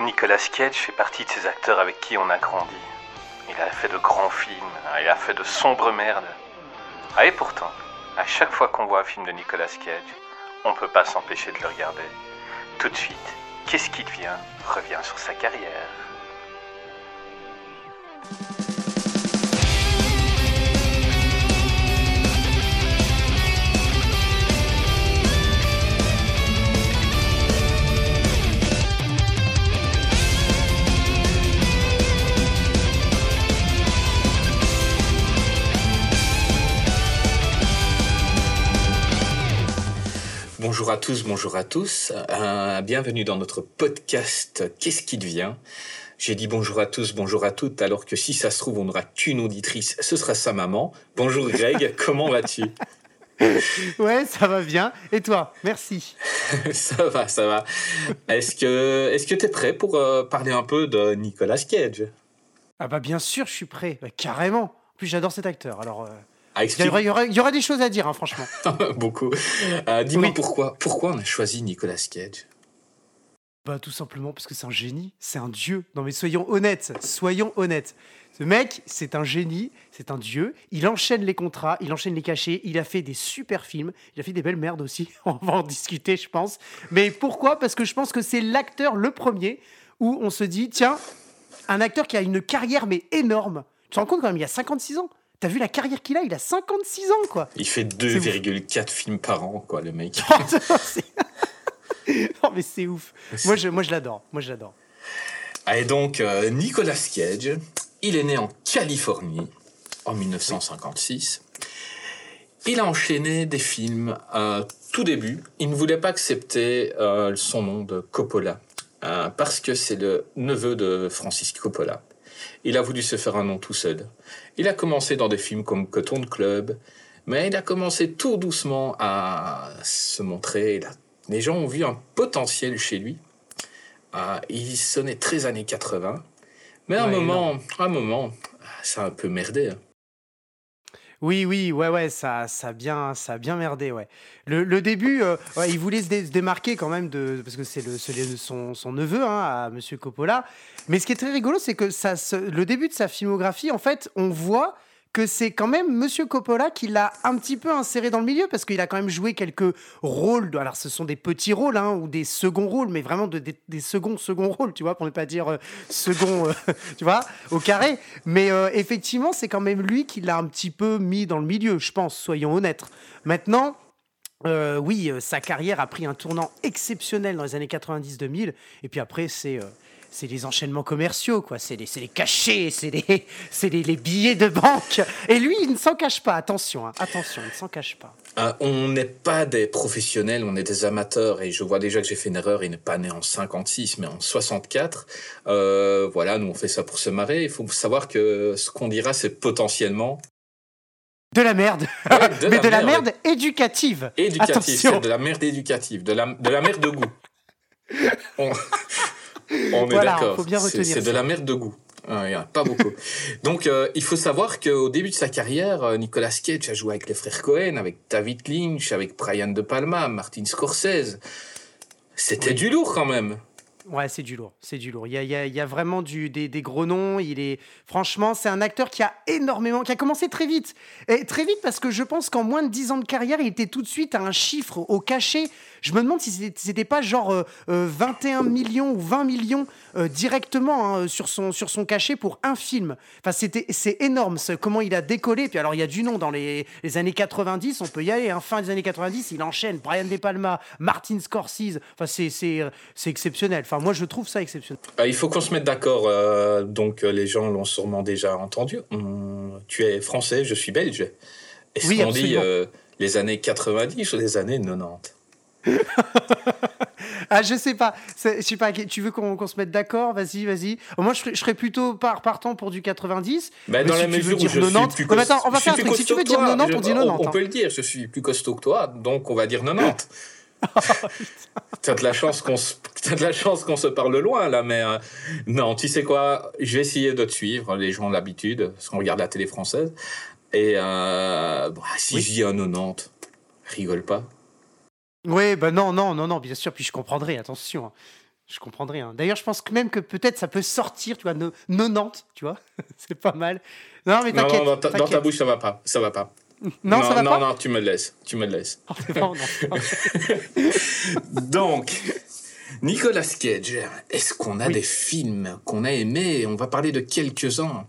Nicolas Cage fait partie de ces acteurs avec qui on a grandi. Il a fait de grands films, hein, il a fait de sombres merdes. Ah, et pourtant, à chaque fois qu'on voit un film de Nicolas Cage, on peut pas s'empêcher de le regarder. Tout de suite, qu'est-ce qui devient revient sur sa carrière. Bonjour à tous, bonjour à tous. Euh, bienvenue dans notre podcast Qu'est-ce qui devient? J'ai dit bonjour à tous, bonjour à toutes, alors que si ça se trouve, on n'aura qu'une auditrice, ce sera sa maman. Bonjour Greg, comment vas-tu? Ouais, ça va bien. Et toi? Merci. ça va, ça va. Est-ce que est-ce que tu es prêt pour euh, parler un peu de Nicolas Cage? Ah bah bien sûr, je suis prêt. Bah, carrément. En plus, j'adore cet acteur. Alors, euh, il, y aura, il, y aura, des choses à dire, hein, franchement. Beaucoup. Euh, dis-moi pourquoi, pourquoi on a choisi Nicolas Cage? Bah tout simplement parce que c'est un génie, c'est un dieu. Non mais soyons honnêtes, soyons honnêtes. Ce mec, c'est un génie, c'est un dieu. Il enchaîne les contrats, il enchaîne les cachets. Il a fait des super films, il a fait des belles merdes aussi. On va en discuter, je pense. Mais pourquoi? Parce que je pense que c'est l'acteur le premier où on se dit tiens, un acteur qui a une carrière mais énorme. Tu te rends compte quand même, il y a 56 ans? T'as vu la carrière qu'il a? Il a 56 ans, quoi. Il fait 2,4 films par an, quoi, le mec. non, mais c'est ouf. Moi, je, moi, je l'adore. Moi, je l'adore. Et donc, euh, Nicolas Cage, il est né en Californie en 1956. Il a enchaîné des films. Euh, tout début, il ne voulait pas accepter euh, son nom de Coppola parce que c'est le neveu de Francis Coppola. Il a voulu se faire un nom tout seul. Il a commencé dans des films comme Cotton Club, mais il a commencé tout doucement à se montrer. Les gens ont vu un potentiel chez lui. Ah, il sonnait très années 80. Mais à un moment, un moment, ça a un peu merdé. Hein. Oui, oui, ouais, ouais, ça, ça a bien, ça bien merdé, ouais. Le, début, euh, il voulait se, démarquer quand même de, parce que c'est le, son, son neveu, hein, Monsieur Coppola. Mais ce qui est très rigolo, c'est que ça, le début de sa filmographie, en fait, on voit que c'est quand même Monsieur Coppola qui l'a un petit peu inséré dans le milieu parce qu'il a quand même joué quelques rôles. alors, ce sont des petits rôles hein, ou des seconds rôles, mais vraiment des, seconds seconds rôles, tu vois, pour ne pas dire euh, second, euh, tu vois, au carré. Mais euh, effectivement, c'est quand même lui qui l'a un petit peu mis dans le milieu, je pense. Soyons honnêtes. Maintenant. oui, sa carrière a pris un tournant exceptionnel dans les années 90-2000. Et puis après, c'est c'est les enchaînements commerciaux, quoi. C'est les, les, cachets, c'est les, les, les, billets de banque. Et lui, il ne s'en cache pas. Attention, hein. attention, il ne s'en cache pas. Ah, on n'est pas des professionnels, on est des amateurs. Et je vois déjà que j'ai fait une erreur. Il n'est pas né en 56, mais en 64. Euh, voilà, nous on fait ça pour se marrer. Il faut savoir que ce qu'on dira, c'est potentiellement de la merde. mais de la merde éducative. Éducative, c'est de la merde éducative, de la, de la merde de goût. On est d'accord. C'est de la merde de goût. Ah, pas beaucoup. Donc, euh, il faut savoir qu'au début de sa carrière, euh, Nicolas Cage a joué avec les frères Cohen, avec David Lynch, avec Brian De Palma, Martin Scorsese. C'était du lourd quand même. Ouais, c'est du lourd, c'est du lourd. Il y a, il y a, vraiment du, des, gros noms. Il est, franchement, c'est un acteur qui a énormément, qui a commencé très vite. Et très vite parce que je pense qu'en moins de 10 ans de carrière, il était tout de suite à un chiffre au cachet. Je me demande si c'était pas genre 21 euh, euh, millions ou 20 millions euh, directement hein, sur, son, sur son cachet pour un film. Enfin, c'était, c'est énorme comment il a décollé. Puis alors, il y a du nom dans les, les années 90, on peut y aller. Hein. Fin des années 90, il enchaîne Brian De Palma, Martin Scorsese. Enfin, c'est, c'est, c'est exceptionnel. Enfin, moi, je trouve ça exceptionnel. il faut qu'on se mette d'accord. donc, les gens l'ont sûrement déjà entendu. tu es français, je suis belge. Est-ce qu'on dit les années 90 ou les années 90 ah, je sais pas. Je sais pas. Tu veux qu'on se mette d'accord? Vas-y, vas-y. Moi, je, serais plutôt partant pour du 90. Bah, dans la mesure où je 90... suis plus attends, on va faire un truc. Si tu veux dire 90, on dit 90. On, peut le dire. Je suis plus costaud que toi, donc on va dire 90. T'as de la chance qu'on se, de la chance qu'on se parle loin là, mais euh, non, tu sais quoi? Je vais essayer de te suivre. Les gens ont l'habitude, parce qu'on regarde la télé française. Et euh, bah, si je dis un 90, rigole pas. Oui, bah non, non, non, non, bien sûr, puis je comprendrai, attention. Hein. Je comprendrais. Hein. D'ailleurs, je pense que même que peut-être ça peut sortir, tu vois, 90, tu vois. c'est pas mal. Non, mais t'inquiète. Non, non, dans ta bouche, ça va pas. Ça va pas. Non, ça va non, pas. Non, non, tu me laisses. Tu me laisses. Oh, Donc, Nicolas Cage, est-ce qu'on a des films qu'on a aimés? On va parler de quelques-uns.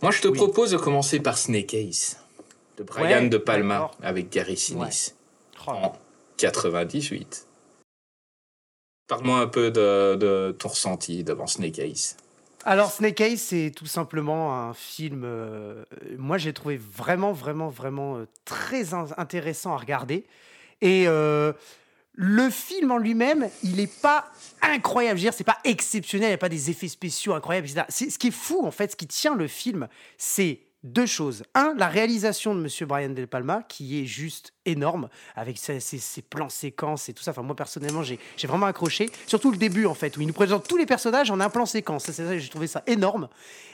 Moi, je te propose de commencer par Snake Eyes, de Brian De Palma, avec Gary Sinise, oh. En 98. Parle-moi un peu de, ton ressenti devant Snake Eyes. Alors Snake Eyes, c'est tout simplement un film. Euh, moi, j'ai trouvé vraiment, vraiment, vraiment euh, très intéressant à regarder. Et euh, le film en lui-même, il n'est pas incroyable. Je veux dire, c'est pas exceptionnel. Il n'y a pas des effets spéciaux incroyables. C'est ce qui est fou en fait, ce qui tient le film, c'est deux choses. Un, la réalisation de Monsieur Brian De Palma, qui est juste énorme, avec ses, plans séquences et tout ça. Enfin, moi, personnellement, j'ai vraiment accroché. Surtout le début, en fait, où il nous présente tous les personnages en un plan séquence. J'ai trouvé ça énorme.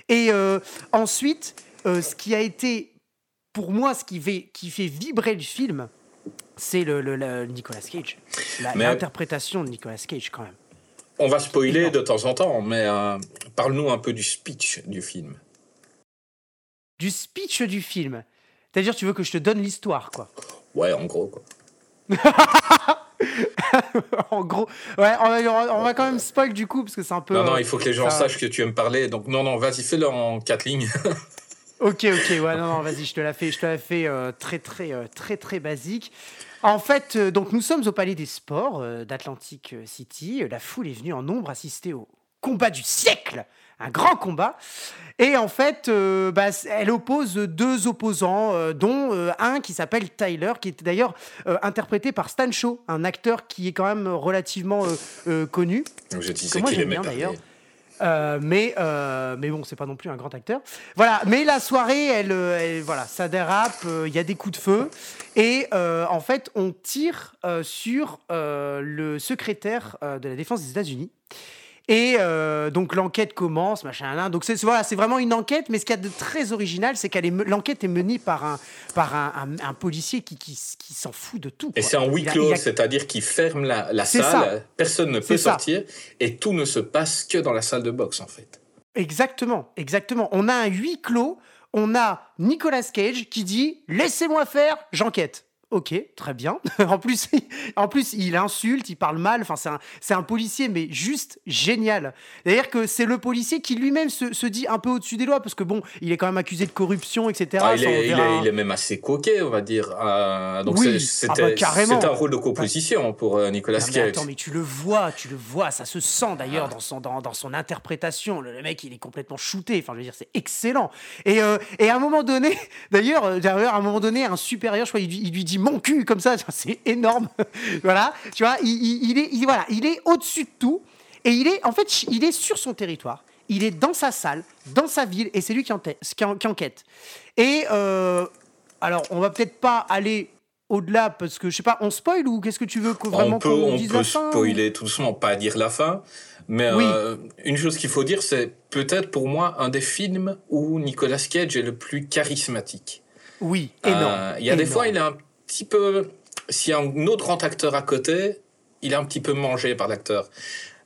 Et euh, ensuite, euh, ce qui a été, pour moi, ce qui fait, qui fait vibrer le film, c'est le, Nicolas Cage. L'interprétation de Nicolas Cage, quand même. On va spoiler de temps en temps, mais euh, parle-nous un peu du speech du film du speech du film. C'est-à-dire, tu veux que je te donne l'histoire, quoi. Ouais, en gros, quoi. en gros, ouais, on va, quand même spoil du coup, parce que c'est un peu. Non, non, il faut que les gens sachent que tu aimes parler. Donc, non, non, vas-y, fais-le en quatre lignes. ok, ok, ouais, non, non, vas-y, je te la fais, je te la fais euh, très, très, euh, très, très basique. En fait, euh, donc nous sommes au Palais des Sports d'Atlantic City. La foule est venue en nombre assister au combat du siècle un grand combat. Et en fait, euh, bah, elle oppose deux opposants, euh, dont euh, un qui s'appelle Tyler, qui est d'ailleurs interprété par Stan Shaw, un acteur qui est quand même relativement connu. Je disais qu'il aimait bien d'ailleurs. mais, mais bon, c'est pas non plus un grand acteur. Voilà, mais la soirée, elle, voilà, ça dérape, il y a des coups de feu. Et en fait, on tire sur le secrétaire de la défense des États-Unis. Et euh, donc l'enquête commence, machin, là. Donc c'est voilà, c'est vraiment une enquête, mais ce qu'il y a de très original, c'est qu'elle est l'enquête est menée par un par un, un, policier qui, qui, qui s'en fout de tout. Et c'est en huis clos, c'est-à-dire qu'il ferme la, la salle, personne ne peut sortir, et tout ne se passe que dans la salle de boxe en fait. Exactement, exactement. On a un huis clos, on a Nicolas Cage qui dit laissez-moi faire, j'enquête. Ok, très bien. en, plus, en plus, il insulte, il parle mal. Enfin, c'est un, policier, mais juste génial. D'ailleurs que c'est le policier qui lui-même se, se dit un peu au-dessus des lois, parce que bon, il est quand même accusé de corruption, etc. Ah, il, est, il, est, même assez coquet, on va dire. Euh, donc oui, c'était, ah bah, carrément. un rôle de composition pour euh, Nicolas Cage. Mais attends, mais tu le vois, tu le vois, ça se sent d'ailleurs ah. dans, son, dans, dans, son interprétation. Le, mec, il est complètement shooté. Enfin, je veux dire, c'est excellent. Et, euh, et à un moment donné, d'ailleurs, d'ailleurs, à un moment donné, un supérieur, je crois, il, il lui dit mon cul comme ça, c'est énorme. voilà, tu vois, il, est, voilà, il est au-dessus de tout et il est, en fait, il est sur son territoire. Il est dans sa salle, dans sa ville, et c'est lui qui, enquête. Et euh, alors, on va peut-être pas aller au-delà parce que je sais pas, on spoil ou qu'est-ce que tu veux que vraiment on peut, on dise peut spoiler tout doucement, pas dire la fin, mais euh, une chose qu'il faut dire, c'est peut-être pour moi un des films où Nicolas Cage est le plus charismatique. Oui, énorme. Euh, il y a des fois, il est un petit peu. S'il y a un autre grand acteur à côté, il est un petit peu mangé par l'acteur.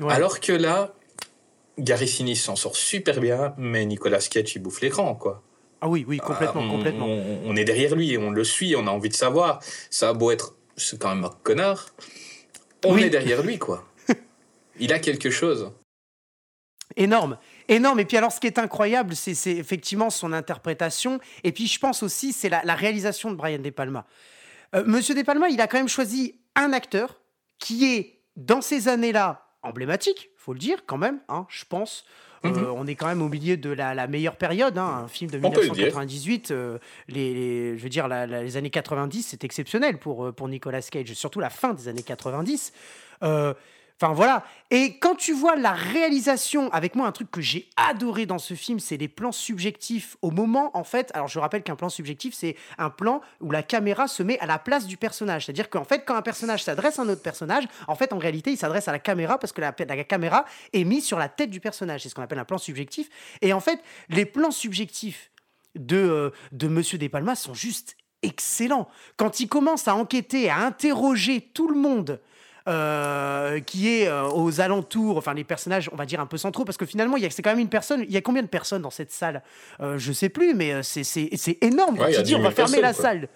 Alors que là, Gary Sinise s'en sort super bien, mais Nicolas Cage, il bouffe l'écran, quoi. Ah oui, oui, complètement, on, complètement. On, est derrière lui, on le suit, on a envie de savoir. Ça a beau être, c'est quand même un connard. On est derrière lui, quoi. il a quelque chose. Énorme, énorme. Et puis alors, ce qui est incroyable, c'est effectivement son interprétation. Et puis, je pense aussi, c'est la, la, réalisation de Brian De Palma. Euh, Monsieur De Palma, il a quand même choisi un acteur qui est, dans ces années-là, emblématique, faut le dire quand même, hein, je pense. Euh, mhm. on est quand même au milieu de la, meilleure période, hein, un film de 1998. Euh, les, je veux dire, les années 90, c'est exceptionnel pour, pour Nicolas Cage, surtout la fin des années 90. Enfin voilà. Et quand tu vois la réalisation, avec moi, un truc que j'ai adoré dans ce film, c'est les plans subjectifs. Au moment, en fait, alors je rappelle qu'un plan subjectif, c'est un plan où la caméra se met à la place du personnage. C'est-à-dire qu'en fait, quand un personnage s'adresse à un autre personnage, en fait, en réalité, il s'adresse à la caméra parce que la, caméra est mise sur la tête du personnage. C'est ce qu'on appelle un plan subjectif. Et en fait, les plans subjectifs de, euh, de Monsieur Despalmas sont juste excellents. Quand il commence à enquêter, à interroger tout le monde euh, qui est euh, aux alentours, enfin les personnages, on va dire un peu centraux, parce que finalement, il y a- c'est quand même une personne. Il y a combien de personnes dans cette salle? Euh, Je sais plus, mais euh, c'est- c'est c'est énorme. Quand Ouais, tu dis 10 on va 000 fermer la quoi. salle.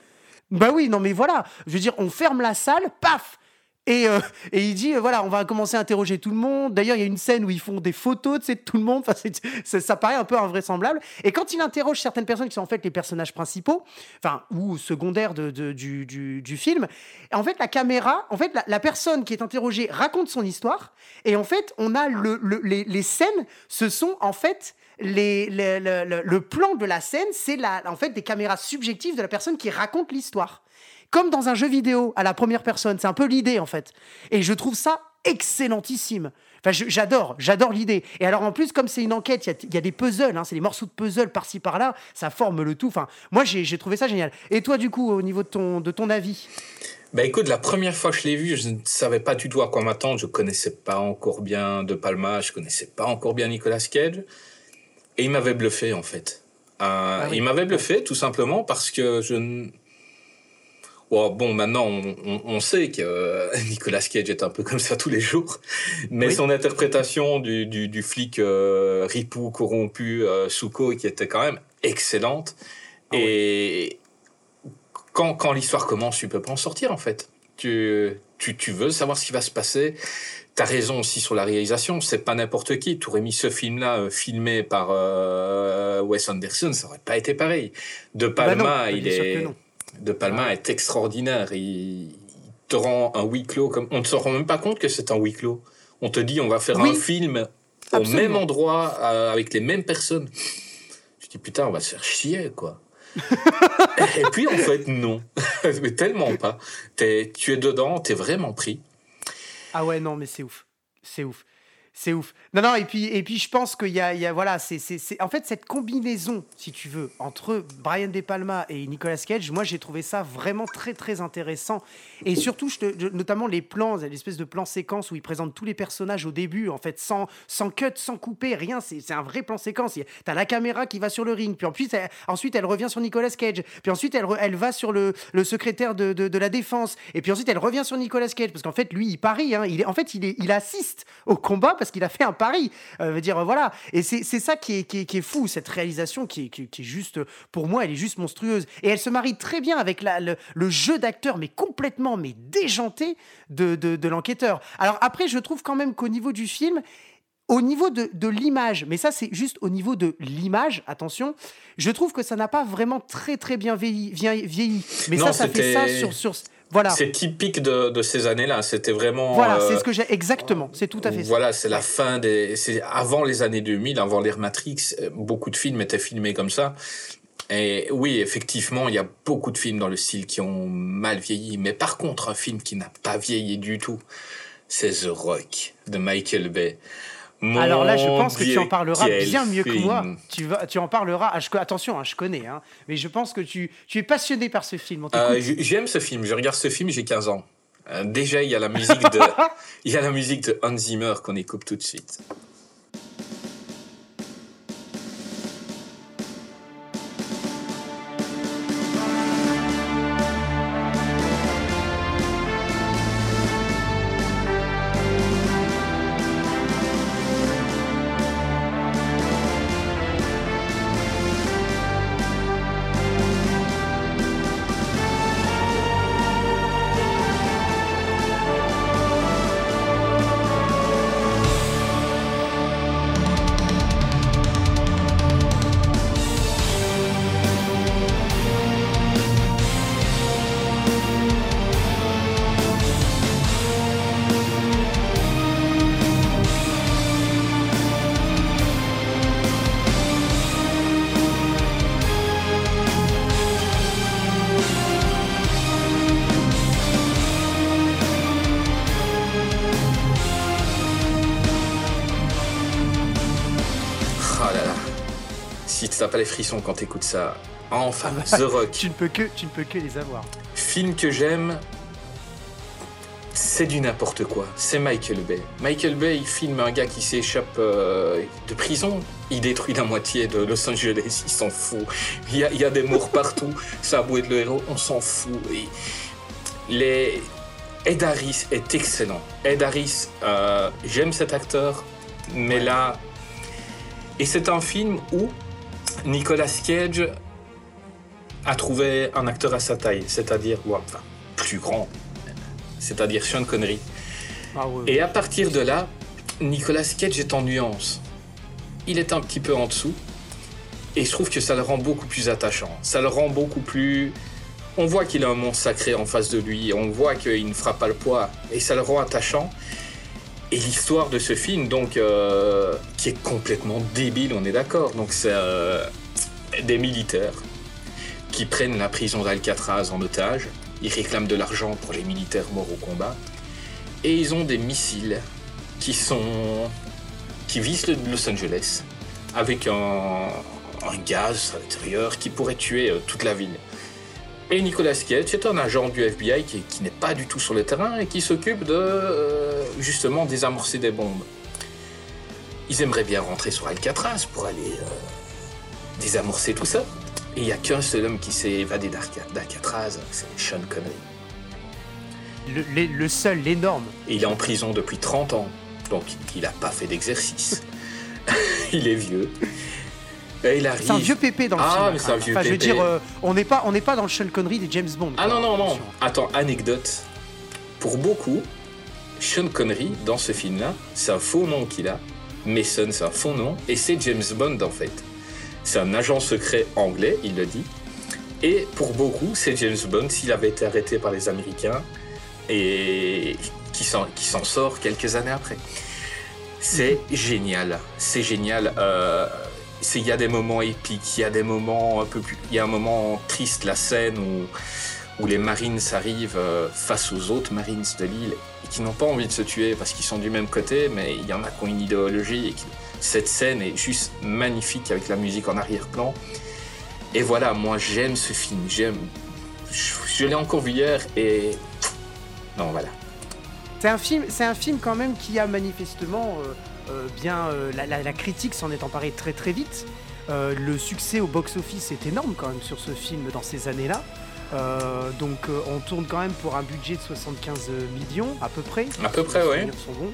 Bah oui, non mais voilà. Je veux dire, on ferme la salle, paf et, euh, et il dit, euh, voilà, on va commencer à interroger tout le monde. D'ailleurs, il y a une scène où ils font des photos de tout le monde. Enfin, ça paraît un peu invraisemblable. Et quand il interroge certaines personnes qui sont en fait les personnages principaux, enfin, ou secondaires de, du, du- du film, en fait, la caméra, en fait, la, personne qui est interrogée raconte son histoire. Et en fait, on a le, le- les, scènes, ce sont en fait les, les- le, le- plan de la scène, c'est en fait des caméras subjectives de la personne qui raconte l'histoire. Comme dans un jeu vidéo à la première personne, c'est un peu l'idée en fait. Et je trouve ça excellentissime. Enfin, j'adore, j'adore l'idée. Et alors en plus, comme c'est une enquête, il y a- il y, a des puzzles, hein, c'est des morceaux de puzzle par-ci par-là, ça forme le tout. Enfin, moi j'ai j'ai trouvé ça génial. Et toi du coup, au niveau de ton, de ton avis? Bah écoute, la première fois que je l'ai vu, je ne savais pas du tout à quoi m'attendre. Je connaissais pas encore bien De Palma, je connaissais pas encore bien Nicolas Cage. Et il m'avait bluffé en fait. Euh, Ah oui. Il m'avait bluffé tout simplement parce que je Oh, bon, maintenant on, on- on sait que euh, Nicolas Cage est un peu comme ça tous les jours. Mais Oui. son interprétation du, du, du flic euh, ripou, corrompu, euh, Souko, qui était quand même excellente. Ah et quand, quand l'histoire commence, tu peux pas en sortir en fait. Tu, tu, tu veux savoir ce qui va se passer. T'as raison aussi sur la réalisation, c'est pas n'importe qui. Tu aurais mis ce film-là euh, filmé par Wes Anderson, ça aurait pas été pareil. De Bah non, Palma, il est. De Palma est extraordinaire. Il, il te rend un huis clos comme on ne se rend même pas compte que c'est un huis clos. On te dit on va faire Oui. un film au même endroit euh, avec les mêmes personnes. Je dis putain on va se faire chier quoi. Et puis en fait non, mais tellement pas. T'es- tu es dedans, t'es vraiment pris. Ah ouais, non, mais c'est ouf. C'est ouf. C'est ouf. Non, non, et puis, et puis je pense qu'il y a, voilà, c'est, en fait, cette combinaison, si tu veux, entre Brian De Palma et Nicolas Cage, moi, j'ai trouvé ça vraiment très, très intéressant. Et surtout, notamment les plans, l'espèce de plan séquence où il présente tous les personnages au début, en fait, sans, sans cut, sans couper, rien. C'est, un vrai plan séquence. T'as la caméra qui va sur le ring, puis ensuite, elle, revient sur Nicolas Cage, puis ensuite, elle, elle va sur le, le secrétaire de, de, la défense, et puis ensuite, elle revient sur Nicolas Cage, parce qu'en fait, lui, il parie, hein. il en fait, il, il assiste au combat parce qu'il a fait un pari. Euh, veut dire, voilà. Et c'est ça qui est, qui, est, qui est fou, cette réalisation qui est, qui, est- juste, pour moi, elle est juste monstrueuse. Et elle se marie très bien avec la, le, le jeu d'acteur, mais complètement, mais déjanté de, de, de l'enquêteur. Alors après, je trouve quand même qu'au niveau du film, au niveau de, de l'image, mais ça c'est juste au niveau de l'image, attention, je trouve que ça n'a pas vraiment très très bien vieilli. Mais Non, ça, ça fait ça sur... sur voilà, C'est typique de, de ces années-là. C'était vraiment. voilà euh, c'est ce que j'ai... Exactement, c'est tout à fait. Voilà, c'est la fin des. C'est avant les années 2000, avant l'ère Matrix. euh, Beaucoup de films étaient filmés comme ça. Et oui, effectivement, il y a beaucoup de films dans le style qui ont mal vieilli. Mais par contre, un film qui n'a pas vieilli du tout, c'est The Rock de Michael Bay. Mon Alors là, je pense que tu en parleras bien mieux que moi. Tu, vas, tu en parleras. Ah, je- attention, hein, je connais, hein, mais je pense que tu, tu es passionné par ce film. Euh, J'aime ce film. Je regarde ce film, j'ai 15 ans. Euh, déjà, il y a la musique de, il y a la musique de Hans Zimmer qu'on écoute tout de suite. T'as les frissons quand t'écoutes ça. Enfin, The Rock. Tu ne peux que, tu ne peux que les avoir. Film que j'aime, c'est du n'importe quoi. C'est Michael Bay. Michael Bay, il filme un gars qui s'échappe euh, de prison. Il détruit la moitié de Los Angeles. Il s'en fout. Il y a, il y a des morts partout. Ça a être le héros, on s'en fout. Et les, Ed Harris est excellent. Ed Harris, euh, j'aime cet acteur, mais là. Et c'est un film où Nicolas Cage a trouvé un acteur à sa taille, c'est-à-dire, ouais, enfin, plus grand, c'est-à-dire Sean Connery. Ah. Et à partir de là, Nicolas Cage est en nuance. Il est un petit peu en dessous. Et je trouve que ça le rend beaucoup plus attachant. Ça le rend beaucoup plus. On voit qu'il a un monstre sacré en face de lui. On voit qu'il ne fera pas le poids. Et ça le rend attachant. Et l'histoire de ce film, donc, euh, qui est complètement débile, on est d'accord. Donc, c'est euh, des militaires qui prennent la prison d'Alcatraz en otage. Ils réclament de l'argent pour les militaires morts au combat. Et ils ont des missiles qui sont. qui visent Los Angeles avec un, un gaz à l'intérieur qui pourrait tuer euh, toute la ville. Et Nicolas Cage est un agent du FBI qui, qui n'est pas du tout sur le terrain et qui s'occupe de euh, justement désamorcer des bombes. Ils aimeraient bien rentrer sur Alcatraz pour aller euh, désamorcer tout ça. Et il n'y a qu'un seul homme qui s'est évadé d'Alca- d'Alcatraz, c'est Sean Connery. Le, le seul, l'énorme. Et il est en prison depuis 30 ans, donc il n'a pas fait d'exercice. il est vieux. Et il arrive. C'est un vieux pépé dans le Ah, film. mais c'est un vieux Enfin, je veux pépé. dire, euh, on n'est pas, on n'est pas dans le Sean Connery des James Bond. Ah quoi. non, non, non. Attends, anecdote. Pour beaucoup, Sean Connery, dans ce film-là, c'est un faux nom qu'il a. Mason, c'est un faux nom. Et c'est James Bond, en fait. C'est un agent secret anglais, il le dit. Et pour beaucoup, c'est James Bond s'il avait été arrêté par les Américains et qui s'en sort quelques années après. C'est génial. C'est génial. Euh, Il y a des moments épiques, il y a des moments un peu plus. Il y a un moment triste, la scène où, où les Marines arrivent euh, face aux autres Marines de l'île et qui n'ont pas envie de se tuer parce qu'ils sont du même côté, mais il y en a qui ont une idéologie et cette scène est juste magnifique avec la musique en arrière-plan. Et voilà, moi j'aime ce film, j'aime. Je, l'ai encore vu hier et. Non, voilà. C'est un film, c'est un film quand même qui a manifestement euh, bien euh, la, la- la critique s'en est emparée très très vite. Euh, le succès au box-office est énorme quand même sur ce film dans ces années-là. Euh, donc euh, on tourne quand même pour un budget de 75 millions à peu près. À peu près, souvenirs sont bons.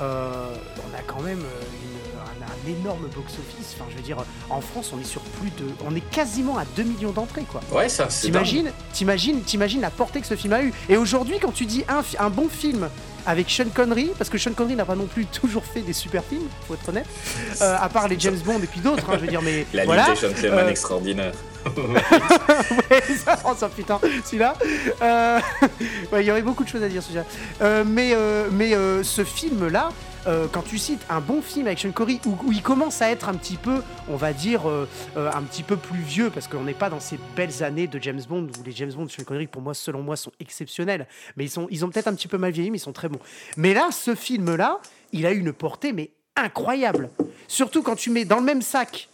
Euh, on a quand même euh, une- un, un énorme box-office. Enfin, je veux dire, en France, on est sur plus de, on est quasiment à 2 millions d'entrées, quoi. Ouais, ça. T'imagines, t'imagines, t'imagines la portée que ce film a eu. Et aujourd'hui, quand tu dis un bon film avec Sean Connery, parce que Sean Connery n'a pas non plus toujours fait des super films, faut être honnête, euh, à part les James Bond et puis d'autres, hein, je veux dire, mais La voilà. Ligue des Gentlemen euh, extraordinaire. Ouais, ça, oh, ça, putain, celui-là. euh, ouais, il y aurait beaucoup de choses à dire sur celui-là. Euh, mais mais ce film-là, euh, quand tu cites un bon film avec Sean Connery, où, où il commence à être un petit peu, on va dire, euh, euh, un petit peu plus vieux, parce qu'on n'est pas dans ces belles années de James Bond, où les James Bond de Sean Connery, pour moi, selon moi, sont exceptionnels. Mais ils, sont, ils ont peut-être un petit peu mal vieilli, mais ils sont très bons. Mais là, ce film-là, il a eu une portée, mais incroyable. Surtout quand tu mets dans le même sac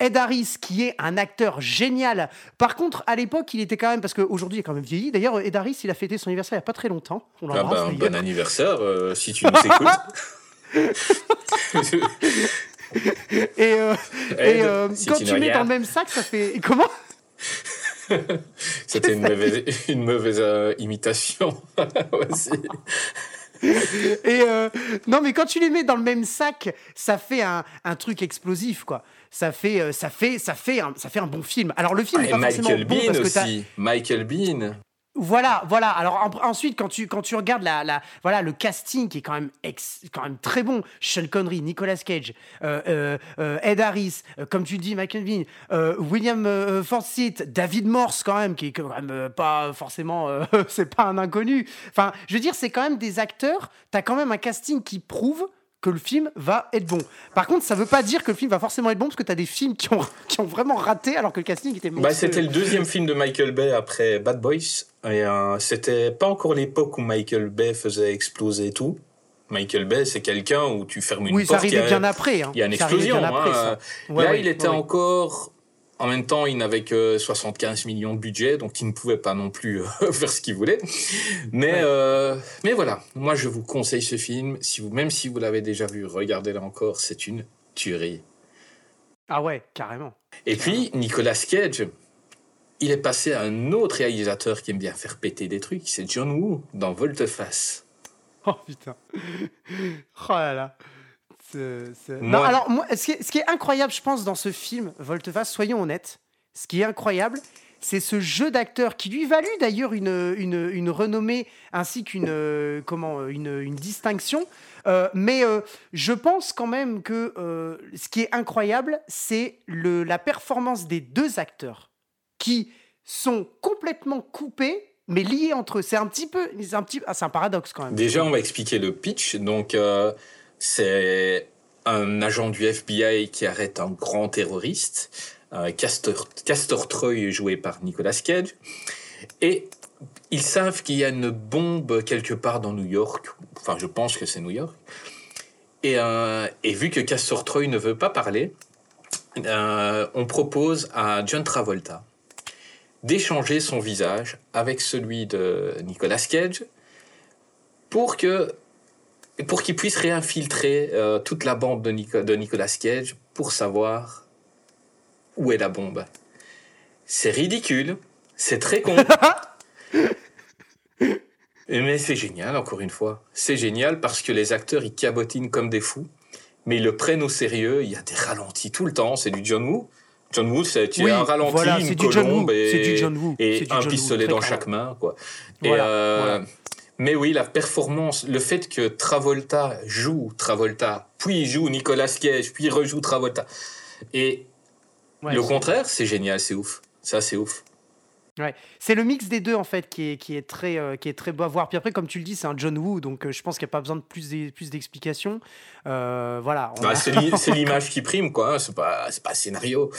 Ed Harris, qui est un acteur génial. Par contre, à l'époque, il était quand même, parce qu'aujourd'hui, il est quand même vieilli. D'ailleurs, Ed Harris, il a fêté son anniversaire il n'y a pas très longtemps. On Ah bah, d'ailleurs. bon anniversaire euh, si tu nous écoutes. Et, euh, et, euh, si quand tu tu mets dans le même sac, ça fait. Comment? C'était une mauvaise, une mauvaise euh, imitation aussi. Et non, mais quand tu les mets dans le même sac, ça fait un, un truc explosif, quoi. Ça fait, ça fait, ça fait, un, ça fait un bon film. Alors le film Ah, est pas forcément Michael bon Bean parce que t'as- aussi. Michael Bean. Voilà, voilà. Alors en- ensuite, quand tu, quand tu regardes la, la, voilà, le casting qui est quand même, ex- quand même très bon, Sean Connery, Nicolas Cage, euh, euh, euh, Ed Harris, euh, comme tu dis, Michael Bean, euh, William euh, Forsythe, David Morse quand même, qui est quand même pas forcément, c'est pas un inconnu. Enfin, je veux dire, c'est quand même des acteurs. T'as quand même un casting qui prouve que le film va être bon. Par contre, ça veut pas dire que le film va forcément être bon parce que t'as des films qui ont, qui ont vraiment raté alors que le casting était monstrueux. Bah, c'était le deuxième film de Michael Bay après Bad Boys. Et euh, c'était pas encore l'époque où Michael Bay faisait exploser tout. Michael Bay, c'est quelqu'un où tu fermes une oui, ça porte. il y arrivait a- bien après. hein. Il y a une Ça explosion. bien après, hein. ça. Ouais, Là, ouais, il était ouais. encore. En même temps, il n'avait que 75 millions de budget, donc il ne pouvait pas non plus euh, faire ce qu'il voulait. Mais, Ouais. euh, mais voilà, moi je vous conseille ce film. Si vous, même si vous l'avez déjà vu, regardez-le encore, c'est une tuerie. Ah ouais, carrément. Et puis, Nicolas Cage, il est passé à un autre réalisateur qui aime bien faire péter des trucs, c'est John Woo dans Volteface. Oh putain. Oh là là. Non, alors, moi, ce, qui est, ce qui est incroyable, je pense, dans ce film, Volteface, soyons honnêtes, ce qui est incroyable, c'est ce jeu d'acteur qui lui valut d'ailleurs une, une, une renommée ainsi qu'une euh, comment, une, une distinction. Euh, mais euh, je pense quand même que ce qui est incroyable, c'est la performance des deux acteurs qui sont complètement coupés, mais liés entre eux. C'est un petit peu, c'est un petit, ah, c'est un paradoxe quand même. Déjà, on va expliquer le pitch. Donc, euh, c'est un agent du FBI qui arrête un grand terroriste, Castor, Castor Troy, joué par Nicolas Cage. Et ils savent qu'il y a une bombe quelque part dans New York. Enfin, je pense que c'est New York. Et, euh, vu que Castor Troy ne veut pas parler, euh, on propose à John Travolta d'échanger son visage avec celui de Nicolas Cage pour que pour qu'il puisse réinfiltrer euh, toute la bande de, Nico- de Nicolas Cage pour savoir où est la bombe. C'est ridicule, c'est très con. Mais c'est génial, encore une fois. C'est génial parce que les acteurs, ils cabotinent comme des fous, mais ils le prennent au sérieux. Il y a des ralentis tout le temps. C'est du John Woo. John Woo, c'est Oui, un ralenti, voilà, une c'est du John Woo, colombe et, c'est du John Woo, et c'est du un John pistolet dans chaque main. Quoi. Et, Voilà, euh, voilà. Mais oui, la performance, le fait que Travolta joue Travolta, puis joue Nicolas Cage, puis rejoue Travolta. Et Ouais, le contraire, c'est génial, c'est ouf. Ça, c'est ouf. Ouais. C'est le mix des deux en fait qui est, qui est très euh, qui est très beau à voir. Puis après, comme tu le dis, c'est un John Woo, donc euh, je pense qu'il n'y a pas besoin de plus d'e- plus d'explications. Euh, voilà. Bah, a- c'est l'i- c'est l'image qui prime, quoi. hein, C'est pas, c'est pas un scénario.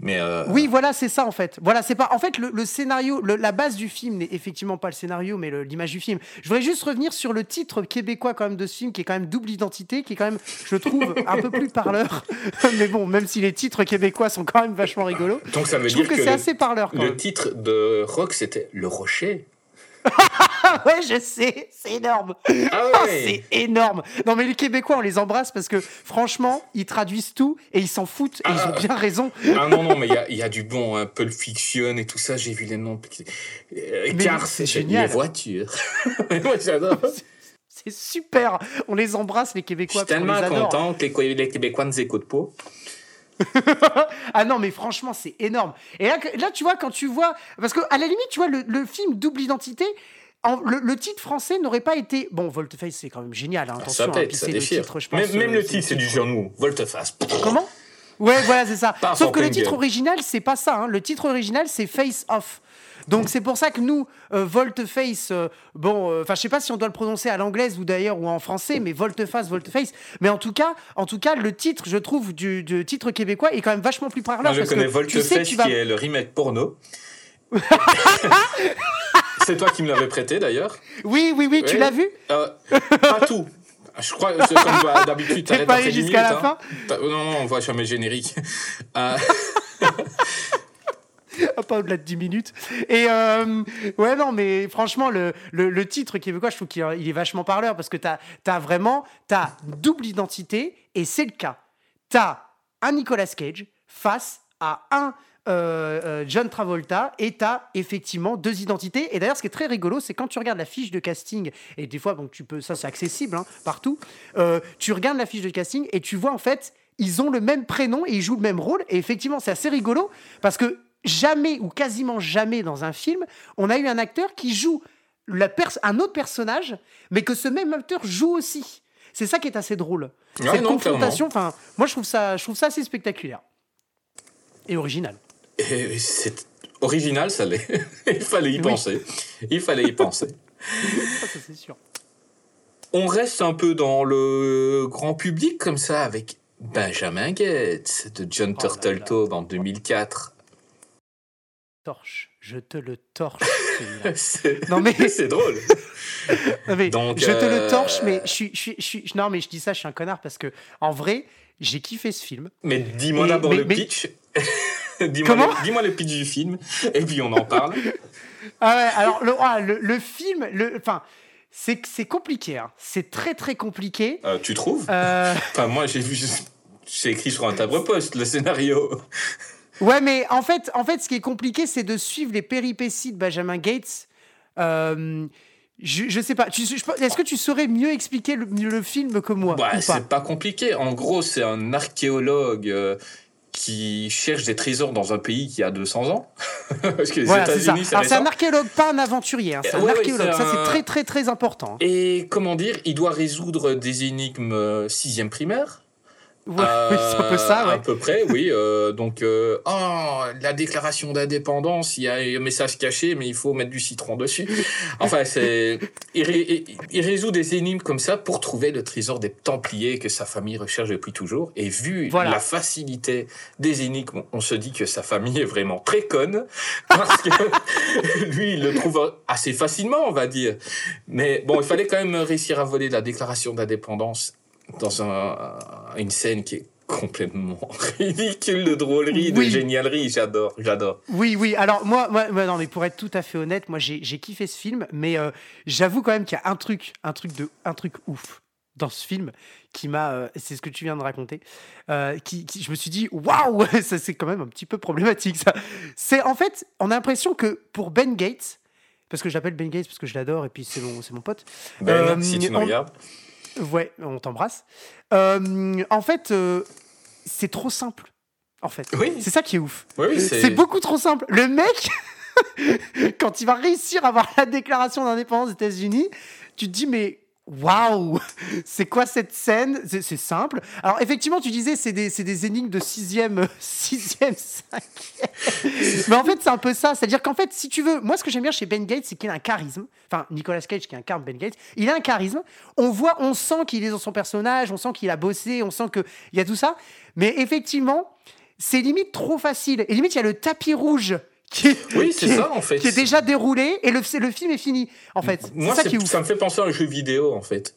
Mais euh, Oui, voilà, c'est ça en fait. Voilà, c'est pas. En fait, le, le scénario, le- la base du film n'est effectivement pas le scénario, mais l'image du film. Je voudrais juste revenir sur le titre québécois quand même de ce film, qui est quand même double identité, qui est quand même, je trouve, un peu plus parleur. mais bon, même si les titres québécois sont quand même vachement rigolos, donc ça veut je trouve dire que, que, c'est assez parleur. Quand le même. titre de Rock, c'était Le Rocher. Ah ouais, je sais, c'est énorme. Ah Ah, ouais c'est énorme. Non mais les Québécois, on les embrasse parce que franchement, ils traduisent tout et ils s'en foutent et ils ont bien raison. Ah non, non, mais il y y a du bon, hein, Pulp Fiction et tout ça, j'ai vu les noms. Euh, Cars, c'est génial. les voitures. Moi, j'adore. C'est super. On les embrasse les Je Québécois. suis parce qu'on tellement content que les, Qué- les Québécois ne nous écoutent pas. Ah non, mais franchement, c'est énorme. Et là, là, tu vois, quand tu vois. Parce que, à la limite, tu vois, le, le film Double Identité. en- le, le titre français n'aurait pas été. Bon, Volte-Face, c'est quand même génial. hein, attention, ça hein, pète, puis ça le titre, je pense, même même euh, le c'est titre, c'est du Woo. Volte-face. Comment? Ouais, voilà, c'est ça. Sauf que le titre original, c'est pas ça. hein. Le titre original, c'est Face Off. Donc c'est pour ça que nous, euh, Volte-Face, euh, bon, euh, enfin je sais pas si on doit le prononcer à l'anglaise ou d'ailleurs ou en français, mais Volte-Face, Volte-Face. Mais en tout cas, en tout cas, le titre, je trouve, du, du titre québécois est quand même vachement plus parlant. Moi, je parce connais que tu sais Volte-Face tu vas- qui est le remake porno. c'est toi qui me l'avais prêté d'ailleurs. Oui, oui, oui, tu l'as vu Euh, pas tout. Je crois comme d'habitude, T'es t'arrêtes pas après allé 10 jusqu'à la hein. T'as- Non, non, on voit jamais le générique. Euh, pas au-delà de 10 minutes. Et euh, ouais, non, mais franchement, le, le, le titre québécois, je trouve qu'il il est vachement parleur parce que tu as, vraiment t'as double identité et c'est le cas. Tu as un Nicolas Cage face à un euh, euh, John Travolta et tu as effectivement deux identités. Et d'ailleurs, ce qui est très rigolo, c'est quand tu regardes la fiche de casting, et des fois, donc tu peux, ça c'est accessible hein, partout, tu regardes la fiche de casting et tu vois en fait, ils ont le même prénom et ils jouent le même rôle. Et effectivement, c'est assez rigolo parce que jamais ou quasiment jamais dans un film, on a eu un acteur qui joue la un autre personnage, mais que ce même acteur joue aussi. C'est ça qui est assez drôle. Ouais, Cette non, confrontation, enfin, moi je trouve ça, je trouve ça assez spectaculaire et original. et c'est original, ça l'est. Il fallait y Oui. penser. Il fallait y penser. Ça, c'est sûr. On reste un peu dans le grand public comme ça avec Benjamin Gates de John Oh en 2004. Torche, je te le torche. Non, mais- c'est drôle. Non, mais Donc, je te euh, le torche, mais je suis, je suis, je suis- non, mais je dis ça, je suis un connard parce que en vrai, j'ai kiffé ce film. Mais dis-moi d'abord le mais- pitch. dis-moi Comment? le, dis-moi le pitch du film et puis on en parle. Ah ouais, alors le, ah, le, le film, le, enfin, c'est c'est compliqué. hein. C'est très très compliqué. Euh, tu trouves? Euh, Enfin moi j'ai vu, j'ai écrit sur un tableau poste le scénario. Ouais, mais en fait, en fait, ce qui est compliqué, c'est de suivre les péripéties de Benjamin Gates. Euh, je, je sais pas. Est-ce que tu saurais mieux expliquer le, le film que moi Bah, c'est pas compliqué. En gros, c'est un archéologue euh, qui cherche des trésors dans un pays qui a 200 ans. Parce que les Voilà. États-Unis, c'est un archéologue, pas un aventurier. hein, C'est un Ouais, archéologue. ça, c'est très, très, très important. Et comment dire, il doit résoudre des énigmes euh, sixième primaire. Ouais, c'est un peu ça, Euh, À ouais. peu près, oui. euh, donc, euh, oh, la déclaration d'indépendance, il y a un message caché, mais il faut mettre du citron dessus. Enfin, c'est, il, ré- il résout des énigmes comme ça pour trouver le trésor des Templiers que sa famille recherche depuis toujours. Et vu Voilà. la facilité des énigmes, on se dit que sa famille est vraiment très conne parce que lui, il le trouve assez facilement, on va dire. Mais bon, il fallait quand même réussir à voler la déclaration d'indépendance dans un, une scène qui est complètement ridicule de drôlerie, Oui. de génialerie. J'adore, j'adore. Oui, oui. Alors, moi, non, mais pour être tout à fait honnête, moi, j'ai j'ai kiffé ce film, mais euh, j'avoue quand même qu'il y a un truc, un truc de, un truc ouf dans ce film qui m'a, euh, c'est ce que tu viens de raconter, euh, qui, qui- je me suis dit, waouh, ça c'est quand même un petit peu problématique ça. C'est en fait, on a l'impression que pour Ben Gates, parce que j'appelle Ben Gates parce que je l'adore et puis c'est mon, c'est mon pote. Ben, si tu me on- regardes. Ouais, on t'embrasse. Euh, en fait, euh, c'est trop simple. En fait, Oui. c'est ça qui est ouf. Oui, oui, C'est beaucoup trop simple. Le mec, quand il va réussir à avoir la déclaration d'indépendance des États-Unis, tu te dis, mais waouh, c'est quoi cette scène? C'est simple. Alors, effectivement, tu disais, c'est des, énigmes de sixième, sixième, cinquième. Mais en fait, c'est un peu ça. C'est-à-dire qu'en fait, si tu veux, moi, ce que j'aime bien chez Ben Gates, c'est qu'il a un charisme. Enfin, Nicolas Cage qui incarne Ben Gates, il a un charisme. On voit, on sent qu'il est dans son personnage, on sent qu'il a bossé, on sent qu'il y a tout ça. Mais effectivement, c'est limite trop facile. Et limite, il y a le tapis rouge qui est, Oui, c'est est- ça, en fait. qui est déjà déroulé et le, film est fini. En fait, Moi, ça c'est- qui est ouf. ça me fait penser à un jeu vidéo, en fait.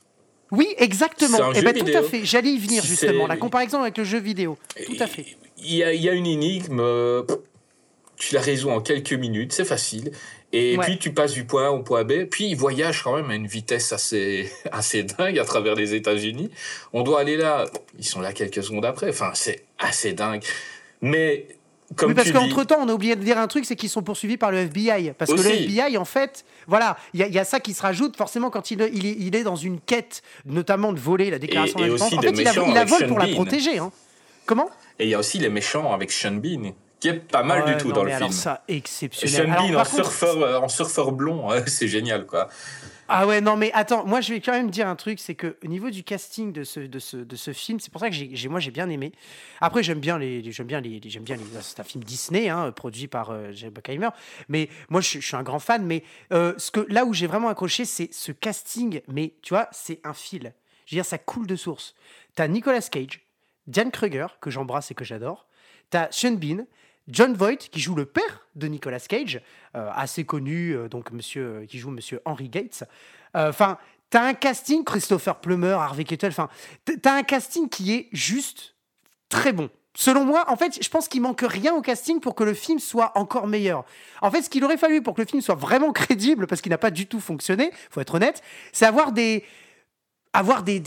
Oui, exactement. un Et jeu ben tout à fait. J'allais y venir justement. La comparaison avec le jeu vidéo. Tout à fait. Il y a, il y a une énigme, euh, tu la résous en quelques minutes, c'est facile. Et Ouais. puis tu passes du point A au point B. Puis il voyage quand même à une vitesse assez, assez dingue à travers les États-Unis. On doit aller là. Ils sont là quelques secondes après. Enfin, c'est assez dingue. Mais comme oui, parce tu dis, qu'entre temps, on a oublié de dire un truc, c'est qu'ils sont poursuivis par le FBI. Parce que le. FBI, en fait, voilà, il y, a- il y a ça qui se rajoute forcément quand il, il, est, il est dans une quête, notamment de voler la déclaration d'indépendance. En fait, il la, il la vole Sean pour la Bean. protéger. Hein. Comment? Et il y a aussi les méchants avec Sean Bean, qui est pas mal Ouais, du tout non, dans le alors film. ça, exceptionnel. Sean Alors, Bean en contre- surfeur, en surfeur blond, c'est génial, quoi. Ah ouais, non, mais attends, moi je vais quand même dire un truc, c'est que au niveau du casting de ce, de ce, de ce film, c'est pour ça que j'ai, moi j'ai bien aimé. Après, j'aime bien les, j'aime bien les, j'aime bien les, c'est un film Disney, hein, produit par euh, Jerry Bruckheimer. Mais moi, je, je suis un grand fan. Mais euh, ce que là où j'ai vraiment accroché, c'est ce casting. Mais tu vois, c'est un fil. Je veux dire, ça coule de source. T'as Nicolas Cage, Diane Kruger que j'embrasse et que j'adore. T'as Sean Bean. John Voight, qui joue le père de Nicolas Cage, euh, assez connu, euh, donc monsieur, euh, qui joue monsieur Henry Gates. Enfin, t'as un casting, Christopher Plummer, Harvey Keitel, enfin, t'as un casting qui est juste très bon. Selon moi, en fait, je pense qu'il manque rien au casting pour que le film soit encore meilleur. En fait, ce qu'il aurait fallu pour que le film soit vraiment crédible, parce qu'il n'a pas du tout fonctionné, faut être honnête, c'est avoir des, avoir des-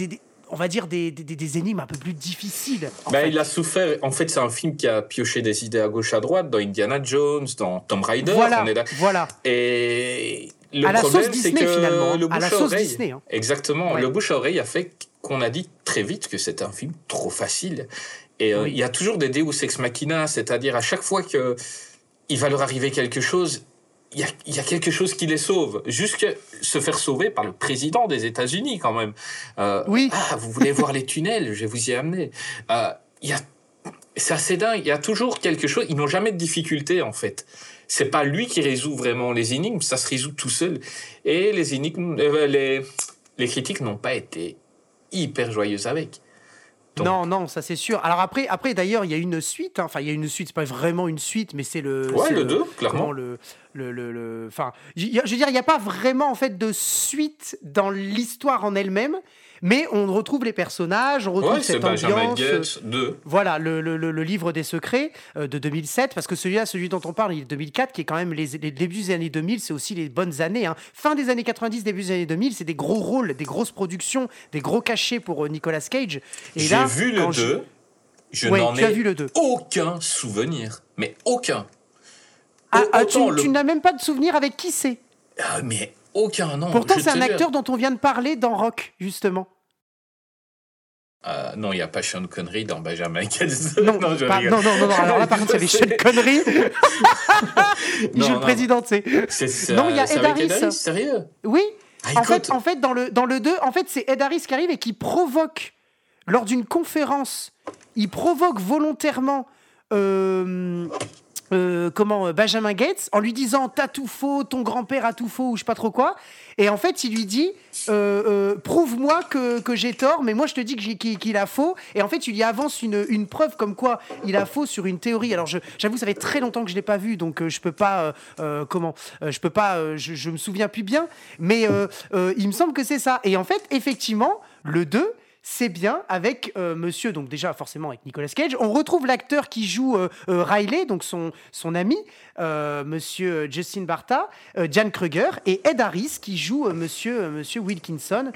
on va dire des, des, énigmes un peu plus difficiles. Bah, il a souffert. En fait, c'est un film qui a pioché des idées à gauche à droite dans Indiana Jones, dans Tomb Raider. Voilà, on est là. voilà. Et le À la problème, sauce Disney, que finalement, le à la bouche à sauce oreille, Disney, hein. exactement, Ouais. le bouche à oreille a fait qu'on a dit très vite que c'était un film trop facile. Et euh, Oui. il y a toujours des Deus ex machina, c'est-à-dire à chaque fois que il va leur arriver quelque chose, il y a, il y a quelque chose qui les sauve, jusqu'à se faire sauver par le président des États-Unis quand même. Euh, Oui. Ah, vous voulez voir les tunnels Je vais vous y amener. Euh, il y a c'est assez dingue. Il y a toujours quelque chose. Ils n'ont jamais de difficulté, en fait. C'est pas lui qui résout vraiment les énigmes. Ça se résout tout seul. Et les énigmes, euh, les, les critiques n'ont pas été hyper joyeuses avec. Non, non, ça c'est sûr. Alors après, après d'ailleurs, il y a une suite. hein. Enfin, il y a une suite. C'est pas vraiment une suite, mais c'est le. Ouais, le 2, clairement. le, le, le, Enfin, je je veux dire, il n'y a pas vraiment en fait de suite dans l'histoire en elle-même, mais on retrouve les personnages, on retrouve Ouais, cette ambiance. euh, 2. Voilà, le, le- le- livre des secrets euh, de 2007, parce que celui-là, celui dont on parle, il est de 2004, qui est quand même les, les débuts des années 2000, c'est aussi les bonnes années. hein. Fin des années 90, début des années 2000, c'est des gros rôles, des grosses productions, des gros cachets pour euh, Nicolas Cage. Et J'ai vu le quand je- 2. Je Ouais, n'en ai vu le 2. aucun souvenir. Mais aucun. Ah, ah, tu, le- tu n'as même pas de souvenir avec qui c'est. Ah, mais aucun, non. Pourtant, c'est un jure. acteur dont on vient de parler dans Rock, justement. Euh, non, il n'y a pas Sean Connery dans Benjamin. Non, je pas- rigole. non, non, non, non, Alors là, par contre, il y avait Sean Connery. il joue le président, tu sais. Non, il y a Ed Harris. sérieux? Oui. Ah, En fait, en fait, dans le, dans le 2, en fait, c'est Ed Harris qui arrive et qui provoque, lors d'une conférence, il provoque volontairement euh, euh, comment, euh, Benjamin Gates en lui disant T'as tout faux, ton grand-père a tout faux, ou je sais pas trop quoi. Et en fait, il lui dit euh, Prouve-moi que, que j'ai tort, mais moi je te dis qu'il a faux. Et en fait, il lui avance une, une preuve comme quoi il a faux sur une théorie. Alors, j'avoue, ça fait très longtemps que je l'ai pas vu, donc je peux pas. comment Je peux pas. je, je me souviens plus bien, mais il me semble que c'est ça. Et en fait, effectivement, le 2 c'est bien avec euh, monsieur, donc déjà forcément avec Nicolas Cage. On retrouve l'acteur qui joue euh, euh, Riley, donc son, son ami, monsieur Justin Barta, Jan Kruger, et Ed Harris qui joue monsieur, monsieur Wilkinson,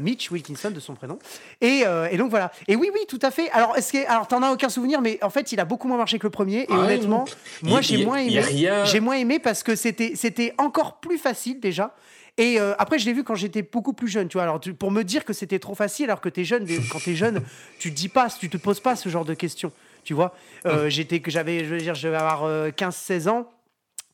Mitch Wilkinson de son prénom. Et, et donc voilà. Et oui, oui, tout à fait. Alors, est-ce que, alors t'en as aucun souvenir, mais en fait, il a beaucoup moins marché que le premier. Et Ah honnêtement, moi j'ai moins aimé. J'ai moins aimé parce que c'était c'était encore plus facile déjà. Et euh, après, je l'ai vu quand j'étais beaucoup plus jeune, tu vois. Alors, tu- pour me dire que c'était trop facile, alors que t'es jeune, quand t'es jeune, tu te dis pas, tu te poses pas ce genre de questions, tu vois. Euh, J'étais que j'avais, je veux dire, je vais avoir 15-16 ans.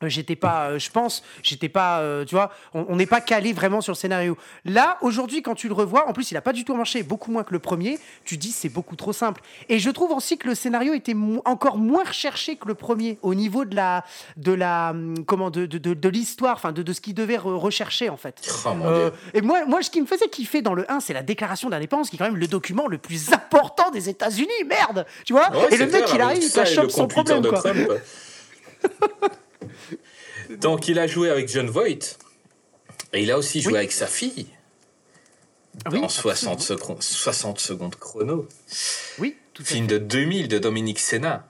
Euh, J'étais pas, euh, je pense, j'étais pas, euh, tu vois, on n'est pas calé vraiment sur le scénario. Là, aujourd'hui, quand tu le revois, en plus, il a pas du tout marché, beaucoup moins que le premier. Tu dis, c'est beaucoup trop simple. Et je trouve aussi que le scénario était mo- encore moins recherché que le premier au niveau de la, de la, hum, comment, de, de, de, de l'histoire, enfin, de, de ce qu'il devait re- rechercher en fait. Oh Euh, et moi, moi, ce qui me faisait kiffer dans le 1, c'est la déclaration d'indépendance, qui est quand même le document le plus important des États-Unis, merde, tu vois. Ouais, et le mec, clair, il avec arrive, il sans computer problème, de quoi. Donc, il a joué avec John Voight. Et il a aussi joué Oui. avec sa fille. Oui, en 60 absolument. secondes, 60 secondes chrono. Oui, tout à Film de 2000 de Dominique Senna.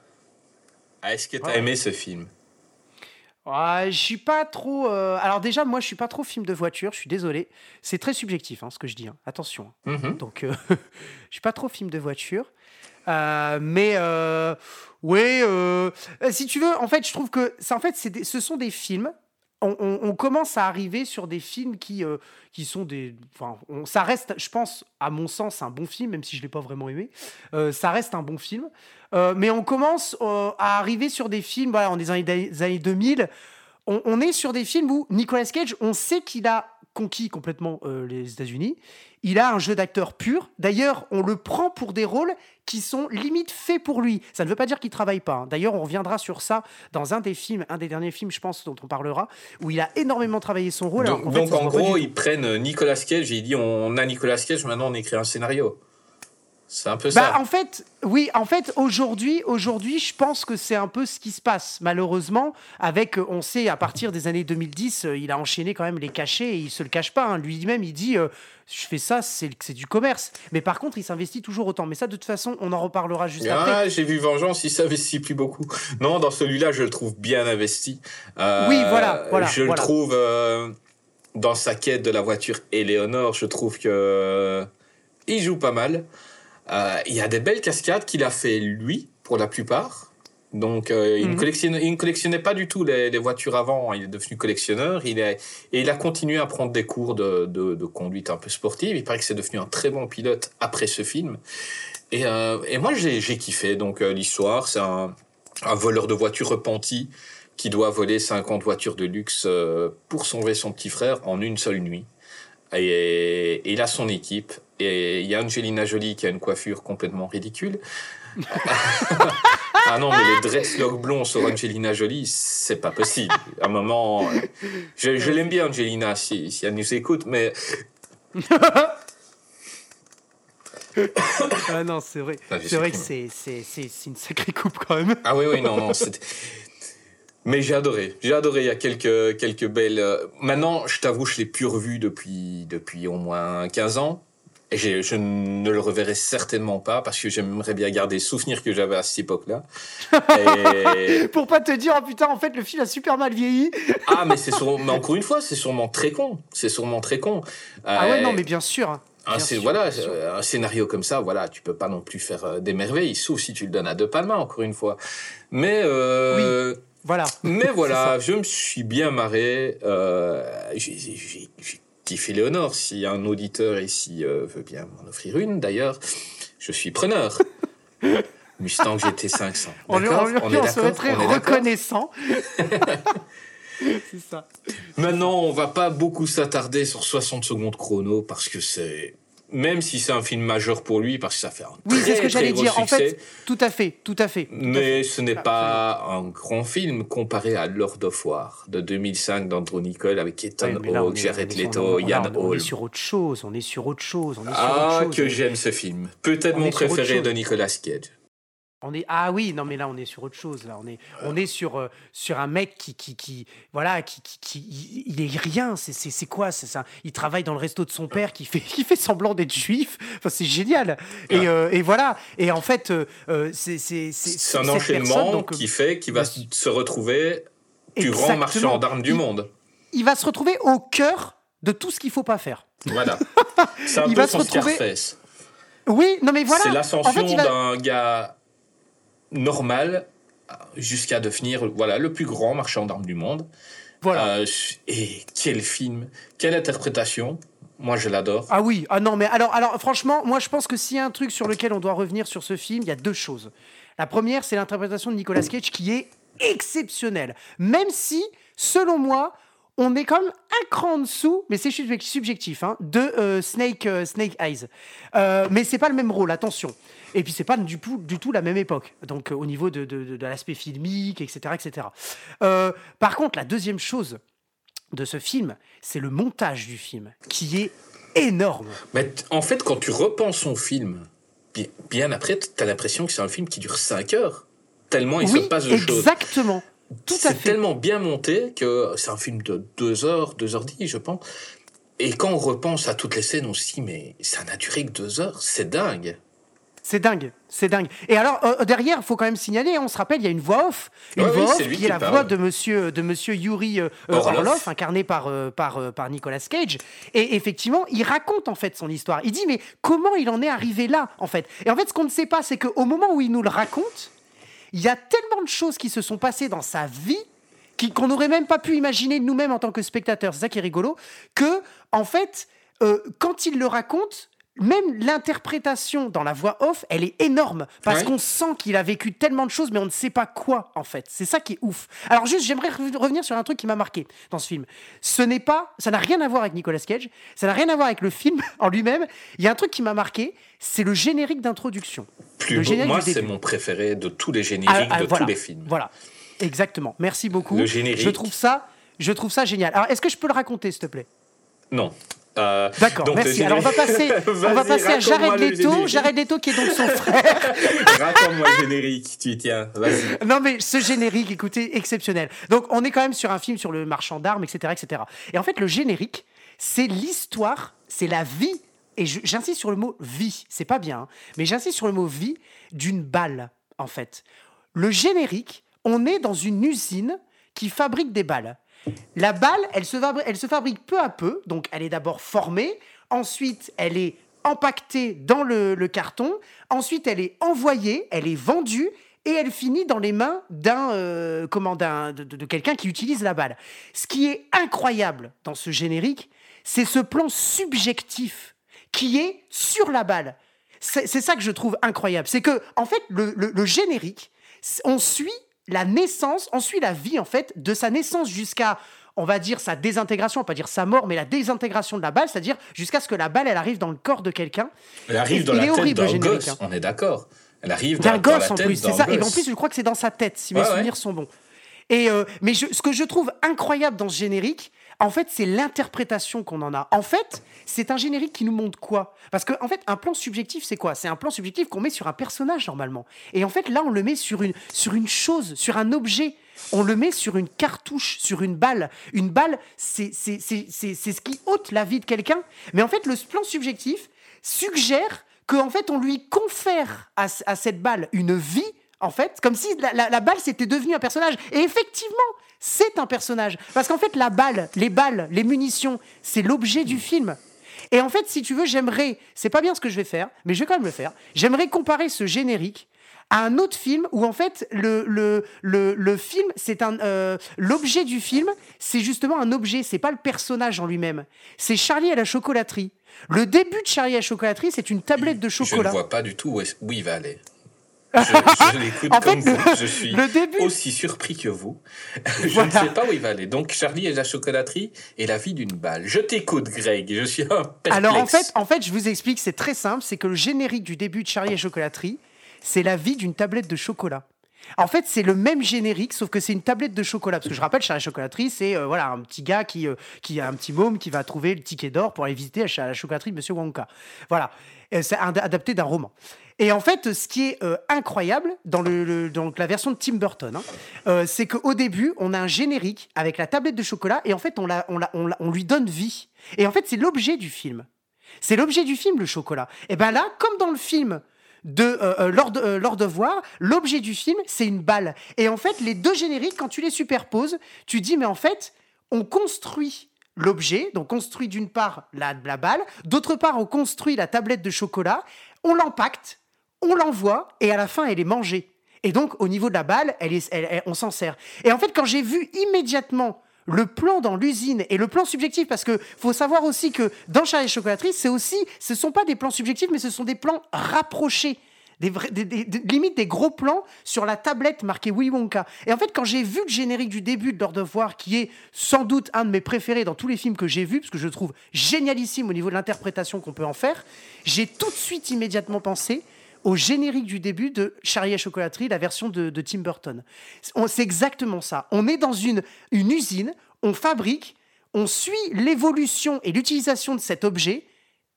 Ah, Est-ce que tu as Ouais. aimé ce film? Ouais, je suis pas trop. euh, Alors déjà, moi, je suis pas trop film de voiture. Je suis désolé. C'est très subjectif, hein, ce que je dis. hein. Attention. Mhm. Donc, euh, je suis pas trop film de voiture. Euh, mais ouais, euh, si tu veux, en fait, je trouve que ça, en fait, c'est des- ce sont des films. On, commence à arriver sur des films qui, euh, qui sont des. Ça reste, je pense, à mon sens, un bon film, même si je l'ai pas vraiment aimé. Euh, ça reste un bon film. Euh, mais on commence euh, à arriver sur des films, voilà, on est dans les des années 2000. On, on est sur des films où Nicolas Cage, on sait qu'il a conquis complètement euh, les États-Unis. Il a un jeu d'acteur pur. D'ailleurs, on le prend pour des rôles qui sont limite faits pour lui. Ça ne veut pas dire qu'il travaille pas. hein. D'ailleurs, on reviendra sur ça dans un des films, un des derniers films, je pense, dont on parlera, où il a énormément travaillé son rôle. Donc, en pas gros, ils prennent Nicolas Cage et ils disent on a Nicolas Cage, maintenant on écrit un scénario. C'est un peu Bah, ça. en fait, oui, en fait, aujourd'hui, aujourd'hui, je pense que c'est un peu ce qui se passe. Malheureusement, avec, euh, on sait, à partir des années 2010, euh, il a enchaîné quand même les cachets et il se le cache pas. hein. Lui-même, il dit, euh, je fais ça, c'est du commerce. Mais par contre, il s'investit toujours autant. Mais ça, de toute façon, on en reparlera juste après. Ah, j'ai vu Vengeance, il s'investit plus beaucoup. Non, dans celui-là, je le trouve bien investi. Euh, Oui, voilà, voilà, Je voilà. le trouve euh, dans sa quête de la voiture Eleonore, je trouve que il joue pas mal. Euh, Il y a des belles cascades qu'il a fait lui, pour la plupart. Donc, euh, il, ne Mhm. il ne collectionnait pas du tout les, les voitures avant. Il est devenu collectionneur. Il est, et il a continué à prendre des cours de, de- de conduite un peu sportive. Il paraît que c'est devenu un très bon pilote après ce film. Et, euh, et moi, j'ai kiffé. Donc, euh, l'histoire, c'est un, un voleur de voitures repenti qui doit voler 50 voitures de luxe pour sauver son petit frère en une seule nuit. Et, et il a son équipe. Et il y a Angelina Jolie qui a une coiffure complètement ridicule. ah non, mais les dreadlocks blonds sur Angelina Jolie, c'est pas possible. À un moment, je, je l'aime bien Angelina si, si elle nous écoute, mais Ah non, c'est vrai. Ah, c'est vrai que c'est c'est- c'est- c'est une sacrée coupe quand même. Ah oui, oui, non, non. Mais j'ai adoré. J'ai adoré. Il y a quelques, quelques belles. euh, Maintenant, je t'avoue, je l'ai plus revu depuis, depuis au moins 15 ans. Et je ne le reverrai certainement pas parce que j'aimerais bien garder le souvenir que j'avais à cette époque-là. Et... Pour pas te dire, oh putain, en fait, le film a super mal vieilli. Ah, mais c'est sûrement... mais encore une fois, c'est sûrement très con. C'est sûrement très con. Ah ouais, Euh, non, mais bien sûr. hein. un, sûr, voilà, bien sûr. euh, un scénario comme ça, voilà, tu peux pas non plus faire euh, des merveilles, sauf si tu le donnes à De Palma, encore une fois. Mais, euh, Voilà. mais voilà, je me suis bien marré. Euh, j'ai kiffé Léonore. Si un auditeur ici euh, veut bien m'en offrir une, d'ailleurs, je suis preneur. Mustang GT 500. On, lui- on, lui- On est on serait d'accord très On est d'accord reconnaissant. c'est ça. Maintenant, on va pas beaucoup s'attarder sur 60 secondes chrono parce que c'est. Même si c'est un film majeur pour lui, parce que ça fait un Oui, c'est ce très, que j'allais très gros dire. En succès, fait, tout à fait, tout à fait. tout à mais fait. ce n'est pas un grand film comparé à Lord of War de 2005 d'Andrew Nicole avec Ethan Ouais, Hawke, Jared Leto, Ian on est- On est sur autre chose, on est sur autre chose, on est sur Ah, autre chose. que j'aime ce film. Peut-être On mon préféré de Nicolas Cage. On est ah oui non mais là on est sur autre chose là. On est on est sur euh, sur un mec qui qui, qui voilà qui, qui, qui- il, est rien. C'est c'est quoi c'est ça? Il travaille dans le resto de son père qui fait qui fait semblant d'être juif. Enfin c'est génial. Et, Ouais. euh, et voilà. Et en fait euh, c'est c'est c'est un enchaînement personne, donc, qui fait qu'il va se retrouver plus grand marchand d'armes du Il- monde. il va se retrouver au cœur de tout ce qu'il faut pas faire. Voilà. Un Il peu va se retrouver- Scarface. oui non mais voilà. C'est en l'ascension fait il va d'un gars normal jusqu'à devenir voilà, le plus grand marchand d'armes du monde. voilà Euh, et quel film, quelle interprétation. Moi, je l'adore. Ah oui, ah non, mais alors, alors franchement, moi je pense que s'il y a un truc sur lequel on doit revenir sur ce film, il y a deux choses. La première, c'est l'interprétation de Nicolas Cage qui est exceptionnelle. Même si, selon moi, on est comme un cran en dessous, mais c'est subjec- subjectif, hein, de euh, Snake, euh, Snake Eyes. Mais c'est pas le même rôle, attention. Et puis c'est pas du tout, du tout la même époque, donc euh, au niveau de, de- de- de l'aspect filmique, etc. etc. Euh, par contre, la deuxième chose de ce film, c'est le montage du film, qui est énorme. Mais en fait, quand tu repenses son film, bi- bien après, tu as l'impression que c'est un film qui dure 5 heures. Tellement il oui, se passe de choses. exactement. Tout à C'est tellement bien monté que c'est un film de 2 heures, 2 heures 10, je pense. Et quand on repense à toutes les scènes, on se dit, mais ça n'a duré que 2 heures, c'est dingue. C'est dingue, c'est dingue. Et alors euh, derrière, il faut quand même signaler, on se rappelle, il y a une voix off, une oui, voix off qui est la parle. voix de Monsieur de Monsieur Yuri euh, euh, Orlov. Orlov, incarné par euh, par par Nicolas Cage. Et effectivement, il raconte en fait son histoire. Il dit mais comment il en est arrivé là en fait? Et en fait, ce qu'on ne sait pas, c'est qu'au moment où il nous le raconte, il y a tellement de choses qui se sont passées dans sa vie qu'on n'aurait même pas pu imaginer nous-mêmes en tant que spectateurs. C'est ça qui est rigolo. Que, en fait, quand il le raconte, même l'interprétation dans la voix off, elle est énorme. Parce Ouais. qu'on sent qu'il a vécu tellement de choses, mais on ne sait pas quoi, en fait. C'est ça qui est ouf. Alors, juste, j'aimerais re- revenir sur un truc qui m'a marqué dans ce film. Ce n'est pas. Ça n'a rien à voir avec Nicolas Cage. Ça n'a rien à voir avec le film en lui-même. Il y a un truc qui m'a marqué, c'est le générique d'introduction. Plus Le beau- générique moi, du c'est mon préféré de tous les génériques Ah, ah, de voilà. tous les films. Voilà, exactement. Merci beaucoup. Le générique. Je trouve ça, je trouve ça génial. Alors, est-ce que je peux le raconter, s'il te plaît? Non. Euh, D'accord, merci. Alors, on va passer, on va passer à Jared le Leto. Jared Leto, qui est donc son frère. Raconte-moi le générique, tu y tiens. Vas-y. Non, mais ce générique, écoutez, exceptionnel. Donc, on est quand même sur un film sur le marchand d'armes, etc., etc. Et en fait, le générique, c'est l'histoire, c'est la vie. Et j'insiste sur le mot vie. C'est pas bien, hein, mais j'insiste sur le mot vie d'une balle, en fait. Le générique, on est dans une usine qui fabrique des balles. La balle, elle se, fabrique peu à peu. Donc, elle est d'abord formée. Ensuite, elle est empaquetée dans le, carton. Ensuite, elle est envoyée, elle est vendue et elle finit dans les mains d'un euh, de, quelqu'un qui utilise la balle. Ce qui est incroyable dans ce générique, c'est ce plan subjectif qui est sur la balle. C'est ça que je trouve incroyable. C'est que en fait, le, générique, on suit la naissance, on suit la vie en fait de sa naissance jusqu'à on va dire sa désintégration, on va pas dire sa mort, mais la désintégration de la balle, c'est-à-dire jusqu'à ce que la balle elle arrive dans le corps de quelqu'un. Elle arrive dans il la est tête horrible, gosse, hein. on est d'accord. Elle arrive dans, D'un dans la gosse en tête plus, c'est ça. Et en gosse. plus, je crois que c'est dans sa tête, si mes ouais. souvenirs sont bons. Et euh, mais je- ce que je trouve incroyable dans ce générique, en fait, c'est l'interprétation qu'on en a. En fait, c'est un générique qui nous montre quoi? Parce que en fait, un plan subjectif, c'est quoi? C'est un plan subjectif qu'on met sur un personnage normalement. Et en fait, là, on le met sur une sur une chose, sur un objet. On le met sur une cartouche, sur une balle. Une balle, c'est ce qui ôte la vie de quelqu'un. Mais en fait, le plan subjectif suggère qu'en fait, on lui confère à, à cette balle une vie, en fait, comme si la, la- balle c'était devenu un personnage. Et effectivement, c'est un personnage. Parce qu'en fait, la balle, les balles, les munitions, c'est l'objet du film. Et en fait, si tu veux, j'aimerais, c'est pas bien ce que je vais faire, mais je vais quand même le faire. J'aimerais comparer ce générique à un autre film où en fait le, le, le, le film c'est un euh, l'objet du film c'est justement un objet c'est pas le personnage en lui-même c'est Charlie à la chocolaterie le début de Charlie à la chocolaterie c'est une tablette de Je ne chocolat vois pas du tout où, est- où il va aller. Je, je l'écoute comme fait, vous. Je suis le début- aussi surpris que vous. Je Voilà. ne sais pas où il va aller. Donc, Charlie et la chocolaterie et la vie d'une balle. Je t'écoute, Greg. Je suis un perplexe. Alors en fait, en fait, je vous explique, c'est très simple, c'est que le générique du début de Charlie et la chocolaterie, c'est la vie d'une tablette de chocolat. En fait, c'est le même générique, sauf que c'est une tablette de chocolat. Parce que je rappelle, Charlie et la chocolaterie, c'est euh, voilà un petit gars qui, euh, qui a un petit môme qui va trouver le ticket d'or pour aller visiter la, chocolaterie de Monsieur Wonka. Voilà, c'est adapté d'un roman. Et en fait, ce qui est euh, incroyable dans la version de Tim Burton, hein, euh, c'est qu'au début, on a un générique avec la tablette de chocolat et en fait, on lui donne vie. Et en fait, c'est l'objet du film. C'est l'objet du film, le chocolat. Et ben là, comme dans le film de euh, euh, Lord, euh, Lord of War, l'objet du film, c'est une balle. Et en fait, les deux génériques, quand tu les superposes, tu dis, mais en fait, on construit l'objet, donc construit d'une part la, la balle, d'autre part, on construit la tablette de chocolat, on l'empacte, on l'envoie, et à la fin, elle est mangée. Et donc, au niveau de la balle, on s'en sert. Et en fait, quand j'ai vu immédiatement le plan dans l'usine et le plan subjectif, parce que faut savoir aussi que dans Charlie chocolaterie, c'est aussi, ce sont pas des plans subjectifs, mais ce sont des plans rapprochés. Des, des- limite des gros plans sur la tablette marquée Willy Wonka. Et en fait, quand j'ai vu le générique du début de of War, qui est sans doute un de mes préférés dans tous les films que j'ai vus, parce que je trouve génialissime au niveau de l'interprétation qu'on peut en faire, j'ai tout de suite immédiatement pensé au générique du début de Charlie et la chocolaterie, la version de, de Tim Burton. On- C'est exactement ça. On est dans une, une usine, on fabrique, on suit l'évolution et l'utilisation de cet objet,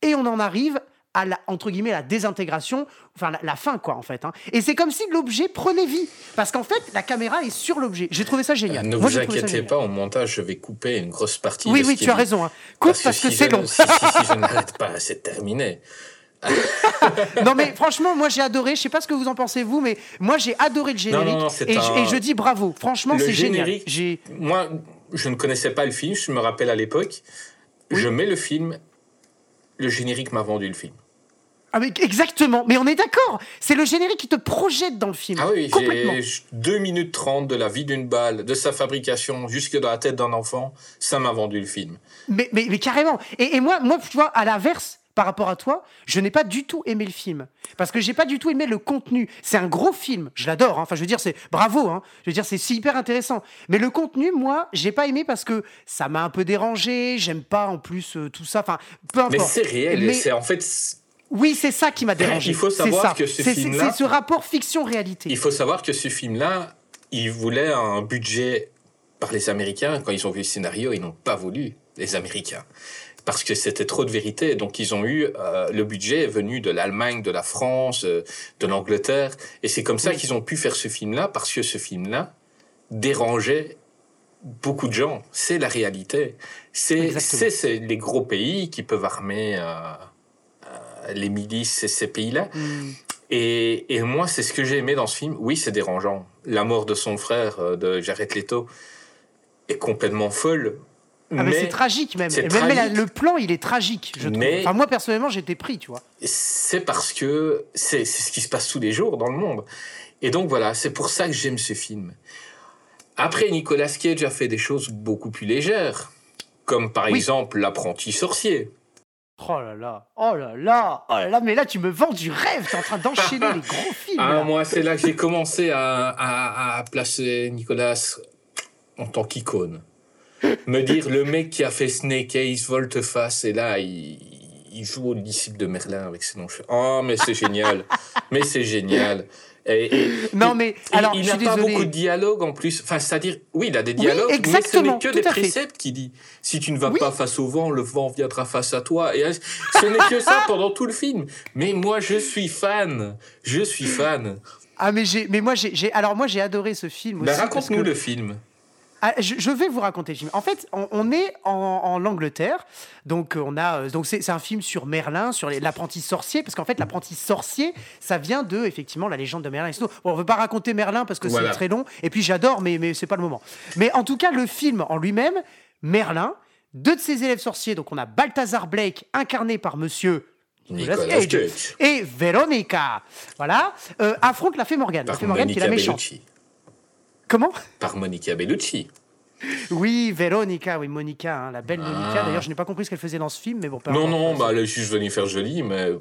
et on en arrive à la, entre guillemets, la désintégration, enfin la, la fin, quoi, en fait. hein. Et c'est comme si l'objet prenait vie. Parce qu'en fait, la caméra est sur l'objet. J'ai trouvé ça génial. Euh, Ne Moi, vous inquiétez pas, au montage, je vais couper une grosse partie. Oui, de oui, ce tu as dit. raison. hein. Coupe parce, que, si c'est long. Si, si, si, je n'arrête pas, c'est terminé. Non mais franchement, moi j'ai adoré. Je sais pas ce que vous en pensez vous, mais moi j'ai adoré le générique non, et, je- un- et je dis bravo. Franchement, c'est génial. Moi, je ne connaissais pas le film, je me rappelle à l'époque. Je mets le film, le générique m'a vendu le film. ah, mais exactement. Mais on est d'accord. C'est le générique qui te projette dans le film. Ah oui, complètement. j'ai 2 minutes 30 de la vie d'une balle, de sa fabrication jusque dans la tête d'un enfant, ça m'a vendu le film. Mais, mais, mais carrément. Et, et moi, moi, tu vois, à l'inverse, par rapport à toi, je n'ai pas du tout aimé le film. Parce que j'ai pas du tout aimé le contenu. C'est un gros film. Je l'adore. hein. Enfin, je veux dire, c'est bravo. hein. Je veux dire, c'est hyper intéressant. Mais le contenu, moi, j'ai pas aimé parce que ça m'a un peu dérangé. J'aime pas en plus euh, tout ça. Enfin, peu importe. Mais c'est réel, Mais- c'est en fait, Oui, c'est ça qui m'a dérangé. Il faut savoir ça. que ce film-là- C'est ce rapport fiction-réalité. il faut savoir que ce film-là, il voulait un budget par les Américains. Quand ils ont vu le scénario, ils n'ont pas voulu, les Américains. Parce que c'était trop de vérité. Donc, ils ont eu euh, le budget est venu de l'Allemagne, de la France, euh, de l'Angleterre. Et c'est comme ça Oui. qu'ils ont pu faire ce film-là, parce que ce film-là dérangeait beaucoup de gens. C'est la réalité. C'est les gros pays qui peuvent armer euh, les milices et ces pays-là. Hmm. Et, et moi, c'est ce que j'ai aimé dans ce film. Oui, c'est dérangeant. La mort de son frère, de Jared Leto, est complètement folle. Ah, mais, c'est tragique même. Et même la- tragique. le plan, il est tragique, je trouve. Mais- Enfin, moi, personnellement, j'étais pris, tu vois. c'est parce que c'est c'est ce qui se passe tous les jours dans le monde. Et donc voilà, c'est pour ça que j'aime ce film. Après, Nicolas Cage a fait des choses beaucoup plus légères, comme par Oui. exemple L'apprenti sorcier. Oh là là, oh là là, oh là là, mais là, tu me vends du rêve. T'es en train d'enchaîner les gros films. Ah, là. moi, c'est là que j'ai commencé à, à- à placer Nicolas en tant qu'icône. Me dire, le mec qui a fait Snake Eyes, Volte-Face, et là, il, il joue au disciple de Merlin avec ses noms. Oh, mais c'est génial. mais c'est génial. Et, et- Non, mais et alors, il n'a pas beaucoup de dialogue en plus. Enfin, c'est-à-dire, oui, il a des dialogues, mais ce n'est que des préceptes qu'il dit. Si tu ne vas Oui. pas face au vent, le vent viendra face à toi. Et ce n'est que ça pendant tout le film. Mais moi, je suis fan. Je suis fan. Ah, mais j'ai, mais moi, j'ai, alors moi, j'ai adoré ce film Ben, raconte-nous que- le film. Ah, je, je vais vous raconter film. En fait, on, on est en, en Angleterre, donc euh, on a, euh, donc c'est, un film sur Merlin, sur l'apprenti sorcier, parce qu'en fait, l'apprenti sorcier, ça vient de effectivement la légende de Merlin. et. Bon, on veut pas raconter Merlin parce que Voilà. c'est très long, et puis j'adore, mais mais c'est pas le moment. Mais en tout cas, le film en lui-même, Merlin. deux de ses élèves sorciers, donc on a Balthazar Blake, incarné par monsieur Nicolas Cage, Cage. et Veronica, voilà, euh, affrontent la Fée Morgane. La Fée Morgane qui est la méchante. Bellucci. Comment? Par Monica Bellucci. Oui, Veronica, oui, Monica, hein, la belle Monica. Ah. D'ailleurs, je n'ai pas compris ce qu'elle faisait dans ce film, mais bon, Non, non, bah, elle est juste venue faire joli, mais.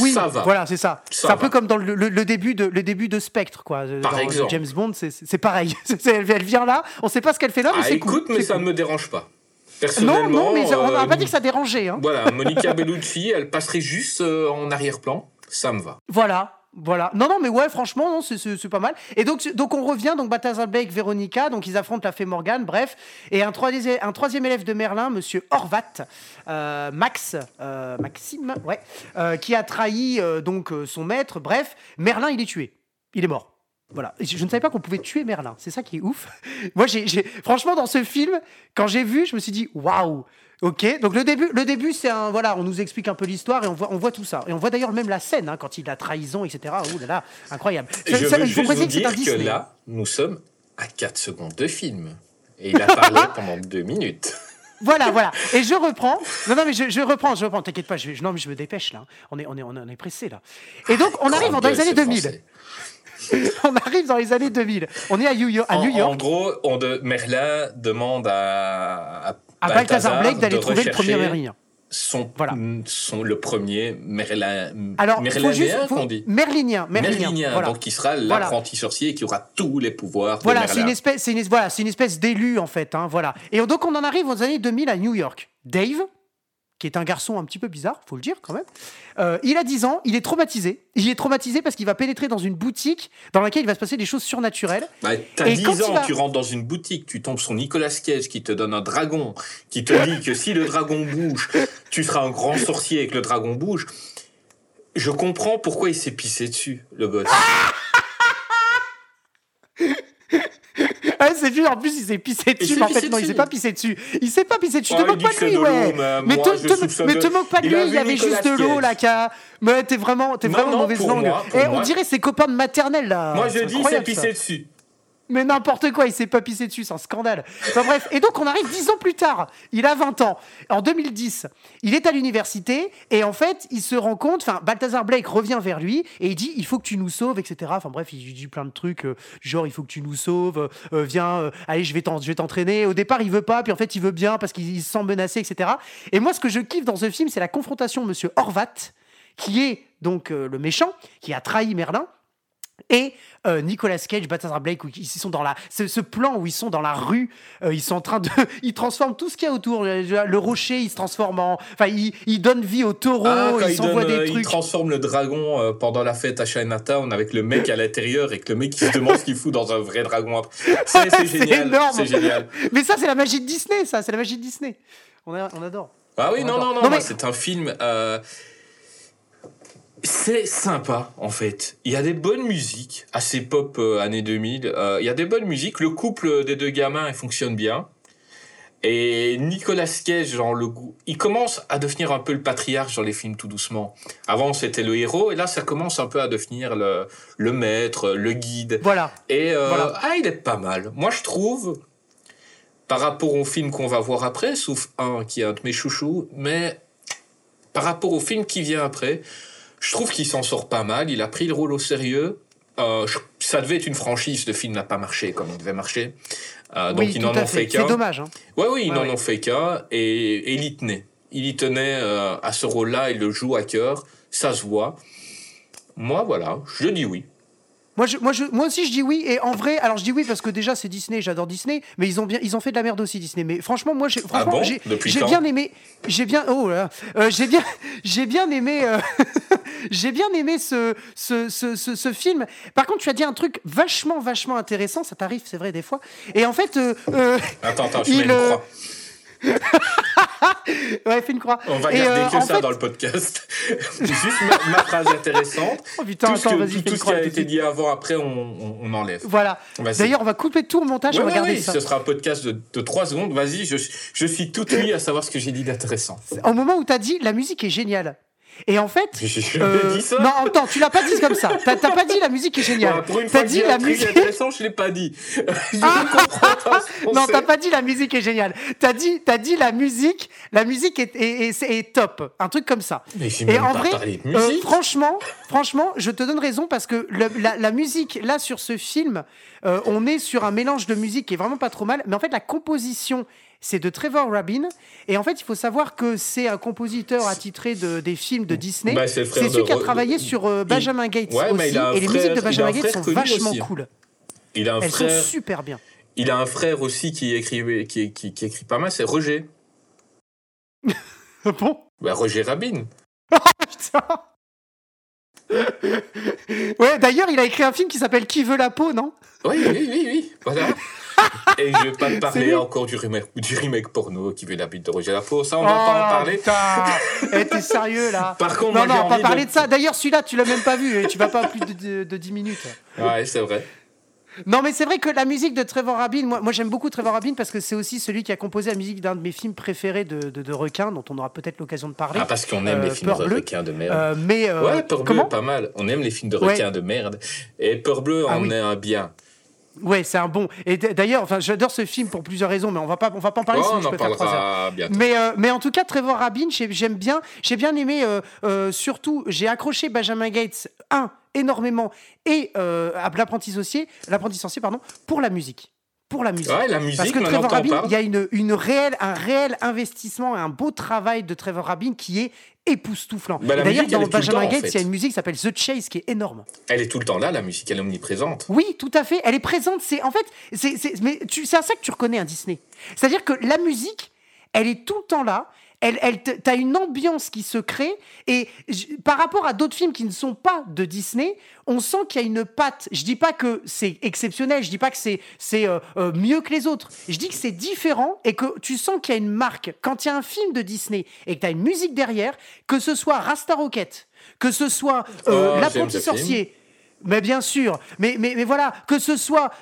Oui, ça va. voilà, c'est ça. Ça C'est un va. peu comme dans le, le- le début de, le début de Spectre, quoi. Par dans exemple. James Bond, c'est- c'est pareil. Elle, elle vient là, on sait pas ce qu'elle fait là, mais Ah, c'est cool. écoute, mais ça cool. ne me dérange pas. Non, Personnellement. non, mais on n'a euh, pas dit que ça dérangeait. Hein. Voilà, Monica Bellucci, elle passerait juste euh, en arrière-plan. Ça me va. Voilà, voilà. Non, non, mais ouais, franchement, non, c'est- pas mal. Et donc, donc on revient, donc Balthazar Blake, Véronica, donc ils affrontent la fée Morgane, bref. Et un troisième, un troisième élève de Merlin, monsieur Horvat, euh, Max, euh, Maxime, ouais, euh, qui a trahi donc son maître. Bref, Merlin, il est tué. Il est mort. Voilà. Je je ne savais pas qu'on pouvait tuer Merlin. C'est ça qui est ouf. Moi, j'ai- franchement, dans ce film, quand j'ai vu, je me suis dit, waouh. Ok. Donc le début, le début, c'est un voilà, on nous explique un peu l'histoire et on voit, on voit tout ça. Et on voit d'ailleurs même la scène hein, quand il a trahison, etc. Ouh là là, incroyable. Je veux juste vous que c'est un dire que Disney. là, nous sommes à 4 secondes de film. Et il a parlé pendant 2 minutes. Voilà, voilà. Et je reprends. Non, non, mais je, je reprends, je reprends. T'inquiète pas. Je, non, mais je me dépêche là. On est, on est, on est, pressé là. Et donc, on arrive dans les années ce 2000. Français. On arrive dans les années 2000. On est à New York. En, gros, on de, Merlin demande à, à, à Balthazar Blake d'aller trouver le premier Merlin. Son, Voilà. son, le premier Merlin. Alors, faut Merlinéen, juste, faut- qu'on dit. Merlinien, Merlinien. Merlinien, voilà. donc qui sera Voilà. l'apprenti sorcier qui aura tous les pouvoirs Voilà, c'est une espèce, c'est une, voilà, c'est une espèce d'élu en fait, hein, voilà. Et donc on en arrive aux années 2000 à New York. Dave, qui est un garçon un petit peu bizarre, faut le dire quand même. euh, il a 10 ans, il est traumatisé. Il est traumatisé parce qu'il va pénétrer dans une boutique dans laquelle il va se passer des choses surnaturelles. Bah, T'as Et 10 quand il ans, va- tu rentres dans une boutique, tu tombes sur Nicolas Cage qui te donne un dragon, qui te dit que si le dragon bouge, tu seras un grand sorcier et que le dragon bouge. Je comprends pourquoi il s'est pissé dessus, le gosse. Ah, c'est lui, en plus, il s'est pissé dessus. s'est mais en fait, non, il s'est pas pissé dessus. Il s'est pas pissé dessus. Oh, te il moque pas de lui, ouais. mais te, mais te moque pas de Il lui, il y avait Nicolas juste de l'eau, là, qui a- Mais t'es vraiment, t'es vraiment non, mauvaise langue. moi, Et on moi. dirait ses copains de maternelle, là. Moi, je dis, incroyable, ça. pissé dessus. Mais n'importe quoi, il s'est pas pissé dessus, c'est un scandale. Enfin bref, et donc on arrive dix ans plus tard. Il a 20 ans. En 2010, il est à l'université et en fait, il se rend compte, enfin, Balthazar Blake revient vers lui et il dit il faut que tu nous sauves, etc. Enfin bref, il lui dit plein de trucs, euh, genre il faut que tu nous sauves, euh, viens, euh, allez, je vais t'entraîner. Au départ, il veut pas, puis en fait, il veut bien parce qu'il il se sent menacé, etc. Et moi, ce que je kiffe dans ce film, c'est la confrontation de Monsieur Horvat, qui est donc le méchant, qui a trahi Merlin et euh, Nicolas Cage, Balthazar Blake, où ils sont dans la, ce, ce plan où ils sont dans la rue, euh, ils sont en train de, ils transforment tout ce qu'il y a autour. Le, le rocher, il se transforme en, enfin, ils donnent vie aux taureaux, Ah, il, donne, euh, des il trucs. transforme le dragon euh, pendant la fête à Chinatown avec le mec à l'intérieur et que le mec qui se demande ce qu'il fout dans un vrai dragon. C'est génial. énorme. C'est génial. Mais ça, c'est la magie de Disney, ça, c'est la magie de Disney. On, a- on adore. Ah oui, On non, adore. non, non, Non, moi, mais- c'est un film. euh, C'est sympa, en fait. Il y a des bonnes musiques, assez pop euh, années 2000. euh, il y a des bonnes musiques. Le couple des deux gamins, il fonctionne bien. Et Nicolas Cage, genre le goût, il commence à devenir un peu le patriarche dans les films tout doucement. Avant, c'était le héros, et là, ça commence un peu à devenir le, le maître, le guide. Voilà. Et euh, Voilà. ah, il est pas mal. Moi, je trouve, par rapport au film qu'on va voir après, sauf un qui est un de mes chouchous, mais par rapport au film qui vient après, je trouve qu'il s'en sort pas mal. Il a pris le rôle au sérieux. Euh, je- ça devait être une franchise, le film n'a pas marché comme il devait marcher. Euh, donc ils n'en ont fait fait. qu'un. C'est dommage. Hein. Ouais, oui, ils Ouais, n'en ouais. ont fait qu'un et, et il y tenait. Il y tenait euh, à ce rôle-là, il le joue à cœur, ça se voit. Moi, voilà, je dis oui. Moi, je, moi, je, moi aussi, je dis oui. Et en vrai, alors je dis oui parce que déjà, c'est Disney, j'adore Disney, mais ils ont, bien, ils ont fait de la merde aussi, Disney. Mais franchement, moi, j'ai, franchement, bon? j'ai, bien aimé. J'ai bien. Oh là. Euh, j'ai bien, j'ai bien aimé. euh, j'ai bien aimé ce, ce, ce, ce, ce film. Par contre, tu as dit un truc vachement, vachement intéressant. Ça t'arrive, c'est vrai, des fois. Et en fait. euh, Attends, attends, je Il, mets une croix. ouais, fais une croix. On va Et, garder euh, que ça fait- dans le podcast. Juste ma, ma phrase intéressante. Oh putain, tout ce, attends, que- vas-y, tout- fais tout une ce qui a été dit avant, après, on, enlève. Voilà. D'ailleurs, on va couper tout au montage, Ouais, on va ouais, garder oui, ça. ce sera un podcast de, de 3 secondes. Vas-y, je, je suis tout oui à savoir ce que j'ai dit d'intéressant. Au moment où tu as dit la musique est géniale. Et en fait, jamais euh, dit ça. non, attends, tu l'as pas dit comme ça. T'as pas dit la musique est géniale. Une T'as dit la musique. intéressant, je l'ai pas dit. je Non, t'as pas dit la musique est géniale. T'as dit, t'as dit la musique, la musique est, est, est- est top, un truc comme ça. Mais Et en vrai, euh, franchement, franchement, je te donne raison parce que le- la, la musique là sur ce film, euh, on est sur un mélange de musique qui est vraiment pas trop mal. Mais en fait, la composition, c'est de Trevor Rabin. Et en fait, il faut savoir que c'est un compositeur attitré de, des films de Disney. Bah, c'est celui qui a travaillé sur euh, Benjamin Gates Ouais, aussi. Et les musiques de Benjamin Gates sont vachement aussi, cool. Il a un Elles frère. sont super bien. Il a un frère aussi qui écrit, qui, qui, qui écrit pas mal, c'est Roger. bon Bah, Roger Rabin. Putain. ouais, d'ailleurs, il a écrit un film qui s'appelle Qui veut la peau, non? Oui, oui, oui, oui, voilà. Et je vais pas te parler encore du remake, du remake porno qui veut la bite de Roger Lapo, ça on Oh, va pas en parler. Putain Eh, t'es sérieux là Par contre, Non, moi non, pas parler de... de ça. D'ailleurs, celui-là, tu l'as même pas vu et tu vas pas plus de, de, de 10 minutes. Ouais, c'est vrai. Non, mais c'est vrai que la musique de Trevor Rabin, moi, moi j'aime beaucoup Trevor Rabin parce que c'est aussi celui qui a composé la musique d'un de mes films préférés de, de, de requins, dont on aura peut-être l'occasion de parler. Ah, parce qu'on aime Euh, les films de Bleue. requins de merde. Euh, mais euh, ouais, Peur comment pas mal. On aime les films de Ouais. requins de merde. Et Peur Bleue Ah en oui. est un bien. Ouais, c'est un bon. Et d'ailleurs, enfin, j'adore ce film pour plusieurs raisons, mais on va pas, on va pas en parler. Oh, sinon on je en peux faire heures. bientôt. Mais, euh, mais en tout cas, Trevor Rabin, j'ai- j'aime bien. J'ai bien aimé, euh, euh, surtout, j'ai accroché Benjamin Gates, un, énormément, et l'apprenti sorcier, l'apprenti sorcier, pardon, pour la musique. Pour la musique. Ouais, la Parce que Trevor Rabin, il y a une, une réelle, un réel investissement, un beau travail de Trevor Rabin qui est époustouflant. Bah, Et D'ailleurs, dans Benjamin en Gates, fait. il y a une musique qui s'appelle The Chase qui est énorme. Elle est tout le temps là, la musique, elle est omniprésente. Oui, tout à fait. Elle est présente. C'est en fait, c'est à ça que tu reconnais un Disney. C'est-à-dire que la musique, elle est tout le temps là. Elle, elle, t'as une ambiance qui se crée et par rapport à d'autres films qui ne sont pas de Disney, on sent qu'il y a une patte. Je dis pas que c'est exceptionnel, je dis pas que c'est c'est euh, euh, mieux que les autres. Je dis que c'est différent et que tu sens qu'il y a une marque. Quand il y a un film de Disney et que tu as une musique derrière, que ce soit Rasta Rocket, que ce soit euh, Oh, L'apprenti film. Mais bien sûr, mais, mais, mais voilà, que ce soit.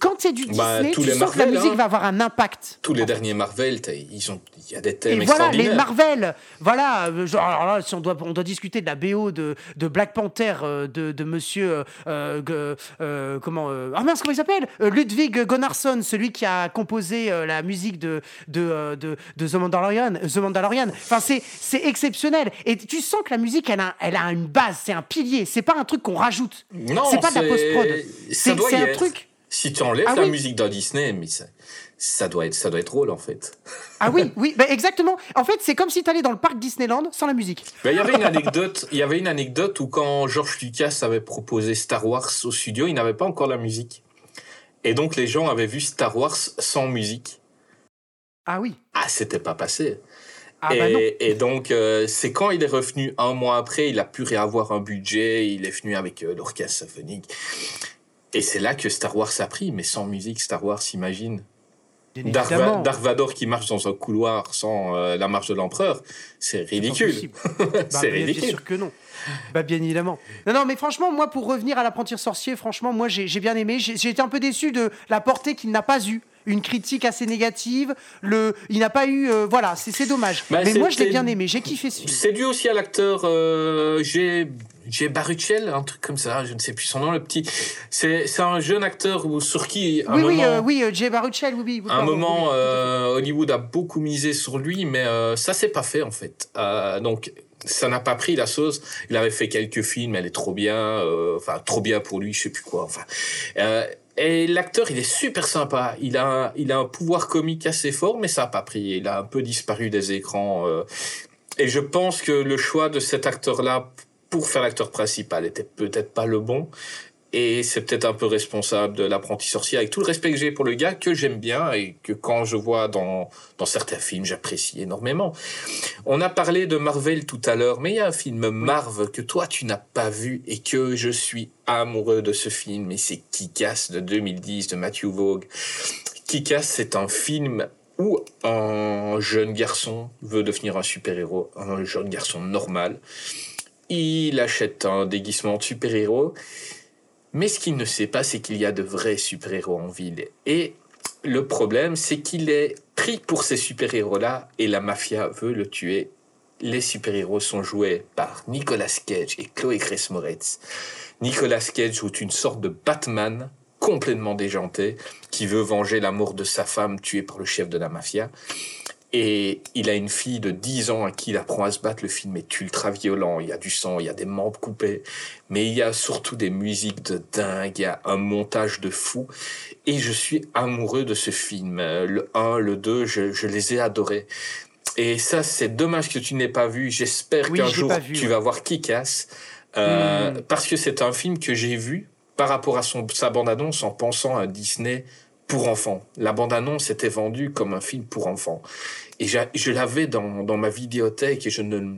Quand c'est du Bah, Disney, tous tu les sens que la musique hein. va avoir un impact. Tous les derniers Marvel, t'as- ils ont, il y a des Et thèmes voilà, les. Marvel, voilà, euh, genre, alors là, si on doit, on doit discuter de la BO de, de Black Panther, euh, de, de monsieur, euh, comment, euh, ah mince, comment il s'appelle? Ludwig Gunnarsson, celui qui a composé la musique de, de, de, de The Mandalorian, The Mandalorian. Enfin, c'est, c'est exceptionnel. Et tu sens que la musique, elle a, elle a une base, c'est un pilier, c'est pas un truc qu'on rajoute. Non, c'est pas de la post-prod. C'est, un être. truc. Si tu enlèves Ah la oui. musique d'un Disney, mais ça, ça, doit être, ça doit être drôle en fait. Ah oui, oui, bah exactement. En fait, c'est comme si tu allais dans le parc Disneyland sans la musique. Ben, il y avait une anecdote, il y avait une anecdote où quand George Lucas avait proposé Star Wars au studio, il n'avait pas encore la musique. Et donc les gens avaient vu Star Wars sans musique. Ah oui. Ah, c'était pas passé. Ah et, bah non. et donc euh, c'est quand il est revenu un mois après, il a pu réavoir un budget, il est venu avec euh, l'orchestre symphonique. Et c'est là que Star Wars a pris, mais sans musique, Star Wars, imagine. Bien Darth, Va- évidemment. Darth Vador qui marche dans un couloir sans euh, la marche de l'empereur, c'est ridicule. Bah, c'est ridicule. Bien sûr que non. Bah, bien évidemment. Non, non, mais franchement, moi, pour revenir à l'apprenti sorcier, franchement, moi, j'ai bien aimé. J'ai été un peu déçu de la portée qu'il n'a pas eue. Une critique assez négative. Le, il n'a pas eu. euh, voilà, c'est dommage. Bah, mais moi, je l'ai bien aimé. J'ai kiffé ce film. C'est dû aussi à l'acteur euh, G. G. Baruchel, un truc comme ça, je ne sais plus son nom, le petit. C'est un jeune acteur sur qui, un Oui, oui, moment, euh, oui, euh, Jay Baruchel, oui, oui. oui, à un pardon, moment oui, oui, euh, Hollywood a beaucoup misé sur lui, mais euh, ça s'est pas fait en fait. Donc ça n'a pas pris la sauce. Il avait fait quelques films, elle est trop bien, enfin trop bien pour lui, je sais plus quoi. Enfin, et l'acteur, il est super sympa. Il a, il a un pouvoir comique assez fort, mais ça a pas pris. Il a un peu disparu des écrans. euh, et je pense que le choix de cet acteur-là pour faire l'acteur principal était peut-être pas le bon. Et c'est peut-être un peu responsable de l'apprenti sorcier, avec tout le respect que j'ai pour le gars, que j'aime bien et que quand je vois dans, dans certains films, j'apprécie énormément. On a parlé de Marvel tout à l'heure, mais il y a un film Marvel que toi tu n'as pas vu et que je suis amoureux de ce film, et c'est Kick-Ass de 2010 de Matthew Vaughn. Kick-Ass, c'est un film où un jeune garçon veut devenir un super-héros, un jeune garçon normal. Il achète un déguisement de super-héros, mais ce qu'il ne sait pas, c'est qu'il y a de vrais super-héros en ville. Et le problème, c'est qu'il est pris pour ces super-héros-là et la mafia veut le tuer les super-héros sont joués par Nicolas Cage et Chloé Grace Moretz. Nicolas Cage joue une sorte de Batman complètement déjanté qui veut venger la mort de sa femme tuée par le chef de la mafia. Et il a une fille de 10 ans à qui il apprend à se battre. Le film est ultra violent. Il y a du sang, il y a des membres coupés. Mais il y a surtout des musiques de dingue. Il y a un montage de fou. Et je suis amoureux de ce film. Le 1, le 2, je, je les ai adorés. Et ça, c'est dommage que tu n'aies pas vu. J'espère Oui, qu'un jour vu, tu ouais. vas voir Kick-Ass. Euh, Mm. Parce que c'est un film que j'ai vu par rapport à son, sa bande-annonce en pensant à Disney pour enfants. La bande-annonce était vendue comme un film pour enfants. Et je l'avais dans, dans ma vidéothèque et je ne...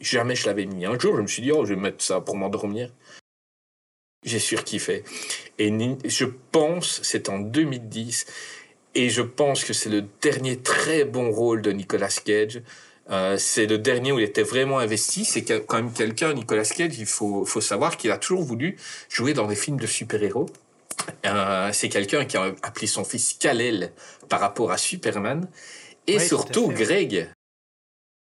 Jamais je l'avais mis. Un jour, je me suis dit, oh, je vais mettre ça pour m'endormir. J'ai surkiffé. Et je pense, c'est en 2010, et je pense que c'est le dernier très bon rôle de Nicolas Cage. Euh, c'est le dernier où il était vraiment investi. C'est quand même quelqu'un, Nicolas Cage, il faut, faut savoir qu'il a toujours voulu jouer dans des films de super-héros. Euh, c'est quelqu'un qui a appelé son fils Kal-El par rapport à Superman. Et surtout. Greg,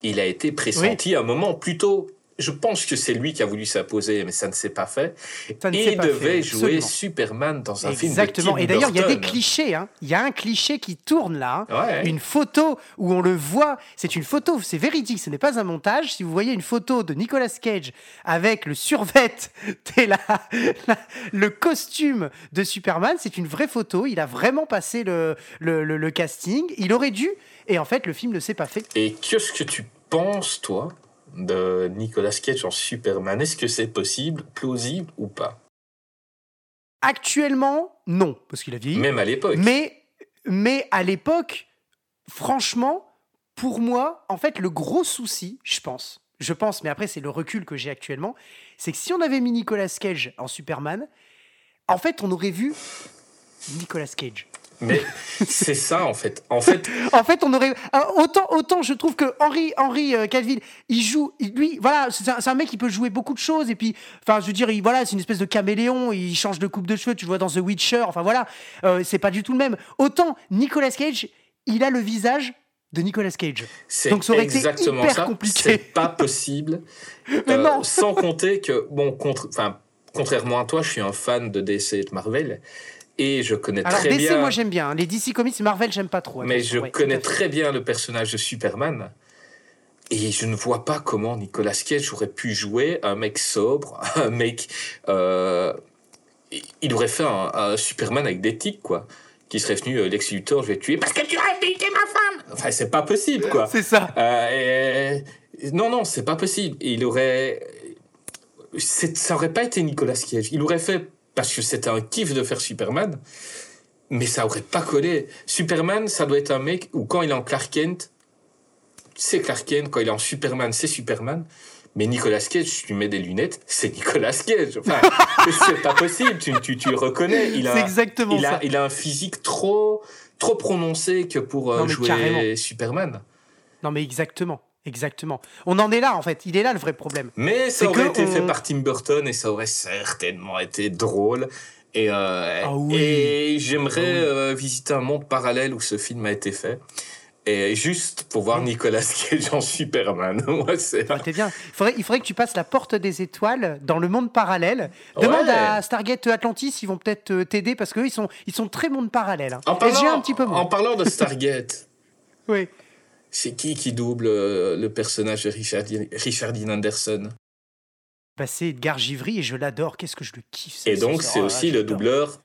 il a été pressenti un moment plutôt. Je pense que c'est lui qui a voulu s'imposer, mais ça ne s'est pas fait. Ça ne Et il pas fait, devait jouer absolument. Superman dans un film de Exactement. Et d'ailleurs, il y a des clichés. hein. Il y a un cliché qui tourne là. hein. Ouais. Une photo où on le voit, c'est une photo, c'est véridique, ce n'est pas un montage. Si vous voyez une photo de Nicolas Cage avec le survêt la- la- le costume de Superman, c'est une vraie photo. Il a vraiment passé le, le, le- le casting. Il aurait dû, et en fait, le film ne s'est pas fait. Et qu'est-ce que tu penses, toi, de Nicolas Cage en Superman Est-ce que c'est possible, plausible ou pas? Actuellement, non, parce qu'il a vieilli. Même à l'époque. Mais, mais à l'époque, franchement, pour moi, en fait, le gros souci, je pense, je pense, mais après, c'est le recul que j'ai actuellement, c'est que si on avait mis Nicolas Cage en Superman, en fait, on aurait vu Nicolas Cage. Mais c'est ça, en fait. En fait, En fait, on aurait euh, autant, autant je trouve que Henry, Henry euh, Cavill, il joue, lui, voilà, c'est un, mec qui peut jouer beaucoup de choses et puis, enfin, je veux dire, il, voilà, c'est une espèce de caméléon, il change de coupe de cheveux, tu le vois dans The Witcher, enfin voilà, euh, c'est pas du tout le même. Autant Nicolas Cage, il a le visage de Nicolas Cage. c'est Donc ça aurait été exactement hyper ça. compliqué. C'est pas possible. Mais Euh, non. Sans compter que, bon, contre, enfin, contrairement à toi, je suis un fan de DC et de Marvel. Et je connais Alors très DC, bien. moi j'aime bien, les DC Comics, Marvel, j'aime pas trop. Mais je ouais, connais très bien le personnage de Superman. Et je ne vois pas comment Nicolas Cage aurait pu jouer un mec sobre, un mec. euh, il aurait fait un, un Superman avec des tics, quoi. Qui serait venu, euh, Lex Luthor, je vais te tuer parce que tu as piqué ma femme Enfin, c'est pas possible, quoi. C'est ça. Euh, et- Non, non, c'est pas possible. Il aurait. Ça aurait pas été Nicolas Cage. Il aurait fait parce que c'était un kiff de faire Superman, mais ça aurait pas collé. Superman, ça doit être un mec où quand il est en Clark Kent, c'est Clark Kent. Quand il est en Superman, c'est Superman. Mais Nicolas Cage, tu lui mets des lunettes, c'est Nicolas Cage. Enfin, c'est pas possible. Tu, tu, tu le reconnais. Il a, C'est exactement il ça. a, il a un physique trop, trop prononcé que pour euh, Non, jouer carrément. Superman. Non mais exactement, exactement. On en est là en fait, il est là le vrai problème. Mais C'est ça aurait été on- fait par Tim Burton et ça aurait certainement été drôle. Et, euh, Ah oui. et j'aimerais Ah oui. euh, visiter un monde parallèle où ce film a été fait. Et juste pour voir Nicolas Cage en Superman. Moi, c'est... T'es bien. Il faudrait, il faudrait que tu passes la porte des étoiles dans le monde parallèle. Demande Ouais. à Stargate Atlantis, ils vont peut-être euh, t'aider parce qu'eux, ils sont, ils sont très monde parallèle. hein. En parlant, un petit peu moins. en parlant de Stargate, Oui. C'est qui qui double euh, le personnage de Richard, Richard Dean Anderson? Bah, c'est Edgar Givry et je l'adore. Qu'est-ce que je le kiffe. Et donc, ce- c'est oh aussi le doubleur.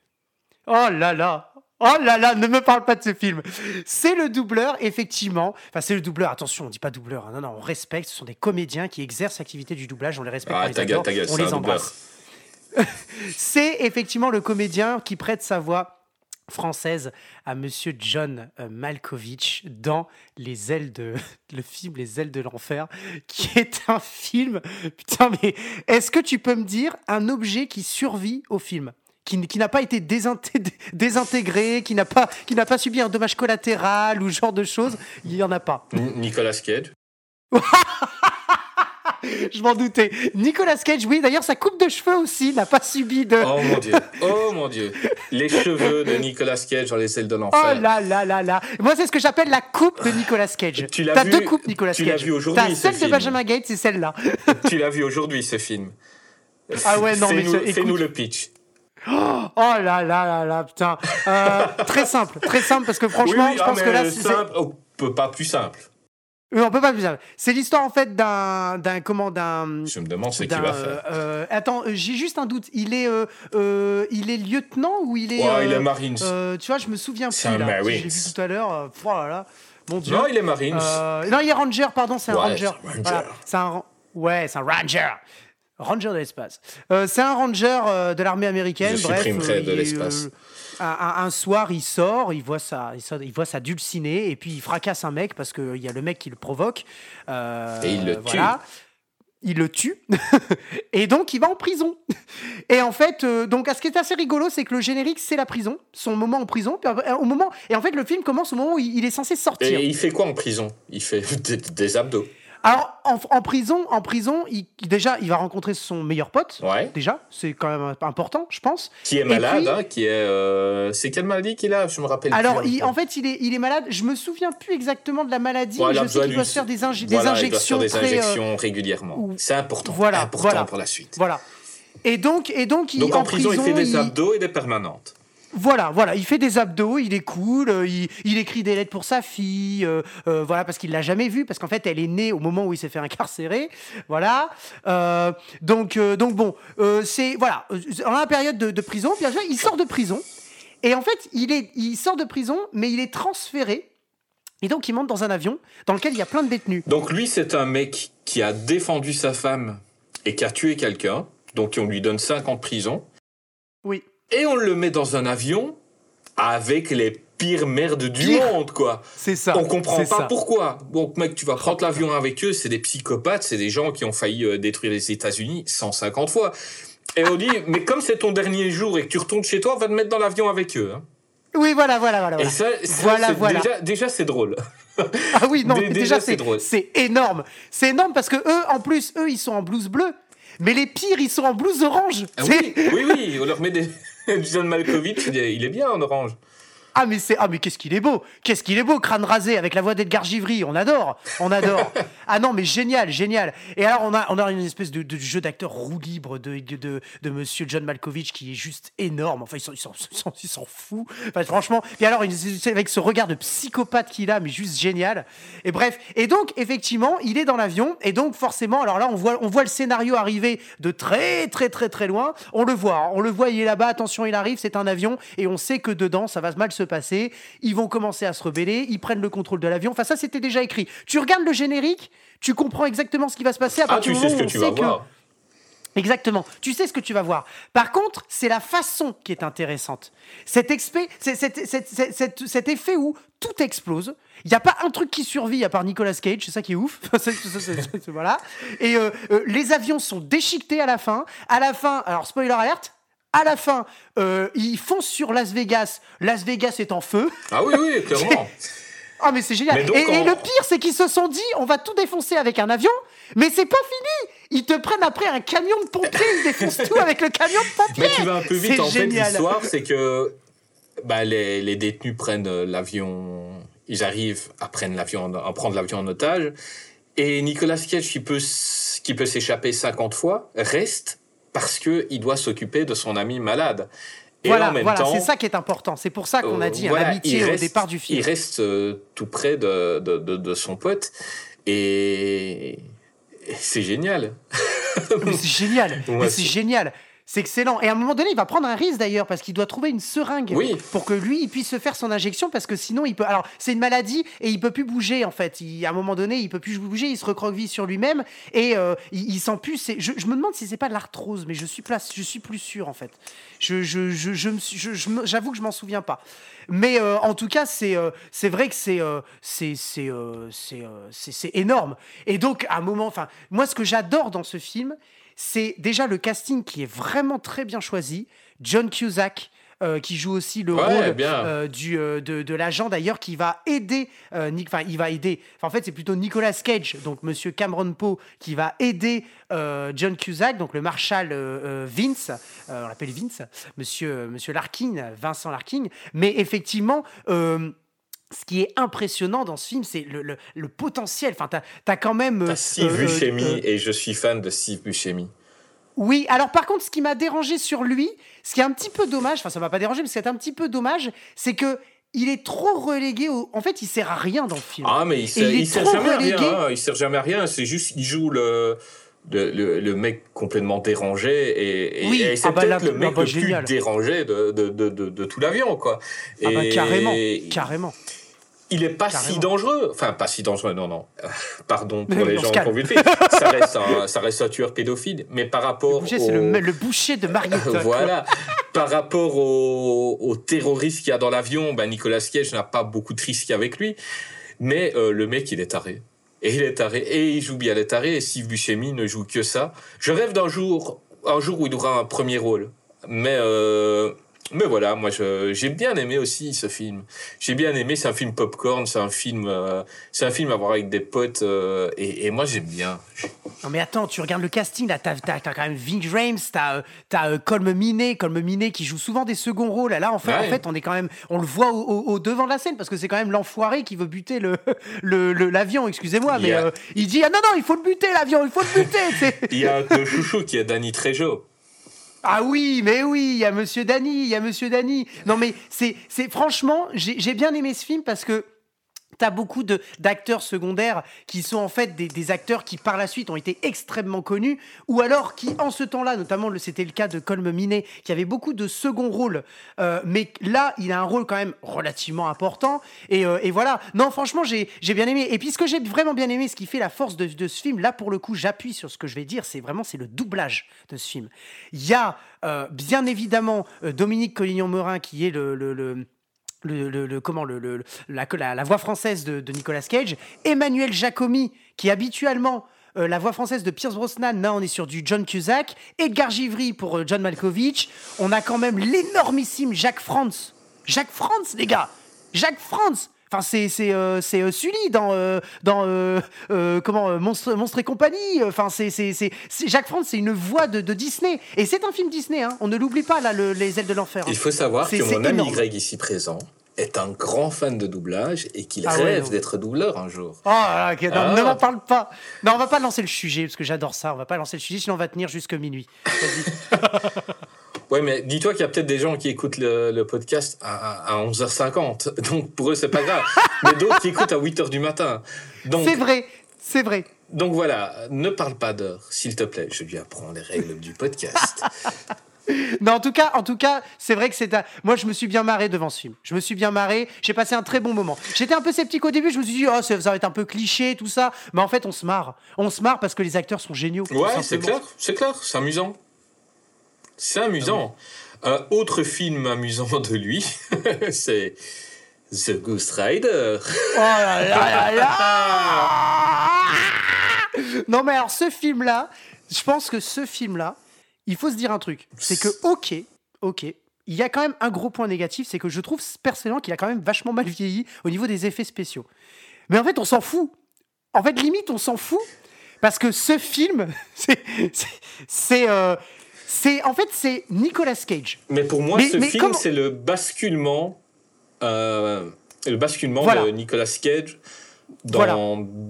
Oh là là Oh là là, ne me parle pas de ce film. C'est le doubleur, effectivement. Enfin, c'est le doubleur. Attention, on dit pas doubleur. hein. Non, non, on respecte. Ce sont des comédiens qui exercent l'activité du doublage. On les respecte, on Ah, les ta gueule, gueule, on les embrasse. C'est effectivement le comédien qui prête sa voix française à Monsieur John euh, Malkovich dans Les ailes de le film Les ailes de l'enfer, qui est un film. Putain, mais est-ce que tu peux me dire un objet qui survit au film? Qui, qui n'a pas été désinté- désintégré, qui n'a pas, qui n'a pas subi un dommage collatéral ou ce genre de choses, il y en a pas. Nicolas Cage. Je m'en doutais. Nicolas Cage, oui, d'ailleurs, sa coupe de cheveux aussi n'a pas subi de. Oh mon dieu, oh mon dieu. Les cheveux de Nicolas Cage dans les ailes de Oh l'enfer. là là là là. Moi, c'est ce que j'appelle la coupe de Nicolas Cage. Tu l'as vu- deux coupes, Nicolas tu Cage. l'as vu aujourd'hui, T'as ce celle de film. Benjamin Gates et celle-là. tu l'as vu aujourd'hui ce film. Ah ouais, non, mais Fais-nous écoute- le pitch. Oh là là là là, putain. Euh, très simple, très simple, parce que franchement, Oui, oui, je ah, pense que mais là, c'est- simple, oh, pas plus simple. On peut pas plus simple. C'est l'histoire en fait d'un, d'un comment, d'un. Je me demande ce qu'il va faire. euh, attends, euh, j'ai juste un doute. Il est, euh, euh, il est lieutenant ou il est. Ouais, il est Marines. tu vois, je me souviens C'est plus un là. L'ai vu tout à l'heure. euh, oh là là, mon dieu. non, il est Marines. Non, il est ranger, pardon, c'est un Ouais, ranger. c'est un. Voilà, c'est ouais, c'est un ranger. Ranger de l'espace. C'est un ranger de l'armée américaine. Je bref, supprimerai de l'espace. Un, soir, il sort, il voit sa, il, sort- il voit sa dulcinée et puis il fracasse un mec parce qu'il y a le mec qui le provoque. Euh, Et il le voilà. Il le tue et donc il va en prison. Et en fait, euh, donc ce qui est assez rigolo, c'est que le générique c'est la prison, son moment en prison. Puis, euh, au moment et en fait le film commence au moment où il il est censé sortir. Et il fait quoi en prison? Il fait des, des abdos. Alors en, en prison, en prison, il, déjà il va rencontrer son meilleur pote. Ouais. Déjà, c'est quand même important, je pense. Qui est malade, puis- hein, qui est. euh, C'est quelle maladie qu'il a? Je me rappelle. Alors, plus, il- en fait, il est, il est malade. Je me souviens plus exactement de la maladie, Ouais, mais je sais besoin qu'il doit se faire des, inj- des Voilà, il doit injections faire des très, euh, injections régulièrement. ou- C'est important. Voilà, important voilà. pour la suite. Voilà. Et donc, et donc, il, Donc en, prison, il fait des abdos et des permanentes. Voilà, voilà, il fait des abdos, il est cool, euh, il, il écrit des lettres pour sa fille, euh, euh, voilà, parce qu'il l'a jamais vue, parce qu'en fait, elle est née au moment où il s'est fait incarcérer, voilà. Donc, donc bon, c'est voilà, dans la période de, de prison, il sort de prison, et en fait, il est, il sort de prison, mais il est transféré, et donc il monte dans un avion dans lequel il y a plein de détenus. Donc lui, c'est un mec qui a défendu sa femme et qui a tué quelqu'un. Donc on lui donne 5 ans de prison. Oui. Et on le met dans un avion avec les pires merdes du Pire. monde, quoi. C'est ça. On comprend pas ça. pourquoi. Donc, mec, tu vas prendre l'avion avec eux, c'est des psychopathes, c'est des gens qui ont failli euh, détruire les États-Unis 150 fois. Et on dit, mais comme c'est ton dernier jour et que tu retournes chez toi, on va te mettre dans l'avion avec eux. hein. Oui, voilà, voilà, voilà. Et ça, ça, Voilà, voilà. déjà, déjà c'est drôle. Ah oui, non, Dé- déjà, déjà, c'est drôle. c'est énorme. C'est énorme parce que eux, en plus, eux, ils sont en blouse bleue. Mais les pires, ils sont en blouse orange. Ah oui, oui, oui, on leur met des. John Malkovich, il est, bien en orange. Ah mais c'est ah mais qu'est-ce qu'il est beau Qu'est-ce qu'il est beau crâne rasé avec la voix d'Edgar Givry, on adore. On adore. ah non mais génial, génial. Et alors on a on a une espèce de, de jeu d'acteur roue libre de, de, de, de monsieur John Malkovich qui est juste énorme. Enfin ils s'en ils s'en- ils s'en- ils s'en fout. Enfin, franchement, et alors avec ce regard de psychopathe qu'il a mais juste génial. Et bref, et donc effectivement, il est dans l'avion et donc forcément alors là on voit on voit le scénario arriver de très très très très loin. On le voit, hein. on le voit, il est là-bas, attention, il arrive, c'est un avion et on sait que dedans ça va mal se passer. Ils vont commencer à se rebeller, ils prennent le contrôle de l'avion. Enfin ça c'était déjà écrit. Tu regardes le générique, tu comprends exactement ce qui va se passer à Ah, partir tu du sais ce moment que où tu on vas sait que- voir. Exactement. Tu sais ce que tu vas voir. Par contre, c'est la façon qui est intéressante. Cet, expé- effet où tout explose. Il n'y a pas un truc qui survit à part Nicolas Cage, c'est ça qui est ouf. Voilà. Et euh, euh, les avions sont déchiquetés à la fin. À la fin, alors spoiler alerte. À la fin, euh, ils foncent sur Las Vegas. Las Vegas est en feu. Ah oui, oui, clairement. Ah mais c'est génial. Mais donc, et, le pire, c'est qu'ils se sont dit, on va tout défoncer avec un avion, mais c'est pas fini. Ils te prennent après un camion de pompiers, ils défoncent tout avec le camion de pompiers. Mais tu vas un peu vite en fait. génial. L'histoire, c'est que bah, les, les détenus prennent euh, l'avion. Ils arrivent à prendre l'avion, en- à prendre l'avion en otage. Et Nicolas Cage, qui peut, qui peut s'échapper 50 fois, reste parce que il doit s'occuper de son ami malade. Et Voilà, en même voilà, temps, c'est ça qui est important. C'est pour ça qu'on a euh, dit voilà, un amitié au départ du film. Il reste euh, tout près de, de, de, de son pote. Et, et c'est génial. C'est génial. C'est- génial. C'est excellent. Et à un moment donné, il va prendre un risque d'ailleurs parce qu'il doit trouver une seringue Oui. pour que lui il puisse se faire son injection parce que sinon il peut. Alors c'est une maladie et il peut plus bouger en fait. Il, à un moment donné, il peut plus bouger, il se recroqueville sur lui-même et euh, il, il sent plus. c'est- Je, je me demande si c'est pas de l'arthrose, mais je suis plus, je suis plus sûr en fait. Je, je, je, je j'avoue que je m'en souviens pas. Mais euh, en tout cas, c'est euh, c'est vrai que c'est c'est c'est c'est c'est- c'est énorme. Et donc, à un moment, enfin, moi, ce que j'adore dans ce film, c'est déjà le casting qui est vraiment très bien choisi. John Cusack, euh, qui joue aussi le Ouais, rôle euh, du, euh, de, de l'agent d'ailleurs qui va aider, Nick- enfin il va aider, en fait c'est plutôt Nicolas Cage, donc Monsieur Cameron Poe, qui va aider John Cusack, donc le marshal Vince, on l'appelle Vince, Monsieur, Monsieur Larkin, Vincent Larkin, mais effectivement... ce qui est impressionnant dans ce film, c'est le, le- le potentiel. Enfin, t'as as quand même. euh, T'as Steve euh, Buscemi euh, et je suis fan de Steve Buscemi. oui, alors par contre, ce qui m'a dérangé sur lui, ce qui est un petit peu dommage, enfin ça m'a pas dérangé, mais c'est un petit peu dommage, c'est que il est trop relégué au... En fait, il sert à rien dans le film. Ah, mais il sert, il sert jamais à relégué. rien. hein. Il sert jamais à rien. C'est juste, il joue le, le, le, le mec complètement dérangé et, et- Oui, et c'est ah bah peut-être le mec ah bah le plus dérangé de, de, de, de, de tout l'avion, quoi. Ah bah carrément, carrément. Il est pas si dangereux. Enfin, pas si dangereux, non, non. Pardon pour les gens qui ont vu le film. Ça reste un, ça reste un tueur pédophile. Mais par rapport Boucher, au... c'est le, le boucher de Marietta. voilà. Par rapport au, au terroriste qu'il y a dans l'avion, ben Nicolas Cage n'a pas beaucoup de risques avec lui. Mais euh, le mec, il est taré. Et il est taré. Et il joue bien les tarés. Et Steve Buscemi ne joue que ça. Je rêve d'un jour, un jour où il aura un premier rôle. Mais, euh, mais voilà, moi, j'ai bien aimé aussi ce film. J'ai bien aimé. C'est un film popcorn. C'est un film, euh, c'est un film à voir avec des potes. euh, et, et moi, j'aime bien. Non mais attends, tu regardes le casting, là, t'as t'as- t'as quand même Ving Rhames, t'as t'as, euh, Colm Minet, Colm Minet qui joue souvent des seconds rôles. Là, en fait, Ouais. en fait, on est quand même, on le voit au, au- au devant de la scène parce que c'est quand même l'enfoiré qui veut buter le le- le- l'avion. Excusez-moi, mais euh, il dit ah non non, il faut le buter l'avion, il faut le buter. Il y a un chouchous qui est Danny Trejo. Ah oui, mais oui, il y a Monsieur Dany, il y a Monsieur Dany. Non mais c'est, franchement, j'ai bien aimé ce film parce que t'as beaucoup d'acteurs secondaires qui sont en fait des, acteurs qui par la suite ont été extrêmement connus ou alors qui en ce temps-là, notamment c'était le cas de Colm Minet, qui avait beaucoup de second rôles, Euh, mais là il a un rôle quand même relativement important et, euh, voilà. Non franchement j'ai bien aimé et puis ce que j'ai vraiment bien aimé, ce qui fait la force de, de ce film, là pour le coup j'appuie sur ce que je vais dire, c'est vraiment c'est le doublage de ce film. Il y a euh, bien évidemment euh, Dominique Collignon-Morin qui est le- le, le- le- comment le, le- la, la- la voix française de, de Nicolas Cage, Emmanuel Jacomi qui est habituellement euh, la voix française de Pierce Brosnan, là on est sur du John Cusack, Edgar Givry pour euh, John Malkovich, on a quand même l'énormissime Jacques Franz, Jacques Franz les gars, Jacques Franz Enfin, c'est c'est euh, c'est, euh, Sully dans euh, dans comment Monstre Monstre et compagnie. Enfin, c'est c'est Jacques Franz, c'est une voix de, de Disney et c'est un film Disney. Hein. On ne l'oublie pas là, le- les ailes de l'enfer. hein. Il faut savoir que c'est mon ami. Greg ici présent est un grand fan de doublage et qu'il Ah rêve d'être doubleur un jour. Oh, là, ok, non, Ah. ne m'en parle pas. Non, on va pas lancer le sujet parce que j'adore ça. On va pas lancer le sujet, sinon on va tenir jusque minuit. Ouais, mais dis-toi qu'il y a peut-être des gens qui écoutent le, le podcast à, à 11h50. Donc pour eux, c'est pas grave. mais d'autres qui écoutent à 8h du matin. C'est vrai, c'est vrai. donc voilà, ne parle pas d'heure, s'il te plaît. Je lui apprends les règles du podcast. Non, en tout cas, en tout cas, c'est vrai que c'est un... moi je me suis bien marré devant ce film. Je me suis bien marré, j'ai passé un très bon moment. J'étais un peu sceptique au début, je me suis dit oh ça va être un peu cliché tout ça, mais en fait on se marre. On se marre parce que les acteurs sont géniaux. Ouais, c'est clair, c'est clair, c'est amusant. C'est amusant. Ah Un autre film amusant de lui, c'est The Ghost Rider. Oh là là là là Non mais alors ce film là, je pense que ce film là, il faut se dire un truc, c'est que ok, ok, il y a quand même un gros point négatif, c'est que je trouve personnellement qu'il a quand même vachement mal vieilli au niveau des effets spéciaux. Mais en fait, on s'en fout. En fait, limite, on s'en fout parce que ce film, c'est, c'est, c'est, euh, c'est- en fait, c'est Nicolas Cage. Mais pour moi, Mais- ce mais film, comment- c'est le basculement, euh, le basculement Voilà. de Nicolas Cage dans, Voilà.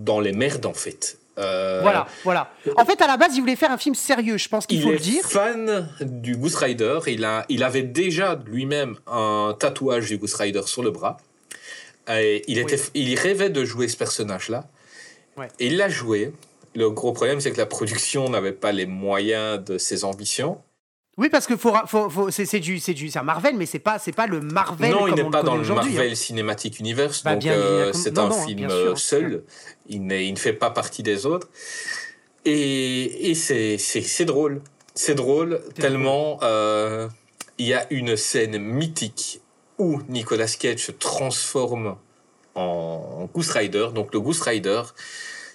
dans les merdes, en fait. Euh, Voilà, voilà. En fait, à la base, il voulait faire un film sérieux, je pense qu'il Il faut est le dire. fan du Ghost Rider. Il, a, il avait déjà lui-même un tatouage du Ghost Rider sur le bras. Et il, était, il rêvait de jouer ce personnage-là. Ouais. Et il l'a joué. Le gros problème, c'est que la production n'avait pas les moyens de ses ambitions. Oui, parce que faut, faut, faut- c'est, c'est du, c'est du, c'est un Marvel, mais c'est pas, c'est pas le Marvel non, comme il n'est le pas dans le aujourd'hui. hein. Marvel Cinematic Universe, Bah, donc euh, c'est un non, film euh, sûr. seul. Il, ne fait pas partie des autres. Et, et c'est, c'est, c'est drôle. C'est drôle tellement euh, il y a une scène mythique où Nicolas Cage se transforme en Ghost Rider. Donc le Ghost Rider,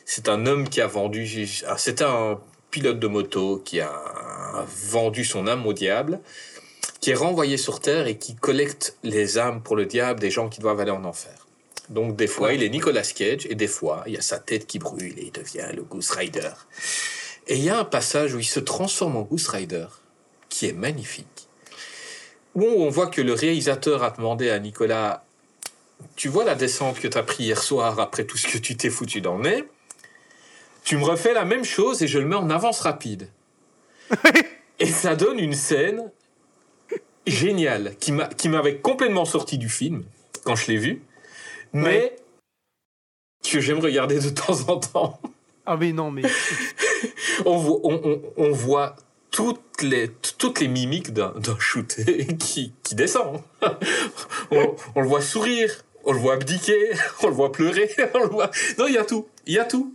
c'est un homme qui a vendu... C'était un pilote de moto qui a vendu son âme au diable qui est renvoyé sur Terre et qui collecte les âmes pour le diable des gens qui doivent aller en enfer. Donc des fois, il est Nicolas Cage et des fois, il y a sa tête qui brûle et il devient le Goose Rider. Et il y a un passage où il se transforme en Goose Rider qui est magnifique. Où on voit que le réalisateur a demandé à Nicolas Tu vois la descente que tu as pris hier soir après tout ce que tu t'es foutu dans le nez Tu me refais la même chose et je le mets en avance rapide. et ça donne une scène géniale qui m'a- qui m'avait complètement sorti du film quand je l'ai vu, mais que j'aime regarder de temps en temps. Ah mais non, mais On voit, on, on- on voit toutes les, toutes les mimiques d'un shooté qui, qui descend. on, on le voit sourire, on le voit abdiquer, on le voit pleurer, on le voit... Non, il y a tout, il y a tout.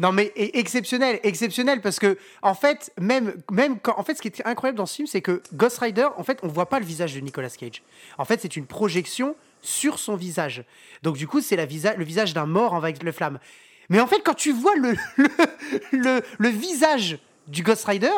Non mais exceptionnel, exceptionnel parce que en fait même même quand en fait ce qui est incroyable dans ce film c'est que Ghost Rider en fait on voit pas le visage de Nicolas Cage. En fait c'est une projection sur son visage. Donc du coup c'est la visa le visage d'un mort avec le flamme. Mais en fait quand tu vois le, le, le visage du Ghost Rider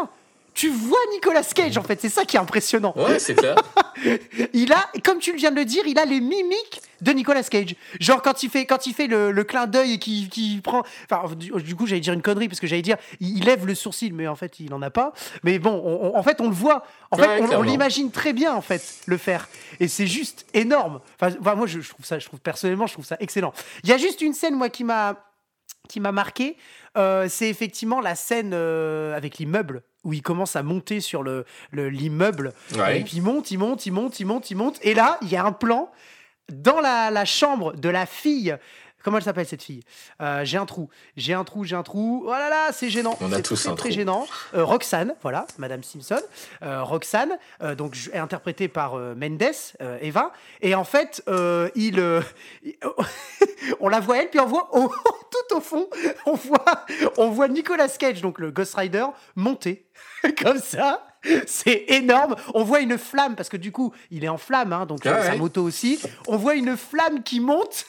tu vois Nicolas Cage en fait, c'est ça qui est impressionnant. Ouais, c'est clair. Il a, comme tu viens de le dire, il a les mimiques de Nicolas Cage. Genre quand il fait, quand il fait le, le clin d'œil et qui qui prend. Enfin, du, du coup, j'allais dire une connerie parce que j'allais dire, il, il lève le sourcil, mais en fait, il en a pas. Mais bon, on- on- en fait, on le voit. En fait, Ouais, on- l'imagine très bien en fait le faire. Et c'est juste énorme. Enfin, enfin, moi, je, je trouve ça, je trouve personnellement, je trouve ça excellent. Il y a juste une scène moi qui m'a qui m'a marqué, euh, c'est effectivement la scène euh, avec l'immeuble où il commence à monter sur le le- l'immeuble Ouais. et puis il monte, il monte, il monte, il monte, il monte. Et là, il y a un plan dans la, la chambre de la fille. Comment elle s'appelle cette fille? Euh, J'ai un trou, j'ai un trou, j'ai un trou. Oh là là, c'est gênant. On a tous très, un très trou. gênant. Euh, Roxane, voilà, Madame Simpson. Euh, Roxane, donc je- interprétée par Mendes, Eva. Et en fait, il, on la voit elle, puis on voit tout au fond, on voit, on voit Nicolas Cage, donc le Ghost Rider, monter comme ça. C'est énorme. On voit une flamme parce que du coup, il est en flamme, hein, donc Ah sa moto aussi. On voit une flamme qui monte.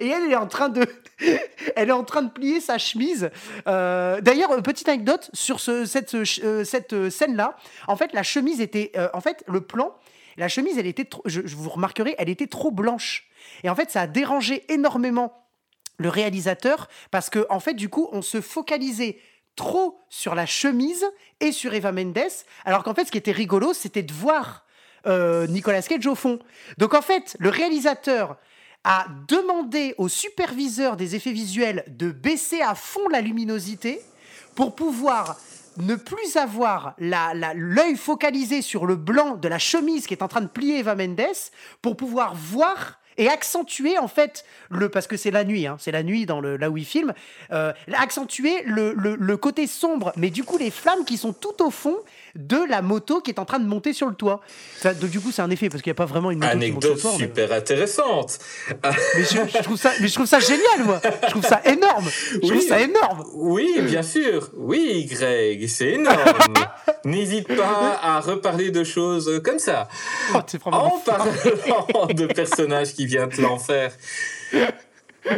Et elle, est en train de, elle est en train de plier sa chemise. Euh, D'ailleurs, petite anecdote sur ce, cette, euh, cette euh, scène-là. En fait, la chemise était, en fait, le plan, la chemise, elle était, trop- je, vous remarquerez, elle était trop blanche. Et en fait, ça a dérangé énormément le réalisateur parce que en fait du coup on se focalisait trop sur la chemise et sur Eva Mendes alors qu'en fait ce qui était rigolo c'était de voir Nicolas Cage au fond donc en fait le réalisateur a demandé au superviseur des effets visuels de baisser à fond la luminosité pour pouvoir ne plus avoir l'œil focalisé sur le blanc de la chemise qui est en train de plier Eva Mendes pour pouvoir voir et accentuer en fait le parce que c'est la nuit hein, c'est la nuit dans le là où il filme euh, accentuer le- le côté sombre. Mais du coup les flammes qui sont tout au fond de la moto qui est en train de monter sur le toit Enfin, donc, du coup c'est un effet parce qu'il n'y a pas vraiment une moto qui monte sur Anecdote le toit mais- super intéressante. mais je, je trouve ça mais je trouve ça génial moi je trouve ça énorme je trouve Oui. ça énorme Oui, bien sûr. Oui, Greg, c'est énorme. N'hésite pas à reparler de choses comme ça. Oh, En parlant de personnages qui viennent de l'enfer,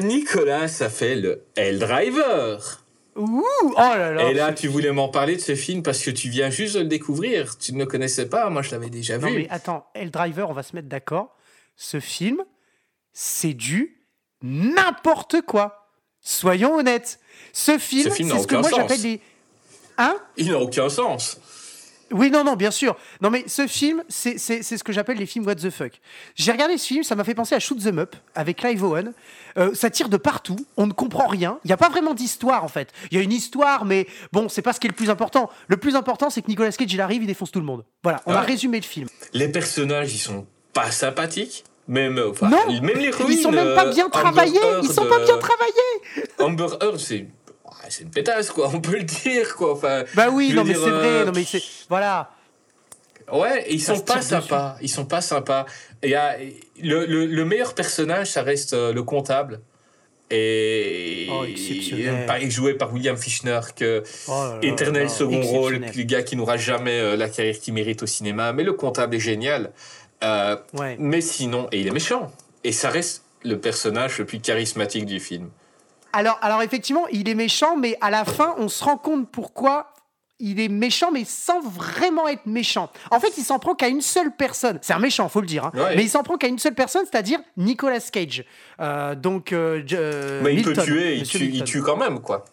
Nicolas a fait le Hell-Driver. Ouh, oh là là Et là, tu voulais m'en parler de ce film parce que tu viens juste de le découvrir. Tu ne le connaissais pas, moi je l'avais déjà Non vu. mais attends, El Driver, on va se mettre d'accord. Ce film, c'est du n'importe quoi. Soyons honnêtes. Ce film, Ce film c'est ce que moi j'appelle des... Hein? Il n'a aucun sens. Oui, non, non, bien sûr. Non, mais ce film, c'est ce que j'appelle les films what the fuck. J'ai regardé ce film, ça m'a fait penser à Shoot 'em Up avec Clive Owen. Euh, ça tire de partout, on ne comprend rien. Il n'y a pas vraiment d'histoire en fait. Il y a une histoire, mais bon, c'est pas ce qui est le plus important. Le plus important, c'est que Nicolas Cage, il arrive, il défonce tout le monde. Voilà, on a Ouais. résumé le film. Les personnages, ils sont pas sympathiques. Même, euh, enfin, non, même l'héroïne, ils sont même pas euh, bien Amber travaillés. Ils sont pas bien euh, travaillés. Amber Heard, c'est ouais, c'est une pétasse, quoi. On peut le dire, quoi. Enfin, Bah oui, non mais dire, vrai, euh, non mais c'est voilà. Ouais, ils sont pas dessus. sympas. Ils sont pas sympas. Il y a, le, le, le meilleur personnage, ça reste euh, le comptable. Et Oh, par- joué par William Fichtner, que Oh là là éternel là, second rôle, le gars qui n'aura jamais euh, la carrière qu'il mérite au cinéma. Mais le comptable est génial. Euh, Ouais. mais sinon, et il est méchant. Et ça reste le personnage le plus charismatique du film. Alors alors effectivement, il est méchant, mais à la fin, on se rend compte pourquoi il est méchant, mais sans vraiment être méchant. En fait, il s'en prend qu'à une seule personne. C'est un méchant, faut le dire. hein. Ouais. Mais il s'en prend qu'à une seule personne, c'est-à-dire Nicolas Cage. Euh, donc, euh, euh, Mais il peut tuer, il tue, il tue quand même, quoi.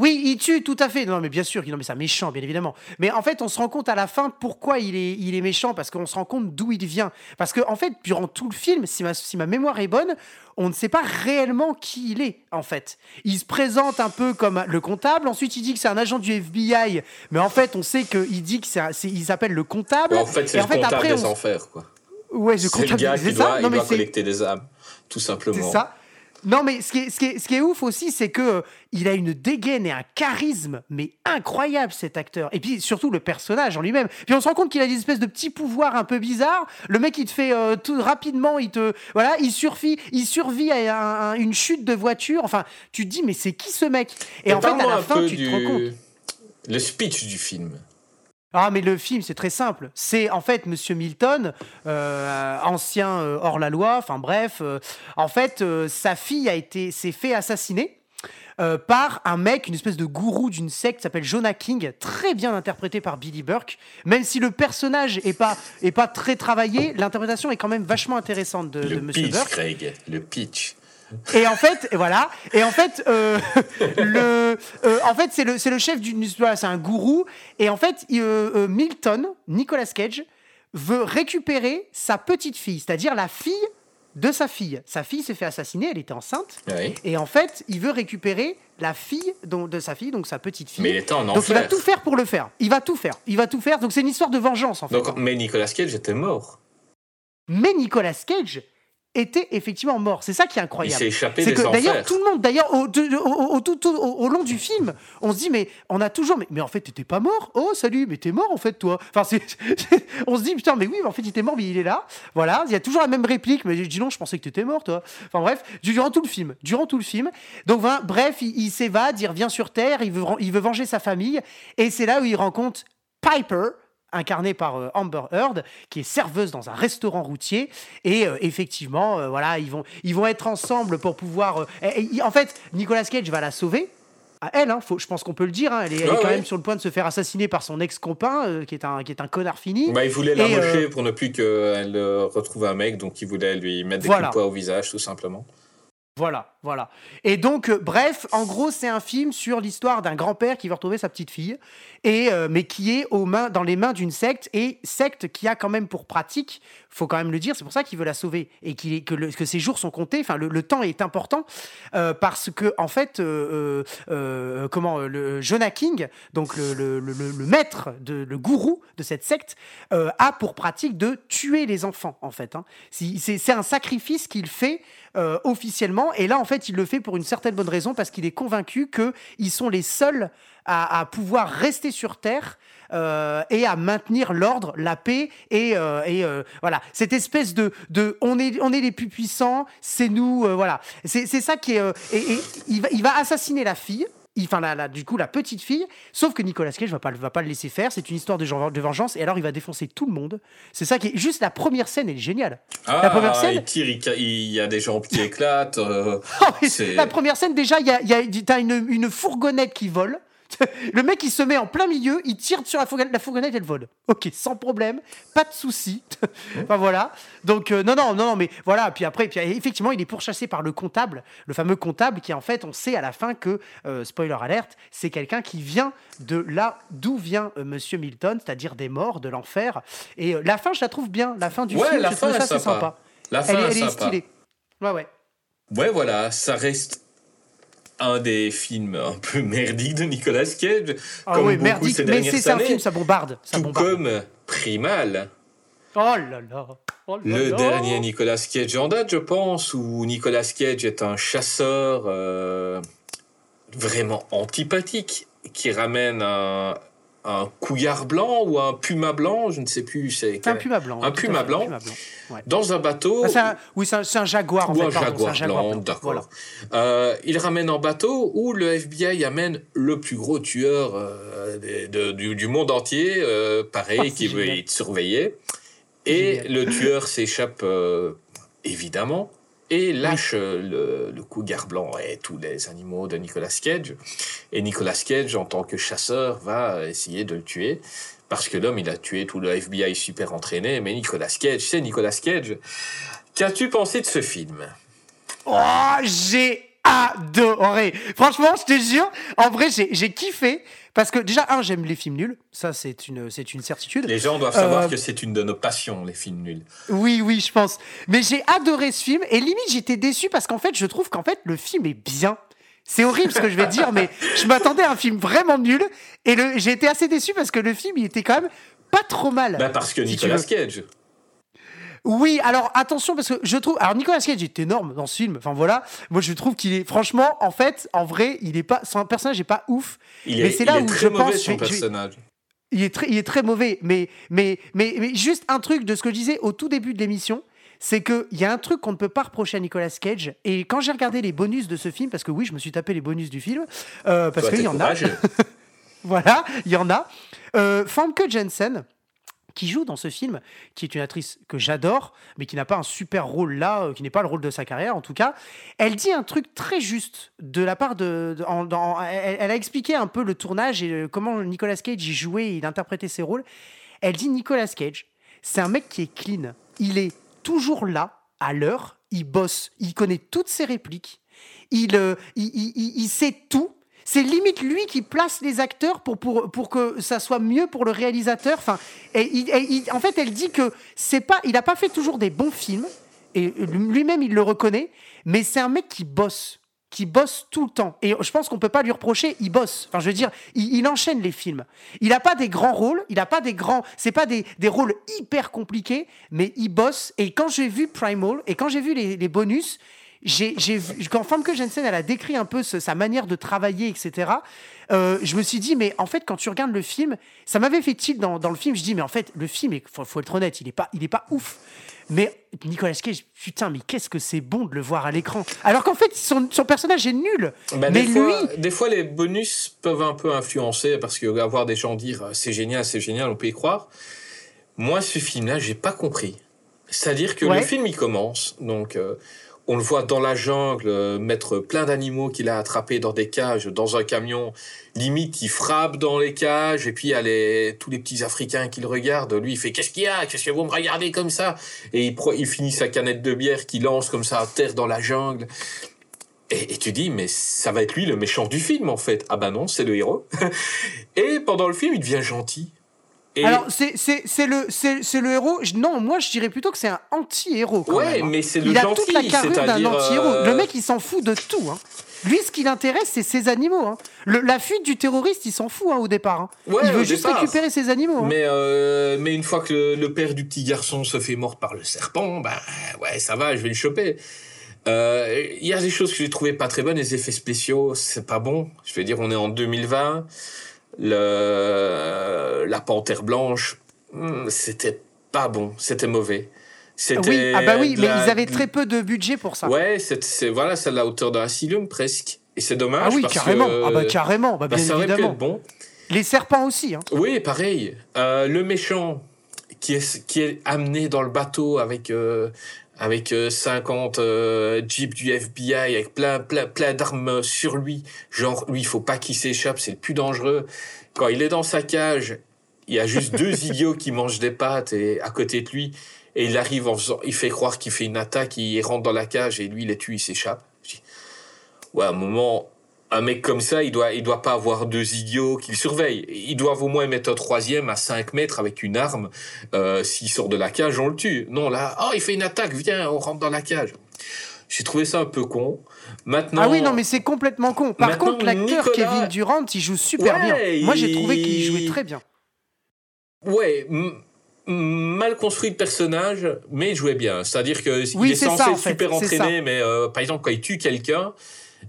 Oui, il tue, tout à fait. Non, mais bien sûr, non, mais c'est un méchant, bien évidemment. Mais en fait, on se rend compte à la fin pourquoi il est, il est méchant, parce qu'on se rend compte d'où il vient. Parce que, en fait, durant tout le film, si ma, si ma mémoire est bonne, on ne sait pas réellement qui il est, en fait. Il se présente un peu comme le comptable, ensuite il dit que c'est un agent du FBI, mais en fait, on sait qu'il dit qu'il s'appelle le comptable. Mais en fait, c'est le en fait, comptable après, des on- enfers, quoi. Ouais, le C'est le comptable, gars c'est qui ça doit, Non, il mais doit c'est- collecter des âmes, tout simplement. c'est ça. Non, mais ce qui est, ce qui est, ce qui est ouf aussi, c'est que euh, il a une dégaine et un charisme, mais incroyable cet acteur. Et puis surtout le personnage en lui-même. Puis on se rend compte qu'il a des espèces de petits pouvoirs un peu bizarres. Le mec, il te fait euh, tout rapidement, il te voilà, il survit, il survit à un- un- une chute de voiture. Enfin, tu te dis mais c'est qui ce mec? Et, en fait, à la fin, tu te rends compte. Le speech du film. Ah, mais le film, c'est très simple. C'est en fait Monsieur Milton, euh, ancien euh, hors-la-loi, enfin bref. euh, en fait, sa fille a été, s'est fait assassiner. par un mec, une espèce de gourou d'une secte qui s'appelle Jonah King, très bien interprété par Billy Burke. Même si le personnage est pas, est pas très travaillé, l'interprétation est quand même vachement intéressante de, de Le Monsieur pitch, Burke. Craig. Le pitch. Et en fait, et voilà. Et en fait, euh, le, euh, en fait, c'est le, c'est le chef d'une, voilà, c'est un gourou. Et en fait, il, euh, Milton, Nicolas Cage, veut récupérer sa petite fille, c'est-à-dire la fille de sa fille. Sa fille s'est fait assassiner, elle était enceinte. Oui. Et en fait, il veut récupérer la fille de sa fille, donc sa petite fille. Mais il était en donc il va tout faire pour le faire. Il va tout faire. Il va tout faire. Donc c'est une histoire de vengeance en fait. Donc, mais Nicolas Cage était mort. Mais Nicolas Cage était effectivement mort. C'est ça qui est Il incroyable. s'est échappé C'est des que d'ailleurs tout le monde, d'ailleurs au, au- long du film, on se dit mais on a toujours mais, mais en fait t'étais pas mort? Oh salut, mais t'es mort en fait toi. Enfin on se dit putain mais oui mais en fait il était mort mais il est là. Voilà, il y a toujours la même réplique mais je dis non je pensais que t'étais mort toi. Enfin bref, durant tout le film, durant tout le film. Donc bref il, il s'évade, il revient sur terre, il veut il veut venger sa famille et c'est là où il rencontre Piper incarnée par euh, Amber Heard, qui est serveuse dans un restaurant routier. Et euh, effectivement, euh, voilà, ils vont, ils vont être ensemble pour pouvoir. euh, et- et- en fait, Nicolas Cage va la sauver. À elle, hein, faut, je pense qu'on peut le dire. hein, elle est, elle est Ouais, quand ouais. même sur le point de se faire assassiner par son ex-copain, qui, est un, qui est un connard fini. Bah, il voulait la mocher pour ne plus qu'elle retrouve un mec, donc il voulait lui mettre des Voilà. coups de poing au visage, tout simplement. Voilà, voilà. Et donc, euh, bref, en gros, c'est un film sur l'histoire d'un grand-père qui veut retrouver sa petite fille, et, euh, mais qui est aux mains, dans les mains d'une secte, et secte qui a quand même pour pratique, faut quand même le dire, c'est pour ça qu'il veut la sauver, et que, ses jours sont comptés, enfin, le, temps est important, euh, parce que, en fait, comment, le Jonah King, donc le, le- maître, de, le gourou de cette secte, a pour pratique de tuer les enfants, en fait. hein. C'est un sacrifice qu'il fait officiellement. Et là, en fait, il le fait pour une certaine bonne raison, parce qu'il est convaincu qu'ils sont les seuls à, pouvoir rester sur Terre. euh, et à maintenir l'ordre, la paix et, euh, euh, voilà cette espèce de, on est on est les plus puissants, c'est nous voilà c'est ça qui est et, il, va, assassiner la fille il- enfin la, la- du coup la petite fille sauf que Nicolas Cage va pas va pas le laisser faire c'est une histoire de, vengeance et alors il va défoncer tout le monde c'est ça qui est juste la première scène elle est géniale Ah, La première scène il tire, il, ca- il y a des gens qui éclatent. euh, Ah C'est- La première scène, déjà, il y a, il y a- t'as une, une fourgonnette qui vole. Le mec, il se met en plein milieu, il tire sur la fourgonnette, la fourgonnette, elle vole. Ok, sans problème, pas de souci. enfin voilà. Donc euh, non, non, non, non, mais voilà. Puis après, puis, effectivement, il est pourchassé par le comptable, le fameux comptable qui en fait, on sait à la fin que euh, spoiler alerte, c'est quelqu'un qui vient de là d'où vient euh, Monsieur Milton, c'est-à-dire des morts, de l'enfer. Et euh, la fin, je la trouve bien. La fin du Ouais, film, la je fin trouve ça est c'est sympa. sympa. La fin Elle, est- est elle est sympa. stylée. Ouais, ouais. Ouais, voilà, ça reste un des films un peu merdiques de Nicolas Cage, Ah comme oui, beaucoup merdique, ces mais dernières c'est c'est un film, ça bombarde. Ça tout bombarde. comme Primal, Oh là là. oh là le là. dernier Nicolas Cage en date, je pense, où Nicolas Cage est un chasseur euh, vraiment antipathique qui ramène un, un couillard blanc ou un puma blanc, je ne sais plus. C'est un puma blanc. Un puma blanc. ouais. Dans un bateau. Ah, un- oui, c'est un, jaguar en ou fait. un pardon, jaguar, c'est un jaguar blanc, blanc. d'accord. Voilà. Euh, il ramène en bateau où le FBI amène le plus gros tueur euh, de- du, du monde entier, euh, pareil, Oh, c'est qui veut être surveillé. Et Génial. le tueur s'échappe, évidemment. Et lâche euh, le, le cougar blanc et tous les animaux de Nicolas Cage. Et Nicolas Cage, en tant que chasseur, va essayer de le tuer. Parce que l'homme, il a tué tout le FBI super entraîné. Mais Nicolas Cage, c'est Nicolas Cage. Qu'as-tu pensé de ce film? Oh, j'ai adoré. Franchement, je te jure, en vrai, j'ai kiffé. Parce que déjà, un, j'aime les films nuls. Ça, c'est une, c'est une certitude. Les gens doivent savoir Euh, que c'est une de nos passions, les films nuls. Oui, oui, je pense. Mais j'ai adoré ce film et limite j'étais déçu parce qu'en fait je trouve qu'en fait le film est bien. C'est horrible ce que je vais dire, mais je m'attendais à un film vraiment nul et le, j'ai été assez déçu parce que le film il était quand même pas trop mal. Bah parce que Si Nicolas. Cage. Oui, alors attention parce que je trouve, alors Nicolas Cage est énorme dans ce film. Enfin voilà, moi je trouve qu'il est, franchement, en fait, en vrai, il est pas, son personnage est pas ouf. Il Mais est, c'est il là est où très je mauvais pense, son personnage. Il est très, il est très mauvais, mais, mais, mais, mais juste un truc de ce que je disais au tout début de l'émission, c'est qu'il y a un truc qu'on ne peut pas reprocher à Nicolas Cage. Et quand j'ai regardé les bonus de ce film, parce que oui, je me suis tapé les bonus du film, euh, parce qu'il t'es y en a, voilà, il y en a. Euh, Famke Jensen, qui joue dans ce film, qui est une actrice que j'adore, mais qui n'a pas un super rôle là, euh, qui n'est pas le rôle de sa carrière en tout cas, elle dit un truc très juste de la part de... elle, elle a expliqué un peu le tournage et comment Nicolas Cage y jouait, il interprétait ses rôles. Elle dit Nicolas Cage, c'est un mec qui est clean. Il est toujours là, à l'heure, il bosse, il connaît toutes ses répliques, il, euh, il sait tout. C'est limite lui qui place les acteurs pour, pour, pour que ça soit mieux pour le réalisateur. Enfin, et en fait, elle dit que c'est pas, il n'a pas fait toujours des bons films, et lui-même il le reconnaît, mais c'est un mec qui bosse, qui bosse tout le temps. Et je pense qu'on peut pas lui reprocher, il bosse. Enfin, je veux dire, il, il enchaîne les films. Il n'a pas des grands rôles, il n'a pas des grands, c'est pas des, des rôles hyper compliqués, mais il bosse. Et quand j'ai vu Primal et quand j'ai vu les, les bonus, j'ai, quand Famke Jensen elle a décrit un peu ce- sa manière de travailler, etc. euh, je me suis dit, mais en fait, quand tu regardes le film, ça m'avait fait tilt dans, dans le film. Je dis, mais en fait, le film, il faut, faut être honnête, il est pas, il est pas ouf. Mais Nicolas Cage, putain, mais qu'est-ce que c'est bon de le voir à l'écran. Alors qu'en fait, son, son personnage est nul. Bah, mais des, lui, fois, des fois, les bonus peuvent un peu influencer parce que avoir des gens dire euh, c'est génial, c'est génial, on peut y croire. Moi, ce film-là, j'ai pas compris. C'est-à-dire que Ouais. le film, il commence, donc euh, on le voit dans la jungle euh, mettre plein d'animaux qu'il a attrapés dans des cages, dans un camion. Limite, il frappe dans les cages et puis il les, tous les petits Africains qui le regardent. Lui, il fait qu'est-ce qu'il y a? Qu'est-ce que vous me regardez comme ça? Et il, finit sa canette de bière qu'il lance comme ça à terre dans la jungle. Et, tu dis, mais ça va être lui le méchant du film en fait. Ah bah non, c'est le héros. et pendant le film, il devient gentil. Et alors c'est, le, le héros. Non, moi, je dirais plutôt que c'est un anti-héros. ouais, même, hein. mais c'est le il a gentil, toute la carrure d'un anti-héros. euh, Le mec, il s'en fout de tout. hein. Lui, ce qui l'intéresse, c'est ses animaux. hein. Le- la fuite du terroriste, il s'en fout hein, au départ. hein. Ouais, il veut juste départ. récupérer ses animaux. hein. Mais, euh, mais une fois que le, le père du petit garçon se fait mort par le serpent, bah ouais, ça va, je vais le choper. Euh, Il y a des choses que j'ai trouvées pas très bonnes, les effets spéciaux, c'est pas bon. Je veux dire, on est en 2020. Le, la panthère blanche, hmm, c'était pas bon, c'était mauvais. Oui, ah bah oui, mais la- ils avaient très peu de budget pour ça. Ouais, c'est voilà, c'est à la hauteur d'un asylum presque. Et c'est dommage. ah oui, parce carrément. que- Ah bah carrément, bah, bah, bien ça aurait pu évidemment. être bon. Les serpents aussi. Hein. Oui, pareil. Euh, le méchant qui est, qui est amené dans le bateau avec, euh, avec euh, 50 euh, jeeps du FBI, avec plein, plein, plein d'armes sur lui. Genre, lui, il faut pas qu'il s'échappe, c'est le plus dangereux. Quand il est dans sa cage, il y a juste deux idiots qui mangent des pâtes et, à côté de lui. Et il arrive en faisant, il fait croire qu'il fait une attaque, il rentre dans la cage et lui, il les tue, il s'échappe. Ouais, à un moment, un mec comme ça, il doit, il doit pas avoir deux idiots qui le surveillent. Ils doivent au moins mettre un troisième à 5 mètres avec une arme. Euh, S'il sort de la cage, on le tue. Non, là, oh, il fait une attaque, viens, on rentre dans la cage. J'ai trouvé ça un peu con. Maintenant. Ah oui, non, mais c'est complètement con. Par contre, l'acteur Nicolas- Kevin Durant, il joue super Ouais, bien. Moi, j'ai trouvé il- qu'il jouait très bien. Ouais, mal construit le personnage, mais il jouait bien. C'est-à-dire que Oui, il est censé ça, en être fait, super entraîné, mais euh, par exemple, quand il tue quelqu'un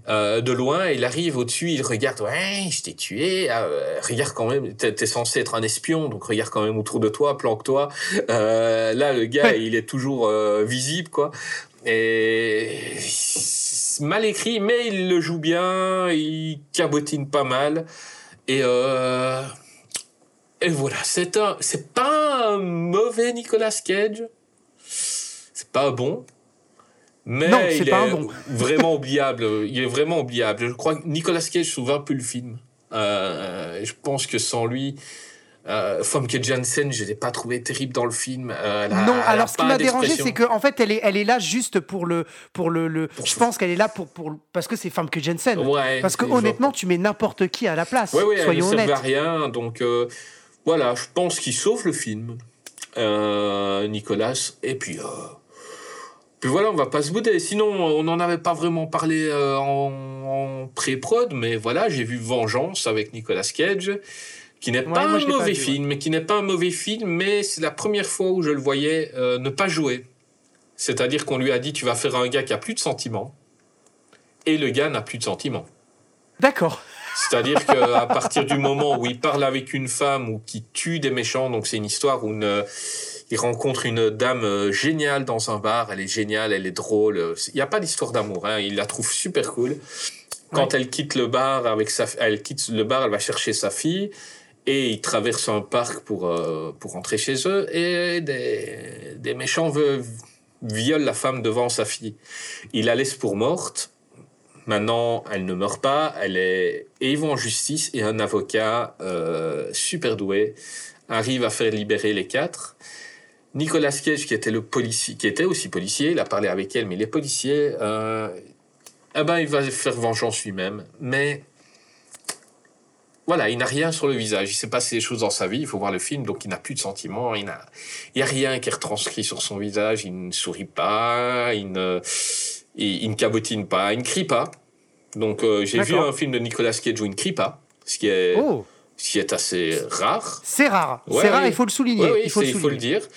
euh, de loin, il arrive au-dessus, il regarde, ouais, je t'ai tué, ah, euh, regarde quand même, t'es censé être un espion, donc regarde quand même autour de toi, planque-toi. Euh, là, le gars, Ouais. il est toujours euh, visible, quoi. Et mal écrit, mais il le joue bien, il cabotine pas mal. Et euh, et voilà, c'est un, c'est pas un mauvais Nicolas Cage. C'est pas bon. Mais Non, il pas un est bon. vraiment oubliable. Il est vraiment oubliable. Je crois que Nicolas Cage sauve un peu le film. Euh, je pense que sans lui, euh, Famke Janssen, je l'ai pas trouvé terrible dans le film. Euh, elle a- non, elle alors ce qui m'a dérangé, c'est qu'en en fait, elle est, elle est là juste pour le, pour le, le- Pour je pense qu'elle est là pour, pour, parce que c'est femme que Jensen. Ouais, Parce que honnêtement, tu mets n'importe qui à la place. Ouais, ouais, elle ne soyons honnêtes. rien. Donc euh, voilà, je pense qu'il sauve le film, Nicolas. Et puis, puis voilà, on va pas se bouder. Sinon, on n'en avait pas vraiment parlé euh, en, en pré-prod, mais voilà, j'ai vu Vengeance avec Nicolas Cage, qui n'est Ouais, pas un mauvais film, qui n'est pas un mauvais film, mais c'est la première fois où je le voyais euh, ne pas jouer. C'est-à-dire qu'on lui a dit, tu vas faire un gars qui a plus de sentiments, et le gars n'a plus de sentiments. D'accord. C'est-à-dire qu'à partir du moment où il parle avec une femme ou qui tue des méchants, donc c'est une histoire où une- il rencontre une dame euh, géniale dans un bar, elle est géniale, elle est drôle. Il n'y a pas d'histoire d'amour, hein, il la trouve super cool. Quand elle quitte le bar avec sa, elle quitte le bar, elle va chercher sa fille et ils traversent un parc pour euh, pour rentrer chez eux et des, des méchants veulent, violent la femme devant sa fille. Il la laisse pour morte. Maintenant, elle ne meurt pas, elle est et ils vont en justice et un avocat euh, super doué arrive à faire libérer les quatre. Nicolas Cage, qui était le policier, qui était aussi policier, il a parlé avec elle, mais les policiers, euh, eh ben, il va faire vengeance lui-même. Mais voilà, il n'a rien sur le visage. Il s'est passé des choses dans sa vie. Il faut voir le film, donc il n'a plus de sentiments. Il n'a, il y a rien qui est retranscrit sur son visage. Il ne sourit pas. Il ne, il, il ne cabotine pas. Il ne crie pas. Donc euh, j'ai vu un film de Nicolas Cage où il ne crie pas, ce qui est, Oh, ce qui est assez rare. c'est rare. Ouais, c'est rare, il faut le souligner. Ouais, il faut le il faut le souligner. dire.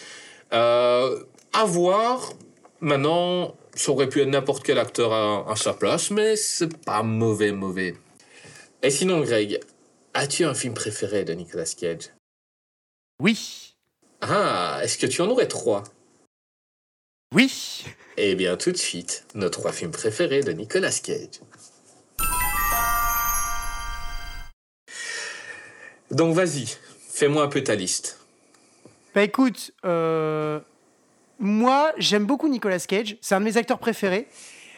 Euh, à voir. Maintenant, ça aurait pu être n'importe quel acteur à, à sa place, mais c'est pas mauvais, mauvais. Et sinon, Greg, as-tu un film préféré de Nicolas Cage? Oui. Ah, est-ce que tu en aurais trois? Oui. Eh bien, tout de suite, nos trois films préférés de Nicolas Cage. Donc, vas-y, fais-moi un peu ta liste. Bah écoute, euh, moi j'aime beaucoup Nicolas Cage, c'est un de mes acteurs préférés.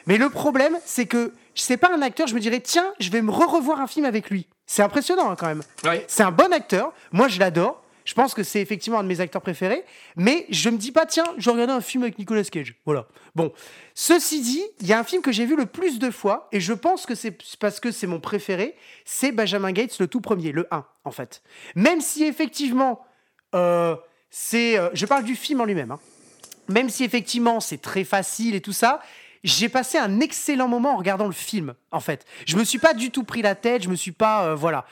Mais le problème, c'est que c'est pas un acteur, je me dirais, tiens, je vais me re-revoir un film avec lui. C'est impressionnant hein, quand même. C'est un bon acteur, moi je l'adore. Je pense que c'est effectivement un de mes acteurs préférés, mais je me dis pas, tiens, je vais regarder un film avec Nicolas Cage. Voilà. Bon, ceci dit, il y a un film que j'ai vu le plus de fois, et je pense que c'est parce que c'est mon préféré, c'est Benjamin Gates, le tout premier, le 1, en fait. Même si effectivement, euh, c'est. euh, je parle du film en lui-même, hein. même si effectivement c'est très facile et tout ça, j'ai passé un excellent moment en regardant le film, en fait. Je me suis pas du tout pris la tête, je me suis pas. euh, voilà.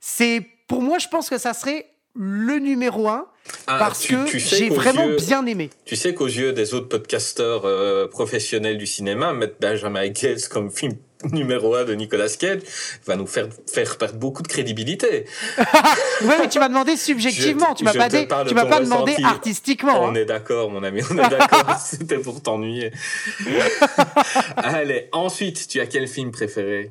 C'est. Pour moi, je pense que ça serait le numéro un Ah, parce tu- que sais j'ai vraiment yeux- bien aimé. Tu sais qu'aux yeux des autres podcasteurs euh, professionnels du cinéma, mettre Benjamin Gates comme film numéro un de Nicolas Cage va nous faire, faire perdre beaucoup de crédibilité. Oui, mais tu m'as demandé subjectivement, Je- tu m'as pas, tu m'as demandé ressenti. artistiquement. on hein. est d'accord, mon ami, on est d'accord. C'était pour t'ennuyer. Allez, ensuite, tu as quel film préféré?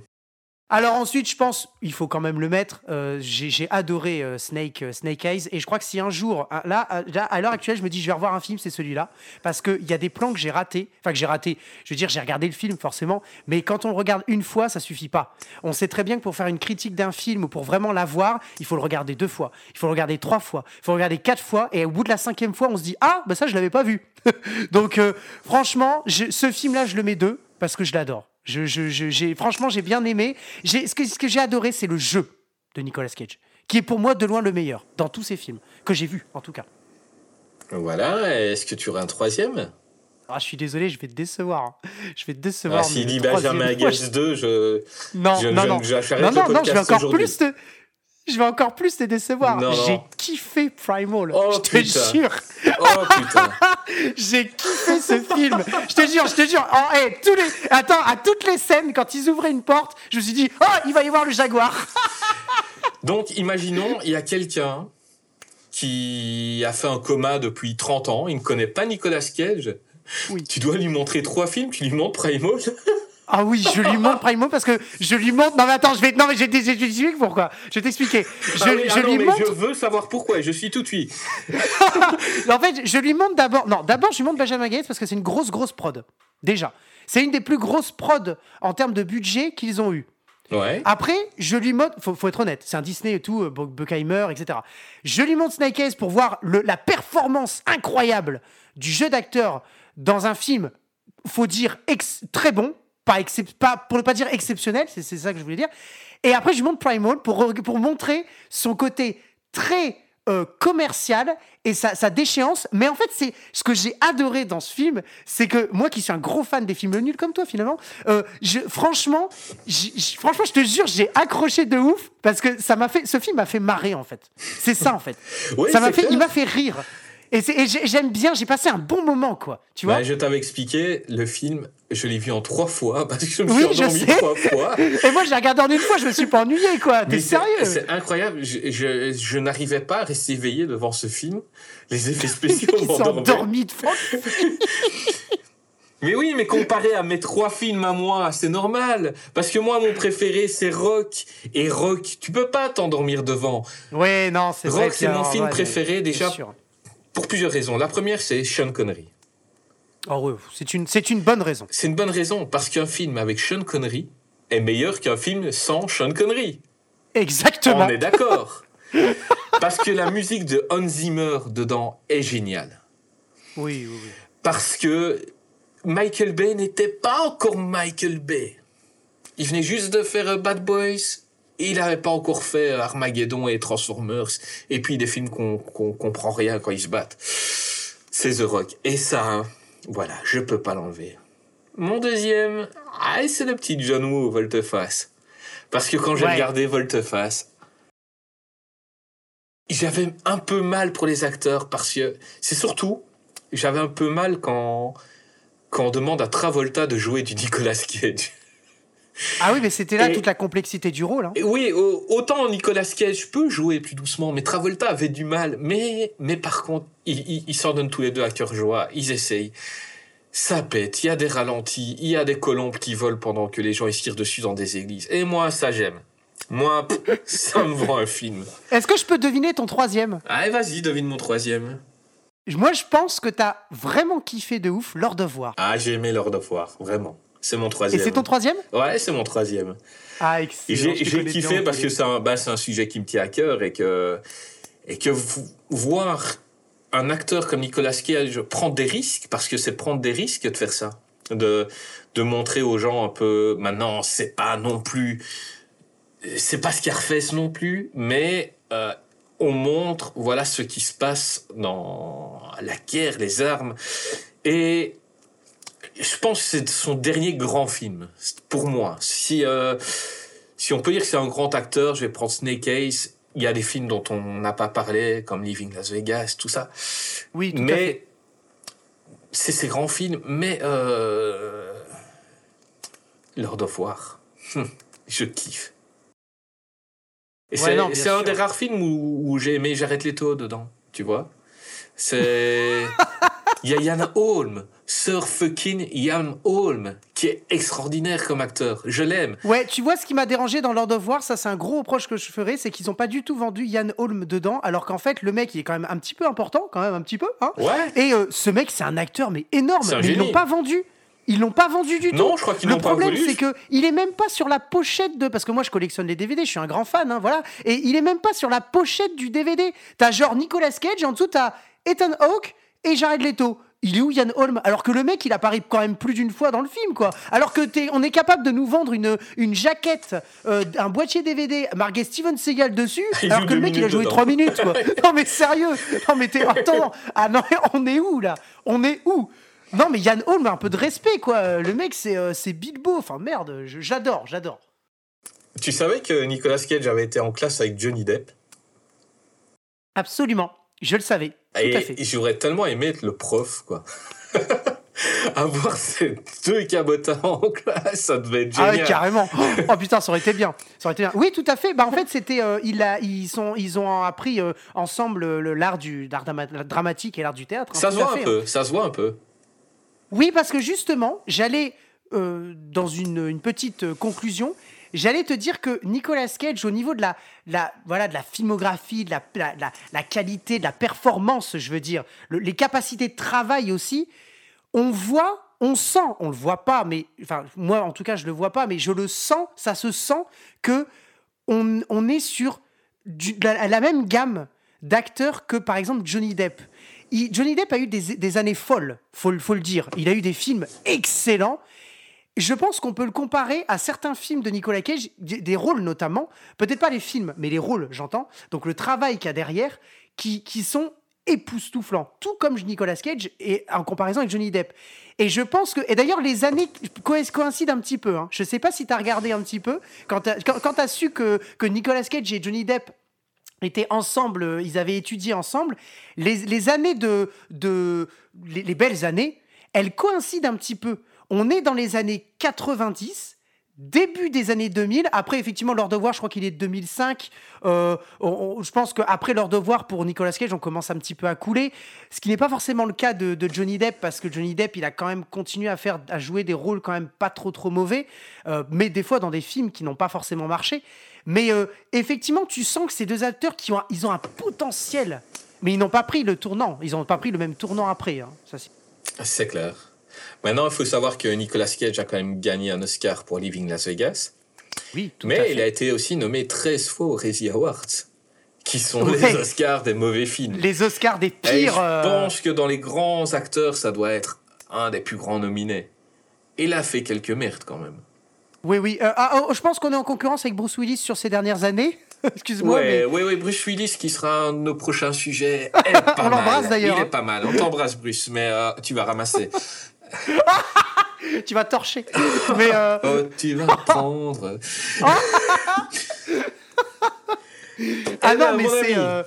Alors ensuite, je pense, il faut quand même le mettre. euh, j'ai adoré euh, Snake, euh, Snake Eyes, et je crois que si un jour, là, là, à l'heure actuelle, je me dis, je vais revoir un film, c'est celui-là, parce qu'il y a des plans que j'ai ratés, enfin que j'ai ratés. Je veux dire, j'ai regardé le film forcément, mais quand on regarde une fois, ça suffit pas. On sait très bien que pour faire une critique d'un film ou pour vraiment l'avoir, il faut le regarder deux fois, il faut le regarder trois fois, il faut le regarder quatre fois, et au bout de la cinquième fois, on se dit, ah, bah ça, je l'avais pas vu. Donc, euh, franchement, ce film-là, je le mets deux parce que je l'adore. Je, je- je- j'ai, franchement, j'ai bien aimé. J'ai, ce que, ce que j'ai adoré, c'est le jeu de Nicolas Cage, qui est pour moi de loin le meilleur dans tous ces films que j'ai vus, en tout cas. Voilà, est-ce que tu aurais un troisième? Ah, je suis désolé, je vais te décevoir. hein. Je vais te décevoir. ah, S'il dit Benjamin Gates 2, je, Non, je, non, je- non. Non, non, non, je vais encore plus te. Je vais encore plus te décevoir. J'ai kiffé Primal. Oh, je te putain. jure. Oh putain J'ai kiffé ce film. Je te jure, je te jure. Oh, hey, tous les... Attends, à toutes les scènes, quand ils ouvraient une porte, je me suis dit, oh, il va y avoir le jaguar. Donc, imaginons, il y a quelqu'un qui a fait un coma depuis 30 ans, il ne connaît pas Nicolas Cage. Oui. Tu dois lui montrer trois films, tu lui montres Primal. Ah oui, je lui montre Primo parce que je lui montre. Non mais attends, je vais. Non mais je vais t'expliquer pourquoi? Je vais t'expliquer. Je, Ah oui, je ah non, lui montre. je veux savoir pourquoi, je suis tout de suite. en fait, je lui montre d'abord. Non, d'abord, je lui montre Benjamin Gates parce que c'est une grosse, grosse prod. Déjà. C'est une des plus grosses prods en termes de budget qu'ils ont eu. Ouais. Après, je lui montre. Faut, faut être honnête, c'est un Disney et tout, euh, Buck- Buckheimer, etc. Je lui montre Snake Eyes pour voir le- la performance incroyable du jeu d'acteur dans un film, faut dire, ex- très bon. Pas, pas pour ne pas dire exceptionnel, c'est ça que je voulais dire. Et après, je lui montre Primal pour, pour montrer son côté très euh, commercial et sa, sa déchéance. Mais en fait, c'est ce que j'ai adoré dans ce film, c'est que moi qui suis un gros fan des films nuls comme toi finalement, euh, je, franchement, j- j- franchement, je te jure, j'ai accroché de ouf parce que ça m'a fait, ce film m'a fait marrer en fait. C'est ça en fait. Oui, ça m'a fait, clair. il m'a fait rire. Et, j'aime bien, j'ai passé un bon moment quoi. Tu vois. Bah, je t'avais expliqué, le film, je l'ai vu en trois fois parce que je me Oui, suis je endormi sais. trois fois. Et moi, j'ai regardé en une fois, je me suis pas ennuyé quoi. T'es sérieux C'est incroyable, je, je, je n'arrivais pas à rester éveillé devant ce film. Les effets spéciaux m'endormaient. endormis de fond. Mais oui, mais comparé à mes trois films à moi, c'est normal. Parce que moi, mon préféré, c'est Rock. Et Rock, tu peux pas t'endormir devant. Ouais, non, c'est vrai. Rock, c'est mon film ouais, préféré, déjà, sûr. Pour plusieurs raisons. La première, c'est Sean Connery. Oh, c'est une, c'est une bonne raison. C'est une bonne raison, parce qu'un film avec Sean Connery est meilleur qu'un film sans Sean Connery. Exactement. On est d'accord. parce que la musique de Hans Zimmer dedans est géniale. Oui, oui, oui. Parce que Michael Bay n'était pas encore Michael Bay. Il venait juste de faire Bad Boys. Et il n'avait pas encore fait euh, Armageddon et Transformers. Et puis des films qu'on qu'on comprend rien quand ils se battent. C'est The Rock. Et ça, hein, voilà, je peux pas l'enlever. Mon deuxième, ah, c'est le petit John Woo, Volteface. Parce que quand j'ai Ouais. regardé Volteface, j'avais un peu mal pour les acteurs parce que c'est surtout, j'avais un peu mal quand, quand on demande à Travolta de jouer du Nicolas Cage. Ah oui, mais c'était là Et- toute la complexité du rôle. hein. Oui, au- autant Nicolas Cage peut jouer plus doucement, mais Travolta avait du mal. Mais, mais par contre, ils ils s'en donnent tous les deux à cœur joie, ils essayent. Ça pète, il y a des ralentis, il y a des colombes qui volent pendant que les gens ils se tirent dessus dans des églises. Et moi, ça j'aime. Moi, pff, ça me vend un film. Est-ce que je peux deviner ton troisième? Allez, vas-y, devine mon troisième. Moi, je pense que t'as vraiment kiffé de ouf Lord of War. Ah, j'ai aimé Lord of War, vraiment. C'est mon Et troisième. c'est ton troisième? Ouais, c'est mon troisième. Ah, Et excellent. J'ai kiffé parce que c'est un, bah, un sujet qui me tient à cœur et que, et que vo- voir un acteur comme Nicolas Cage prendre des risques, parce que c'est prendre des risques de faire ça, de, de montrer aux gens un peu, maintenant, c'est pas non plus, c'est pas Scarface non plus, mais euh, on montre, voilà ce qui se passe dans la guerre, les armes, et je pense que c'est son dernier grand film, pour moi. Si, euh, si on peut dire que c'est un grand acteur, je vais prendre Snake Eyes. Il y a des films dont on n'a pas parlé, comme Living Las Vegas, tout ça. Oui, tout mais c'est ces grands films. Mais euh, Lord of War, hum, je kiffe. Et Ouais, c'est un des rares films où, où j'ai aimé Jared Leto dedans, tu vois. C'est il y a Ian Holm, Sir fucking Ian Holm, qui est extraordinaire comme acteur. Je l'aime. Ouais, tu vois ce qui m'a dérangé dans Lord of War, ça c'est un gros reproche que je ferais, c'est qu'ils ont pas du tout vendu Ian Holm dedans, alors qu'en fait le mec il est quand même un petit peu important, quand même un petit peu, hein. Ouais. Et euh, ce mec c'est un acteur mais énorme, mais ils génie. l'ont pas vendu. Ils l'ont pas vendu du tout. Non, je crois qu'ils Le l'ont pas problème, voulu. c'est que il est même pas sur la pochette de. Parce que moi, je collectionne les DVD, je suis un grand fan, hein, voilà. Et il est même pas sur la pochette du DVD. T'as genre Nicolas Cage, en dessous, t'as Ethan Hawke et Jared Leto. Il est où Yann Holm Alors que le mec, il apparaît quand même plus d'une fois dans le film, quoi. Alors que t'es, on est capable de nous vendre une, une jaquette, euh, un boîtier DVD marqué Steven Seagal dessus, Il alors que le mec, il a joué dedans. 3 minutes, quoi. non mais sérieux Non mais t'es. Attends Ah non, on est où là? On est où? Non mais Yann Holm, un peu de respect quoi. Le mec c'est euh, Bilbo. Enfin merde, j'adore, j'adore. Tu savais que Nicolas Cage avait été en classe avec Johnny Depp? Absolument, je le savais. Tout à Et fait. j'aurais tellement aimé être le prof, quoi. Avoir ces deux cabotins en classe, ça devait être Ah génial. ouais, carrément. Oh putain, ça aurait été bien. Ça aurait été bien. Oui, tout à fait. Bah en fait, c'était euh, il a ils sont ils ont appris euh, ensemble euh, l'art du l'art drama- dramatique et l'art du théâtre. hein, ça se voit fait, un hein. peu, ça se voit un peu. Oui, parce que justement, j'allais euh, dans une, une petite conclusion, j'allais te dire que Nicolas Cage, au niveau de la, voilà, de la filmographie, de la, la, qualité, de la performance, je veux dire, le- les capacités de travail aussi, on voit, on sent, on le voit pas, mais enfin moi en tout cas je le vois pas, mais je le sens, ça se sent que on, on est sur la, même gamme d'acteurs que par exemple Johnny Depp. Johnny Depp a eu des, années folles, faut, faut le dire. Il a eu des films excellents. Je pense qu'on peut le comparer à certains films de Nicolas Cage, des rôles notamment, peut-être pas les films, mais les rôles, j'entends. Donc le travail qu'il y a derrière, qui, qui sont époustouflants, tout comme Nicolas Cage et en comparaison avec Johnny Depp. Et je pense que, et d'ailleurs les années co- coïncident un petit peu. Hein. Je sais pas si tu as regardé un petit peu quand tu as, su que, que Nicolas Cage et Johnny Depp étaient ensemble, euh, ils avaient étudié ensemble. Les, les années de, de les belles années, elles coïncident un petit peu. On est dans les années 90, début des années 2000. Après, effectivement, L'Heure de voir, je crois qu'il est de 2005. Euh, je pense qu'après L'Heure de voir, pour Nicolas Cage, on commence un petit peu à couler. Ce qui n'est pas forcément le cas de, Johnny Depp, parce que Johnny Depp, il a quand même continué à, faire, à jouer des rôles quand même pas trop trop mauvais, euh, mais des fois dans des films qui n'ont pas forcément marché. Mais euh, effectivement, tu sens que ces deux acteurs, qui ont, ils ont un potentiel, mais ils n'ont pas pris le tournant. Ils n'ont pas pris le même tournant après. hein. Ça, c'est- C'est clair. Maintenant, il faut savoir que Nicolas Cage a quand même gagné un Oscar pour Living Las Vegas. oui, tout à Mais fait. il a été aussi nommé 13 fois aux Razzie Awards, qui sont Ouais. les Oscars des mauvais films. Les Oscars des Et pires. je euh, pense que dans les grands acteurs, ça doit être un des plus grands nominés. Il a fait quelques merdes quand même. Oui, oui. Euh, ah, oh, je pense qu'on est en concurrence avec Bruce Willis sur ces dernières années. Excuse-moi, Ouais, mais ouais, ouais, Bruce Willis qui sera un de nos prochains sujets. est pas On l'embrasse, d'ailleurs, Il hein. est pas mal. On t'embrasse, Bruce, mais euh, tu vas ramasser. tu vas torcher. mais euh, Oh, tu vas prendre. ah non, mais c'est euh,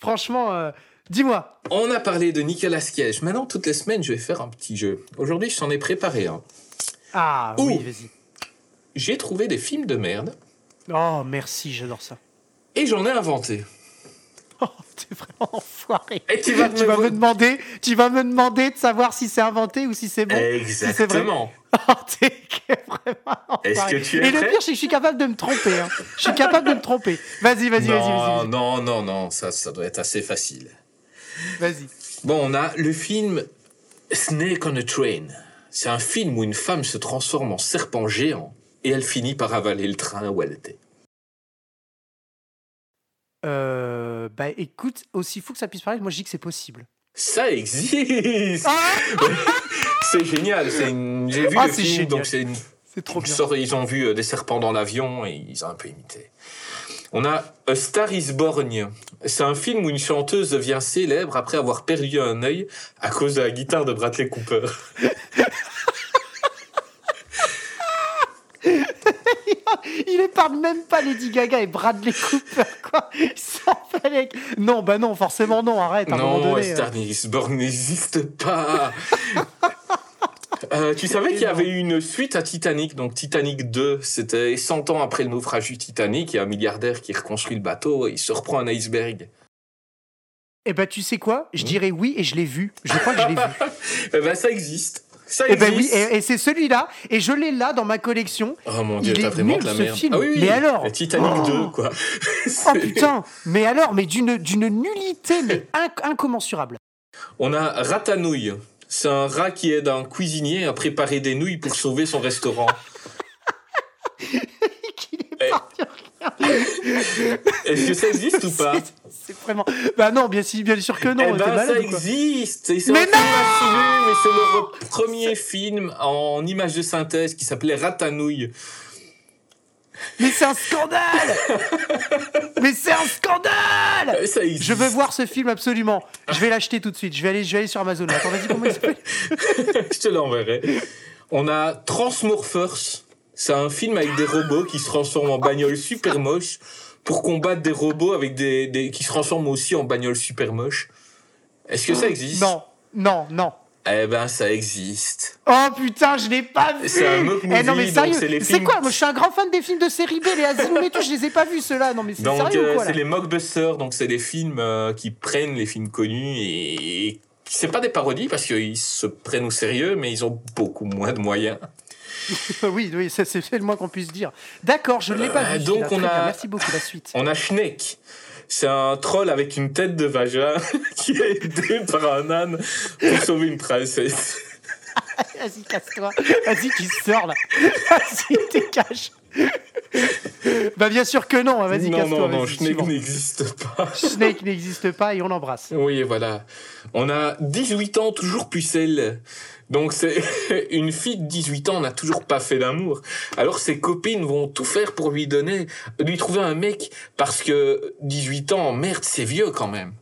franchement. euh, Dis-moi. On a parlé de Nicolas Cage. Maintenant, toutes les semaines, je vais faire un petit jeu. Aujourd'hui, je t'en ai préparé un. Ah oui, vas-y. J'ai trouvé des films de merde Oh merci, j'adore ça. et j'en ai inventé. Oh, t'es vraiment enfoiré. Et tu vas Tu vas me demander, tu vas me demander de savoir si c'est inventé ou si c'est bon. Si. Exactement. Oh, t'es vraiment Est-ce que tu es Et le pire, c'est que je suis capable de me tromper. hein. Je suis capable de me tromper. Vas-y, vas-y, vas-y, non, vas-y, non, non, non, ça, ça doit être assez facile. vas-y. Bon, on a le film Snake on a Train. C'est un film où une femme se transforme en serpent géant et elle finit par avaler le train où elle était. Euh, bah écoute, aussi fou que ça puisse paraître, moi je dis que c'est possible. Ça existe C'est génial. c'est une- J'ai vu Ah, le film, génial. donc c'est une C'est trop bien. Ils ont vu euh, des serpents dans l'avion et ils ont un peu imité. On a A Star is Born. C'est un film où une chanteuse devient célèbre après avoir perdu un œil à cause de la guitare de Bradley Cooper. Il épargne même pas Lady Gaga et Bradley Cooper, quoi. S'en fallait. Non, bah non, forcément non, arrête, à un moment non, donné. euh. Born n'existe pas. Euh, tu savais qu'il y avait eu une suite à Titanic, donc Titanic 2, c'était 100 ans après le naufrage du Titanic, il y a un milliardaire qui reconstruit le bateau et il se reprend un iceberg. Eh ben tu sais quoi? Hmm? Je dirais oui et je l'ai vu. Je crois que je l'ai vu. Eh ben ça existe. Ça Eh existe. ben oui, et, et c'est celui-là, et je l'ai là dans ma collection. Oh mon dieu, t'as vraiment de la merde. film. Ah oui, oui. Mais alors Le Titanic Oh 2, quoi. Oh putain Mais alors, mais d'une d'une nullité mais inc- incommensurable. On a Ratanouille. C'est un rat qui aide un cuisinier à préparer des nouilles pour sauver son restaurant. Qu'il est Eh, parti. Est-ce que ça existe ou pas C'est- vraiment. Bah non, bien, si- bien sûr que non. Eh ben, malade ça existe. Et c'est Mais film assuré, mais c'est le premier film en image de synthèse qui s'appelait Ratanouille. Mais c'est un scandale Mais c'est un scandale Ça. Je veux voir ce film absolument. Je vais l'acheter tout de suite. Je vais aller, je vais aller sur Amazon. Attends, vas-y, comment il s'appelle? Je te l'enverrai. On a Transmorphers. C'est un film avec des robots qui se transforment en bagnoles super moches pour combattre des robots avec des, des- qui se transforment aussi en bagnoles super moches. Est-ce que ça existe? Non, non, non. Eh ben, ça existe. Oh putain, je l'ai pas vu C'est un mock Eh non mais movie, sérieux, c'est films- quoi? Moi je suis un grand fan des films de série B, les Asylum et tout, je les ai pas vus ceux-là. Non mais c'est Donc, sérieux euh, ou quoi c'est les mockbusters, donc c'est des films euh, qui prennent les films connus et. C'est pas des parodies parce qu'ils se prennent au sérieux, mais ils ont beaucoup moins de moyens. oui, oui, c'est le moins qu'on puisse dire. D'accord, je ne l'ai pas Euh, vu. donc on a- Merci beaucoup, la suite. On a Schneck. C'est un troll avec une tête de vagin qui est aidé par un âne pour sauver une princesse. Vas-y, casse-toi. Vas-y, tu sors là. Vas-y, t'es cache. bah, bien sûr que non. hein. Vas-y, non, casse-toi. non, non, Schneck suivant. n'existe pas. Snake n'existe pas et on l'embrasse. Oui, voilà. On a 18 ans, toujours pucelle. Donc c'est une fille de 18 ans n'a toujours pas fait d'amour. Alors ses copines vont tout faire pour lui donner, lui trouver un mec parce que 18 ans, merde, c'est vieux quand même.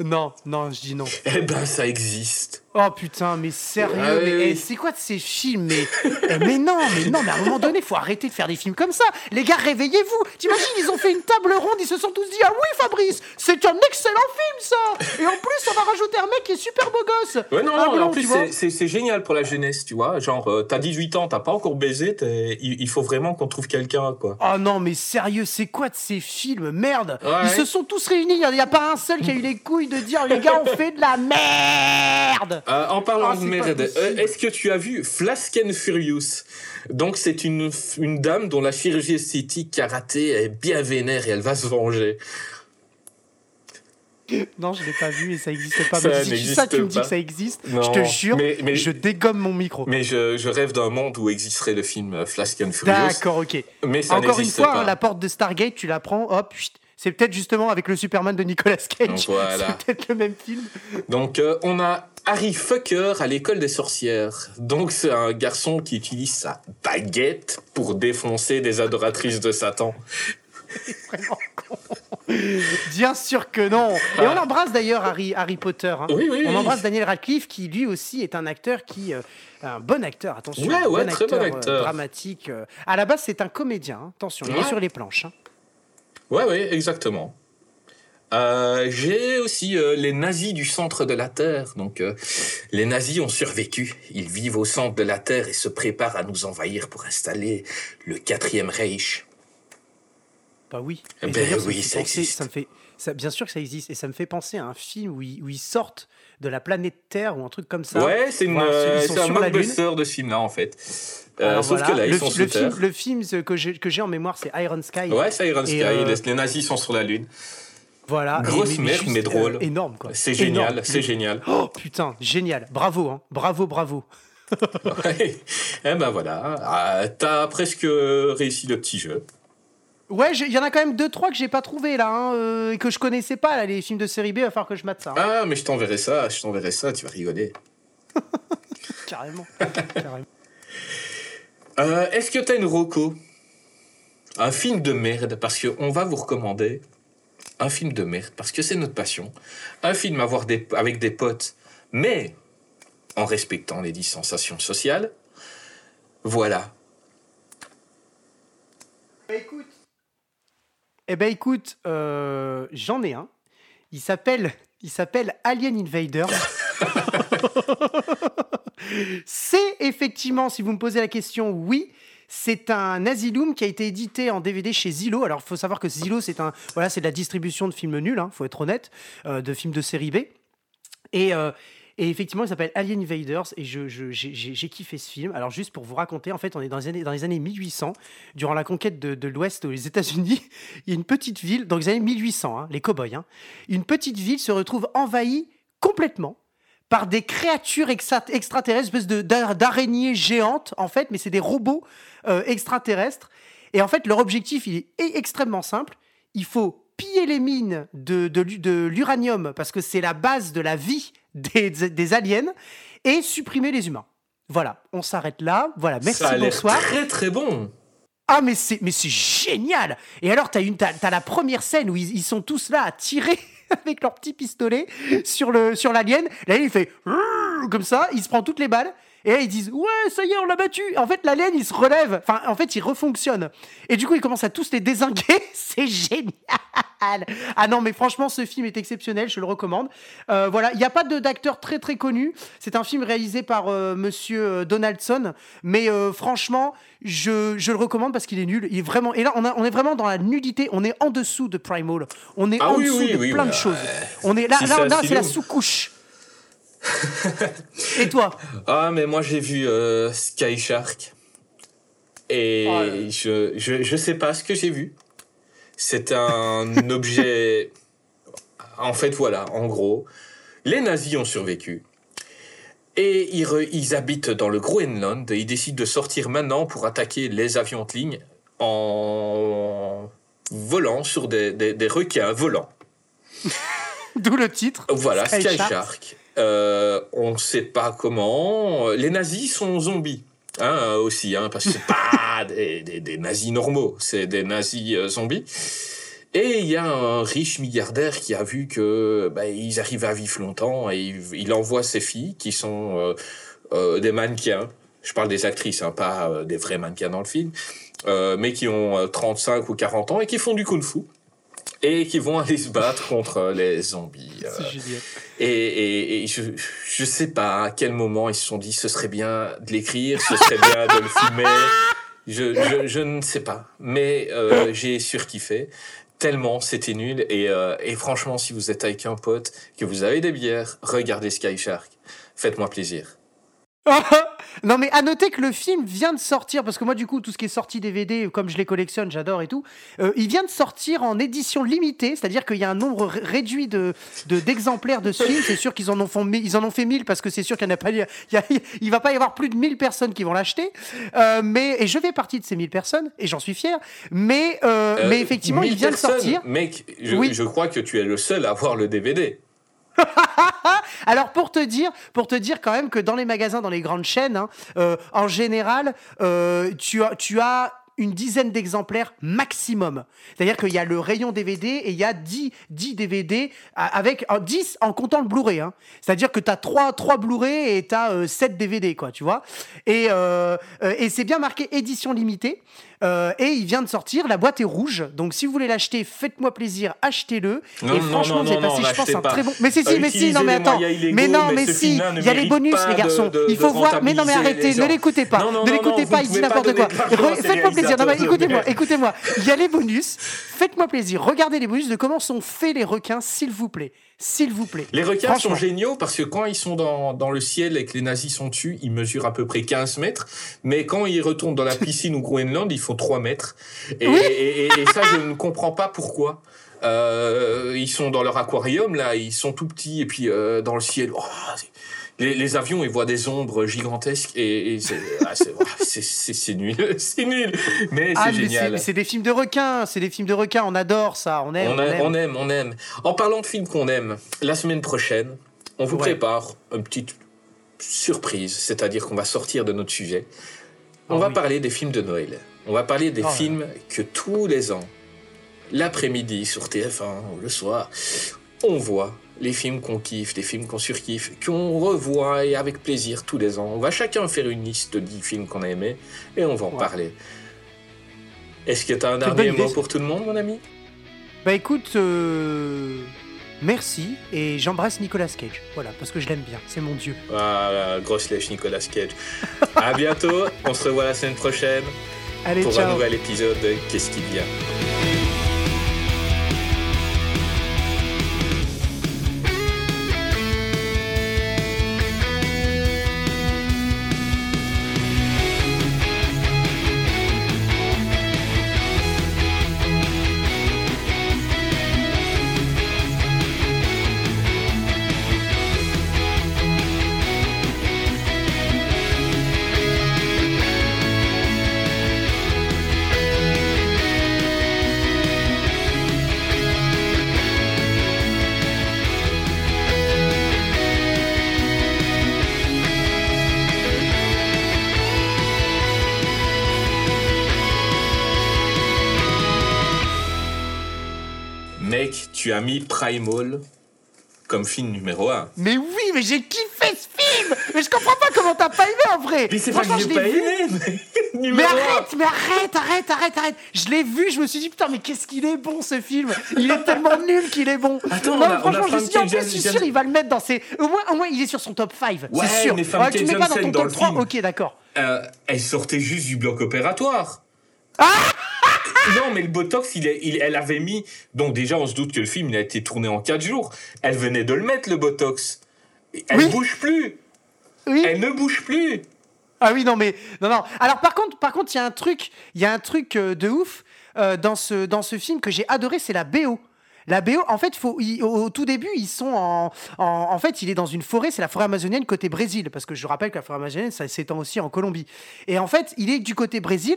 Non, non, je dis non. Eh ben ça existe. Oh putain, mais sérieux, Ah oui, mais oui. eh, c'est quoi de ces films mais, eh, mais non, mais non, mais à un moment donné, faut arrêter de faire des films comme ça. Les gars, réveillez-vous. T'imagines, ils ont fait une table ronde, ils se sont tous dit Ah oui, Fabrice, c'est un excellent film ça. Et en plus, on va rajouter un mec qui est super beau gosse. Ouais, non, non, blond, en plus, c'est- génial pour la jeunesse, tu vois. Genre, euh, t'as 18 ans, t'as pas encore baisé, il, il faut vraiment qu'on trouve quelqu'un, quoi. Oh non, mais sérieux, c'est quoi de ces films Merde? Ouais. Ils se sont tous réunis, il n'y a pas un seul qui a eu les couilles de dire Les gars, on fait de la merde Euh, en parlant Ah, de c'est pas merde, euh, est-ce que tu as vu Flask and Furious? Donc, c'est une, une dame dont la chirurgie esthétique karaté est bien vénère et elle va se venger. Non, je l'ai pas vu et ça existe pas. Ça mais si ça, tu me n'existe dis que ça existe, je te jure, mais- mais- je dégomme mon micro. Mais je, je rêve d'un monde où existerait le film euh, Flask and Furious. D'accord, ok. Mais ça Encore une n'existe fois, pas. hein, la porte de Stargate, tu la prends, hop, chut. C'est peut-être justement avec le Superman de Nicolas Cage. Voilà. C'est peut-être le même film. Donc, euh, on a Harry Fucker à l'école des sorcières. Donc, c'est un garçon qui utilise sa baguette pour défoncer des adoratrices de Satan. Vraiment con. Bien sûr que non. Et on embrasse d'ailleurs Harry, Harry Potter. hein. Oui, oui, On embrasse Daniel Radcliffe qui lui aussi est un acteur qui euh, un bon acteur attention Ouais, un ouais, bon très bon euh, acteur. dramatique euh. à la base c'est un comédien hein. attention il est sur les planches hein. Ouais, ouais, exactement. Euh, J'ai aussi euh, les nazis du centre de la Terre. Donc, euh, les nazis ont survécu. Ils vivent au centre de la Terre et se préparent à nous envahir pour installer le quatrième Reich. bah oui Et ben oui, ça existe. ça me fait ça, bien sûr que ça existe et ça me fait penser à un film où ils, où ils sortent de la planète Terre ou un truc comme ça ouais, c'est un blockbuster de ce film-là, en fait. Euh, Alors sauf voilà, que là, ils le, sont fi- sous le terre. film, le film ce que j'ai en mémoire, c'est Iron Sky. Ouais, c'est Iron Et, Sky. euh, les, nazis sont sur la Lune. Voilà. Grosse Et- merde, mais drôle. euh, énorme, quoi. C'est génial, c'est génial. Oh putain, génial. Bravo, hein. Bravo, bravo. Ouais. Eh ben voilà, Ah, t'as presque réussi le petit jeu. Ouais, il y en a quand même deux, trois que j'ai pas trouvé là, hein, euh, et que je connaissais pas, là, les films de série B, il va falloir que je mate ça. hein. Ah, mais je t'enverrai ça, je t'enverrai ça, tu vas rigoler. Carrément. Carrément. Euh, Est-ce que t'as une Rocco Un film de merde, parce qu'on va vous recommander un film de merde, parce que c'est notre passion. Un film à voir des- avec des potes, mais en respectant les distanciations sociales. Voilà. écoute. Eh ben écoute, euh, j'en ai un. Il s'appelle, il s'appelle Alien Invaders. c'est effectivement, si vous me posez la question, oui. C'est un Asylum qui a été édité en DVD chez Zillow. Alors, il faut savoir que Zillow, c'est un, voilà, c'est de la distribution de films nuls, il faut être honnête, euh, de films de série B. Et, euh, et effectivement, il s'appelle Alien Invaders et j'ai, kiffé ce film. Alors, juste pour vous raconter, en fait, on est dans les années, dans les années 1800, durant la conquête de, de l'Ouest aux États-Unis. Il y a une petite ville, dans les années 1800, hein, les cow-boys, hein, une petite ville se retrouve envahie complètement par des créatures extra- extraterrestres, espèce d'araignées géantes, en fait, mais c'est des robots euh, extraterrestres. Et en fait, leur objectif, il est e- extrêmement simple. Il faut piller les mines de, de l'u- de l'uranium, parce que c'est la base de la vie des, des aliens, et supprimer les humains. Voilà, on s'arrête là. Voilà, merci, ça a bonsoir. très très bon. Ah, mais c'est, mais c'est génial Et alors, t'as, une, t'as, t'as la première scène où ils, ils sont tous là à tirer avec leur petit pistolet sur, le, sur l'alien. L'alien, il fait comme ça, il se prend toutes les balles. Et là, ils disent Ouais, ça y est, on l'a battu En fait, l'alien, il se relève. Enfin, en fait, il refonctionne. Et du coup, ils commencent à tous les désinguer. c'est génial Ah non, mais franchement, ce film est exceptionnel, je le recommande. Euh, voilà, il n'y a pas d'acteur très très connu. C'est un film réalisé par euh, monsieur euh, Donaldson. Mais euh, franchement, je, je le recommande parce qu'il est nul. Il est vraiment, et là, on, a- on est vraiment dans la nudité. On est en dessous de Primal. On est Ah en oui, dessous oui, de oui, plein de choses. On est là, Si là, c'est là, un c'est la sous-couche. Et toi Ah, mais moi j'ai vu euh, Sky Shark. Et Oh je, je, je sais pas ce que j'ai vu. C'est un objet. En fait, voilà, en gros, les nazis ont survécu. Et ils, re- ils habitent dans le Groenland et ils décident de sortir maintenant pour attaquer les avions de ligne en volant sur des, des, des requins volants. D'où le titre. Voilà, Sky Sky, Shark. Shark. Euh, on ne sait pas comment. Les nazis sont zombies. Hein, aussi, hein, parce que c'est pas des, des- des nazis normaux, c'est des nazis euh, zombies. Et il y a un riche milliardaire qui a vu que bah, ils arrivent à vivre longtemps et il, il envoie ses filles qui sont euh, euh, des mannequins. Je parle des actrices, hein, pas des vrais mannequins dans le film, mais qui ont euh, 35 ou 40 ans et qui font du kung-fu et qui vont aller se battre contre les zombies. euh, C'est génial. et, et, et je, je sais pas à quel moment ils se sont dit ce serait bien de l'écrire, ce serait bien de le filmer. Je, je, je ne sais pas. Mais euh, j'ai surkiffé. Tellement c'était nul. Et, euh, et franchement, si vous êtes avec un pote, que vous avez des bières, regardez Sky Shark. Faites-moi plaisir. non mais à noter que le film vient de sortir parce que moi du coup tout ce qui est sorti DVD comme je les collectionne j'adore et tout euh, il vient de sortir en édition limitée c'est-à-dire qu'il y a un nombre ré- réduit de de- d'exemplaires de ce film c'est sûr qu'ils en ont ils en ont fait 1000 parce que c'est sûr qu'il n'y en a pas il y a- il va pas y avoir plus de 1000 personnes qui vont l'acheter Euh, mais et je fais partie de ces 1000 personnes et j'en suis fier mais euh, mais effectivement il vient de sortir Mec, je, Oui. je crois que tu es le seul à avoir le DVD. Alors pour te dire, pour te dire quand même que dans les magasins, dans les grandes chaînes, hein, euh, en général, euh, tu as, une dizaine d'exemplaires maximum. C'est-à-dire qu'il y a le rayon DVD et il y a 10, 10 DVD a- avec euh, 10 en comptant le Blu-ray. hein. C'est-à-dire que tu as 3, 3 Blu-ray et tu as 7 DVD, quoi, tu vois. Euh, euh, et c'est bien marqué édition limitée. Euh, et il vient de sortir, la boîte est rouge. Donc si vous voulez l'acheter, faites-moi plaisir, achetez-le. Et non, franchement, vous avez passé, je pense, un très bon. Mais si, si, Euh, mais si, non, mais attends. Mais non, mais si, il y a les bonus, les garçons. il faut voir. Mais non, mais arrêtez, ne l'écoutez pas. Ne l'écoutez pas, il dit n'importe quoi. Faites-moi plaisir. Non, mais écoutez-moi, écoutez-moi. Il y a les bonus. Faites-moi plaisir. Regardez les bonus de comment sont faits les requins, s'il vous plaît. S'il vous plaît. Les requins sont géniaux parce que quand ils sont dans, dans le ciel et que les nazis sont dessus, ils mesurent à peu près 15 mètres. Mais quand ils retournent dans la piscine ou Groenland, ils font 3 mètres. Et, Oui. et, et- et ça, je ne comprends pas pourquoi. Euh, ils sont dans leur aquarium, là, ils sont tout petits, et puis euh, dans le ciel, oh, les, les avions, ils voient des ombres gigantesques, et, et c'est ah, c'est- ah, c'est- c'est- c'est nul, c'est nul, mais Ah, c'est génial. c'est c'est des films de requins. C'est des films de requins. On adore ça. On aime. On, a- on aime, on aime. En parlant de films qu'on aime, la semaine prochaine, on vous Ouais. prépare une petite surprise, c'est-à-dire qu'on va sortir de notre sujet. On Ah va oui. parler des films de Noël. On va parler des Oh films que tous les ans, l'après-midi sur TF1 ou le soir, on voit les films qu'on kiffe, les films qu'on surkiffe, qu'on revoit et avec plaisir tous les ans. On va chacun faire une liste de 10 films qu'on a aimés et on va en Ouais. parler. Est-ce que tu as un dernier mot pour tout le monde, mon ami? Bah écoute, euh, merci et j'embrasse Nicolas Cage. Voilà, parce que je l'aime bien. C'est mon dieu. Voilà, grosse lèche Nicolas Cage. à bientôt, on se revoit la semaine prochaine Allez, pour un nouvel épisode de Qu'est-ce qu'il y Primal comme film numéro 1. Mais oui, mais j'ai kiffé ce film Mais je comprends pas comment t'as pas aimé en vrai Mais c'est pas que j'ai je l'ai pas vu. aimé, mais Mais arrête, mais arrête, arrête, arrête, arrête Je l'ai vu, je me suis dit, putain, mais qu'est-ce qu'il est bon ce film Il est tellement nul qu'il est bon Attends, Non, on a- franchement, on a je me suis dit, en plus, je suis sûr, il va le mettre dans ses... Au moins, au moins il est sur son top 5, Ouais, c'est sûr mais Famke tu mets pas dans ton top le 3, film. ok, d'accord. Euh, elle sortait juste du bloc opératoire. Non, mais le Botox, il elle avait mis... Donc déjà, on se doute que le film, il a été tourné en 4 jours. Elle venait de le mettre, le Botox. Elle Oui. bouge plus. Oui. Elle ne bouge plus. Ah oui, non, mais non, non. Alors par contre, par contre, il y a un truc, il y a un truc euh, de ouf euh, dans ce dans ce film que j'ai adoré, c'est la BO. La BO, en fait, faut, il- au, au tout début, ils sont en, en, en fait, il est dans une forêt, c'est la forêt amazonienne côté Brésil, parce que je rappelle que la forêt amazonienne, ça s'étend aussi en Colombie. Et en fait, il est du côté Brésil.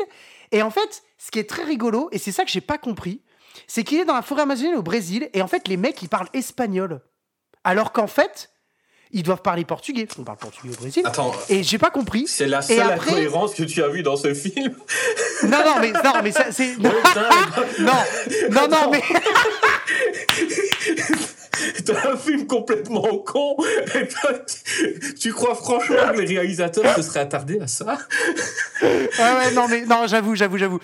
Et en fait, ce qui est très rigolo, et c'est ça que j'ai pas compris, c'est qu'il est dans la forêt amazonienne au Brésil, et en fait, les mecs, ils parlent espagnol, alors qu'en fait, ils doivent parler portugais. On parle portugais au Brésil. Attends, Et j'ai pas compris. c'est la seule après- incohérence que tu as vue dans ce film. Non, non, mais, non, mais ça, c'est. Non, non, non, mais. T'as un film complètement con. Et tu- tu crois franchement que les réalisateurs se seraient attardés à ça? Ouais, ouais, non, mais non, j'avoue, j'avoue, j'avoue.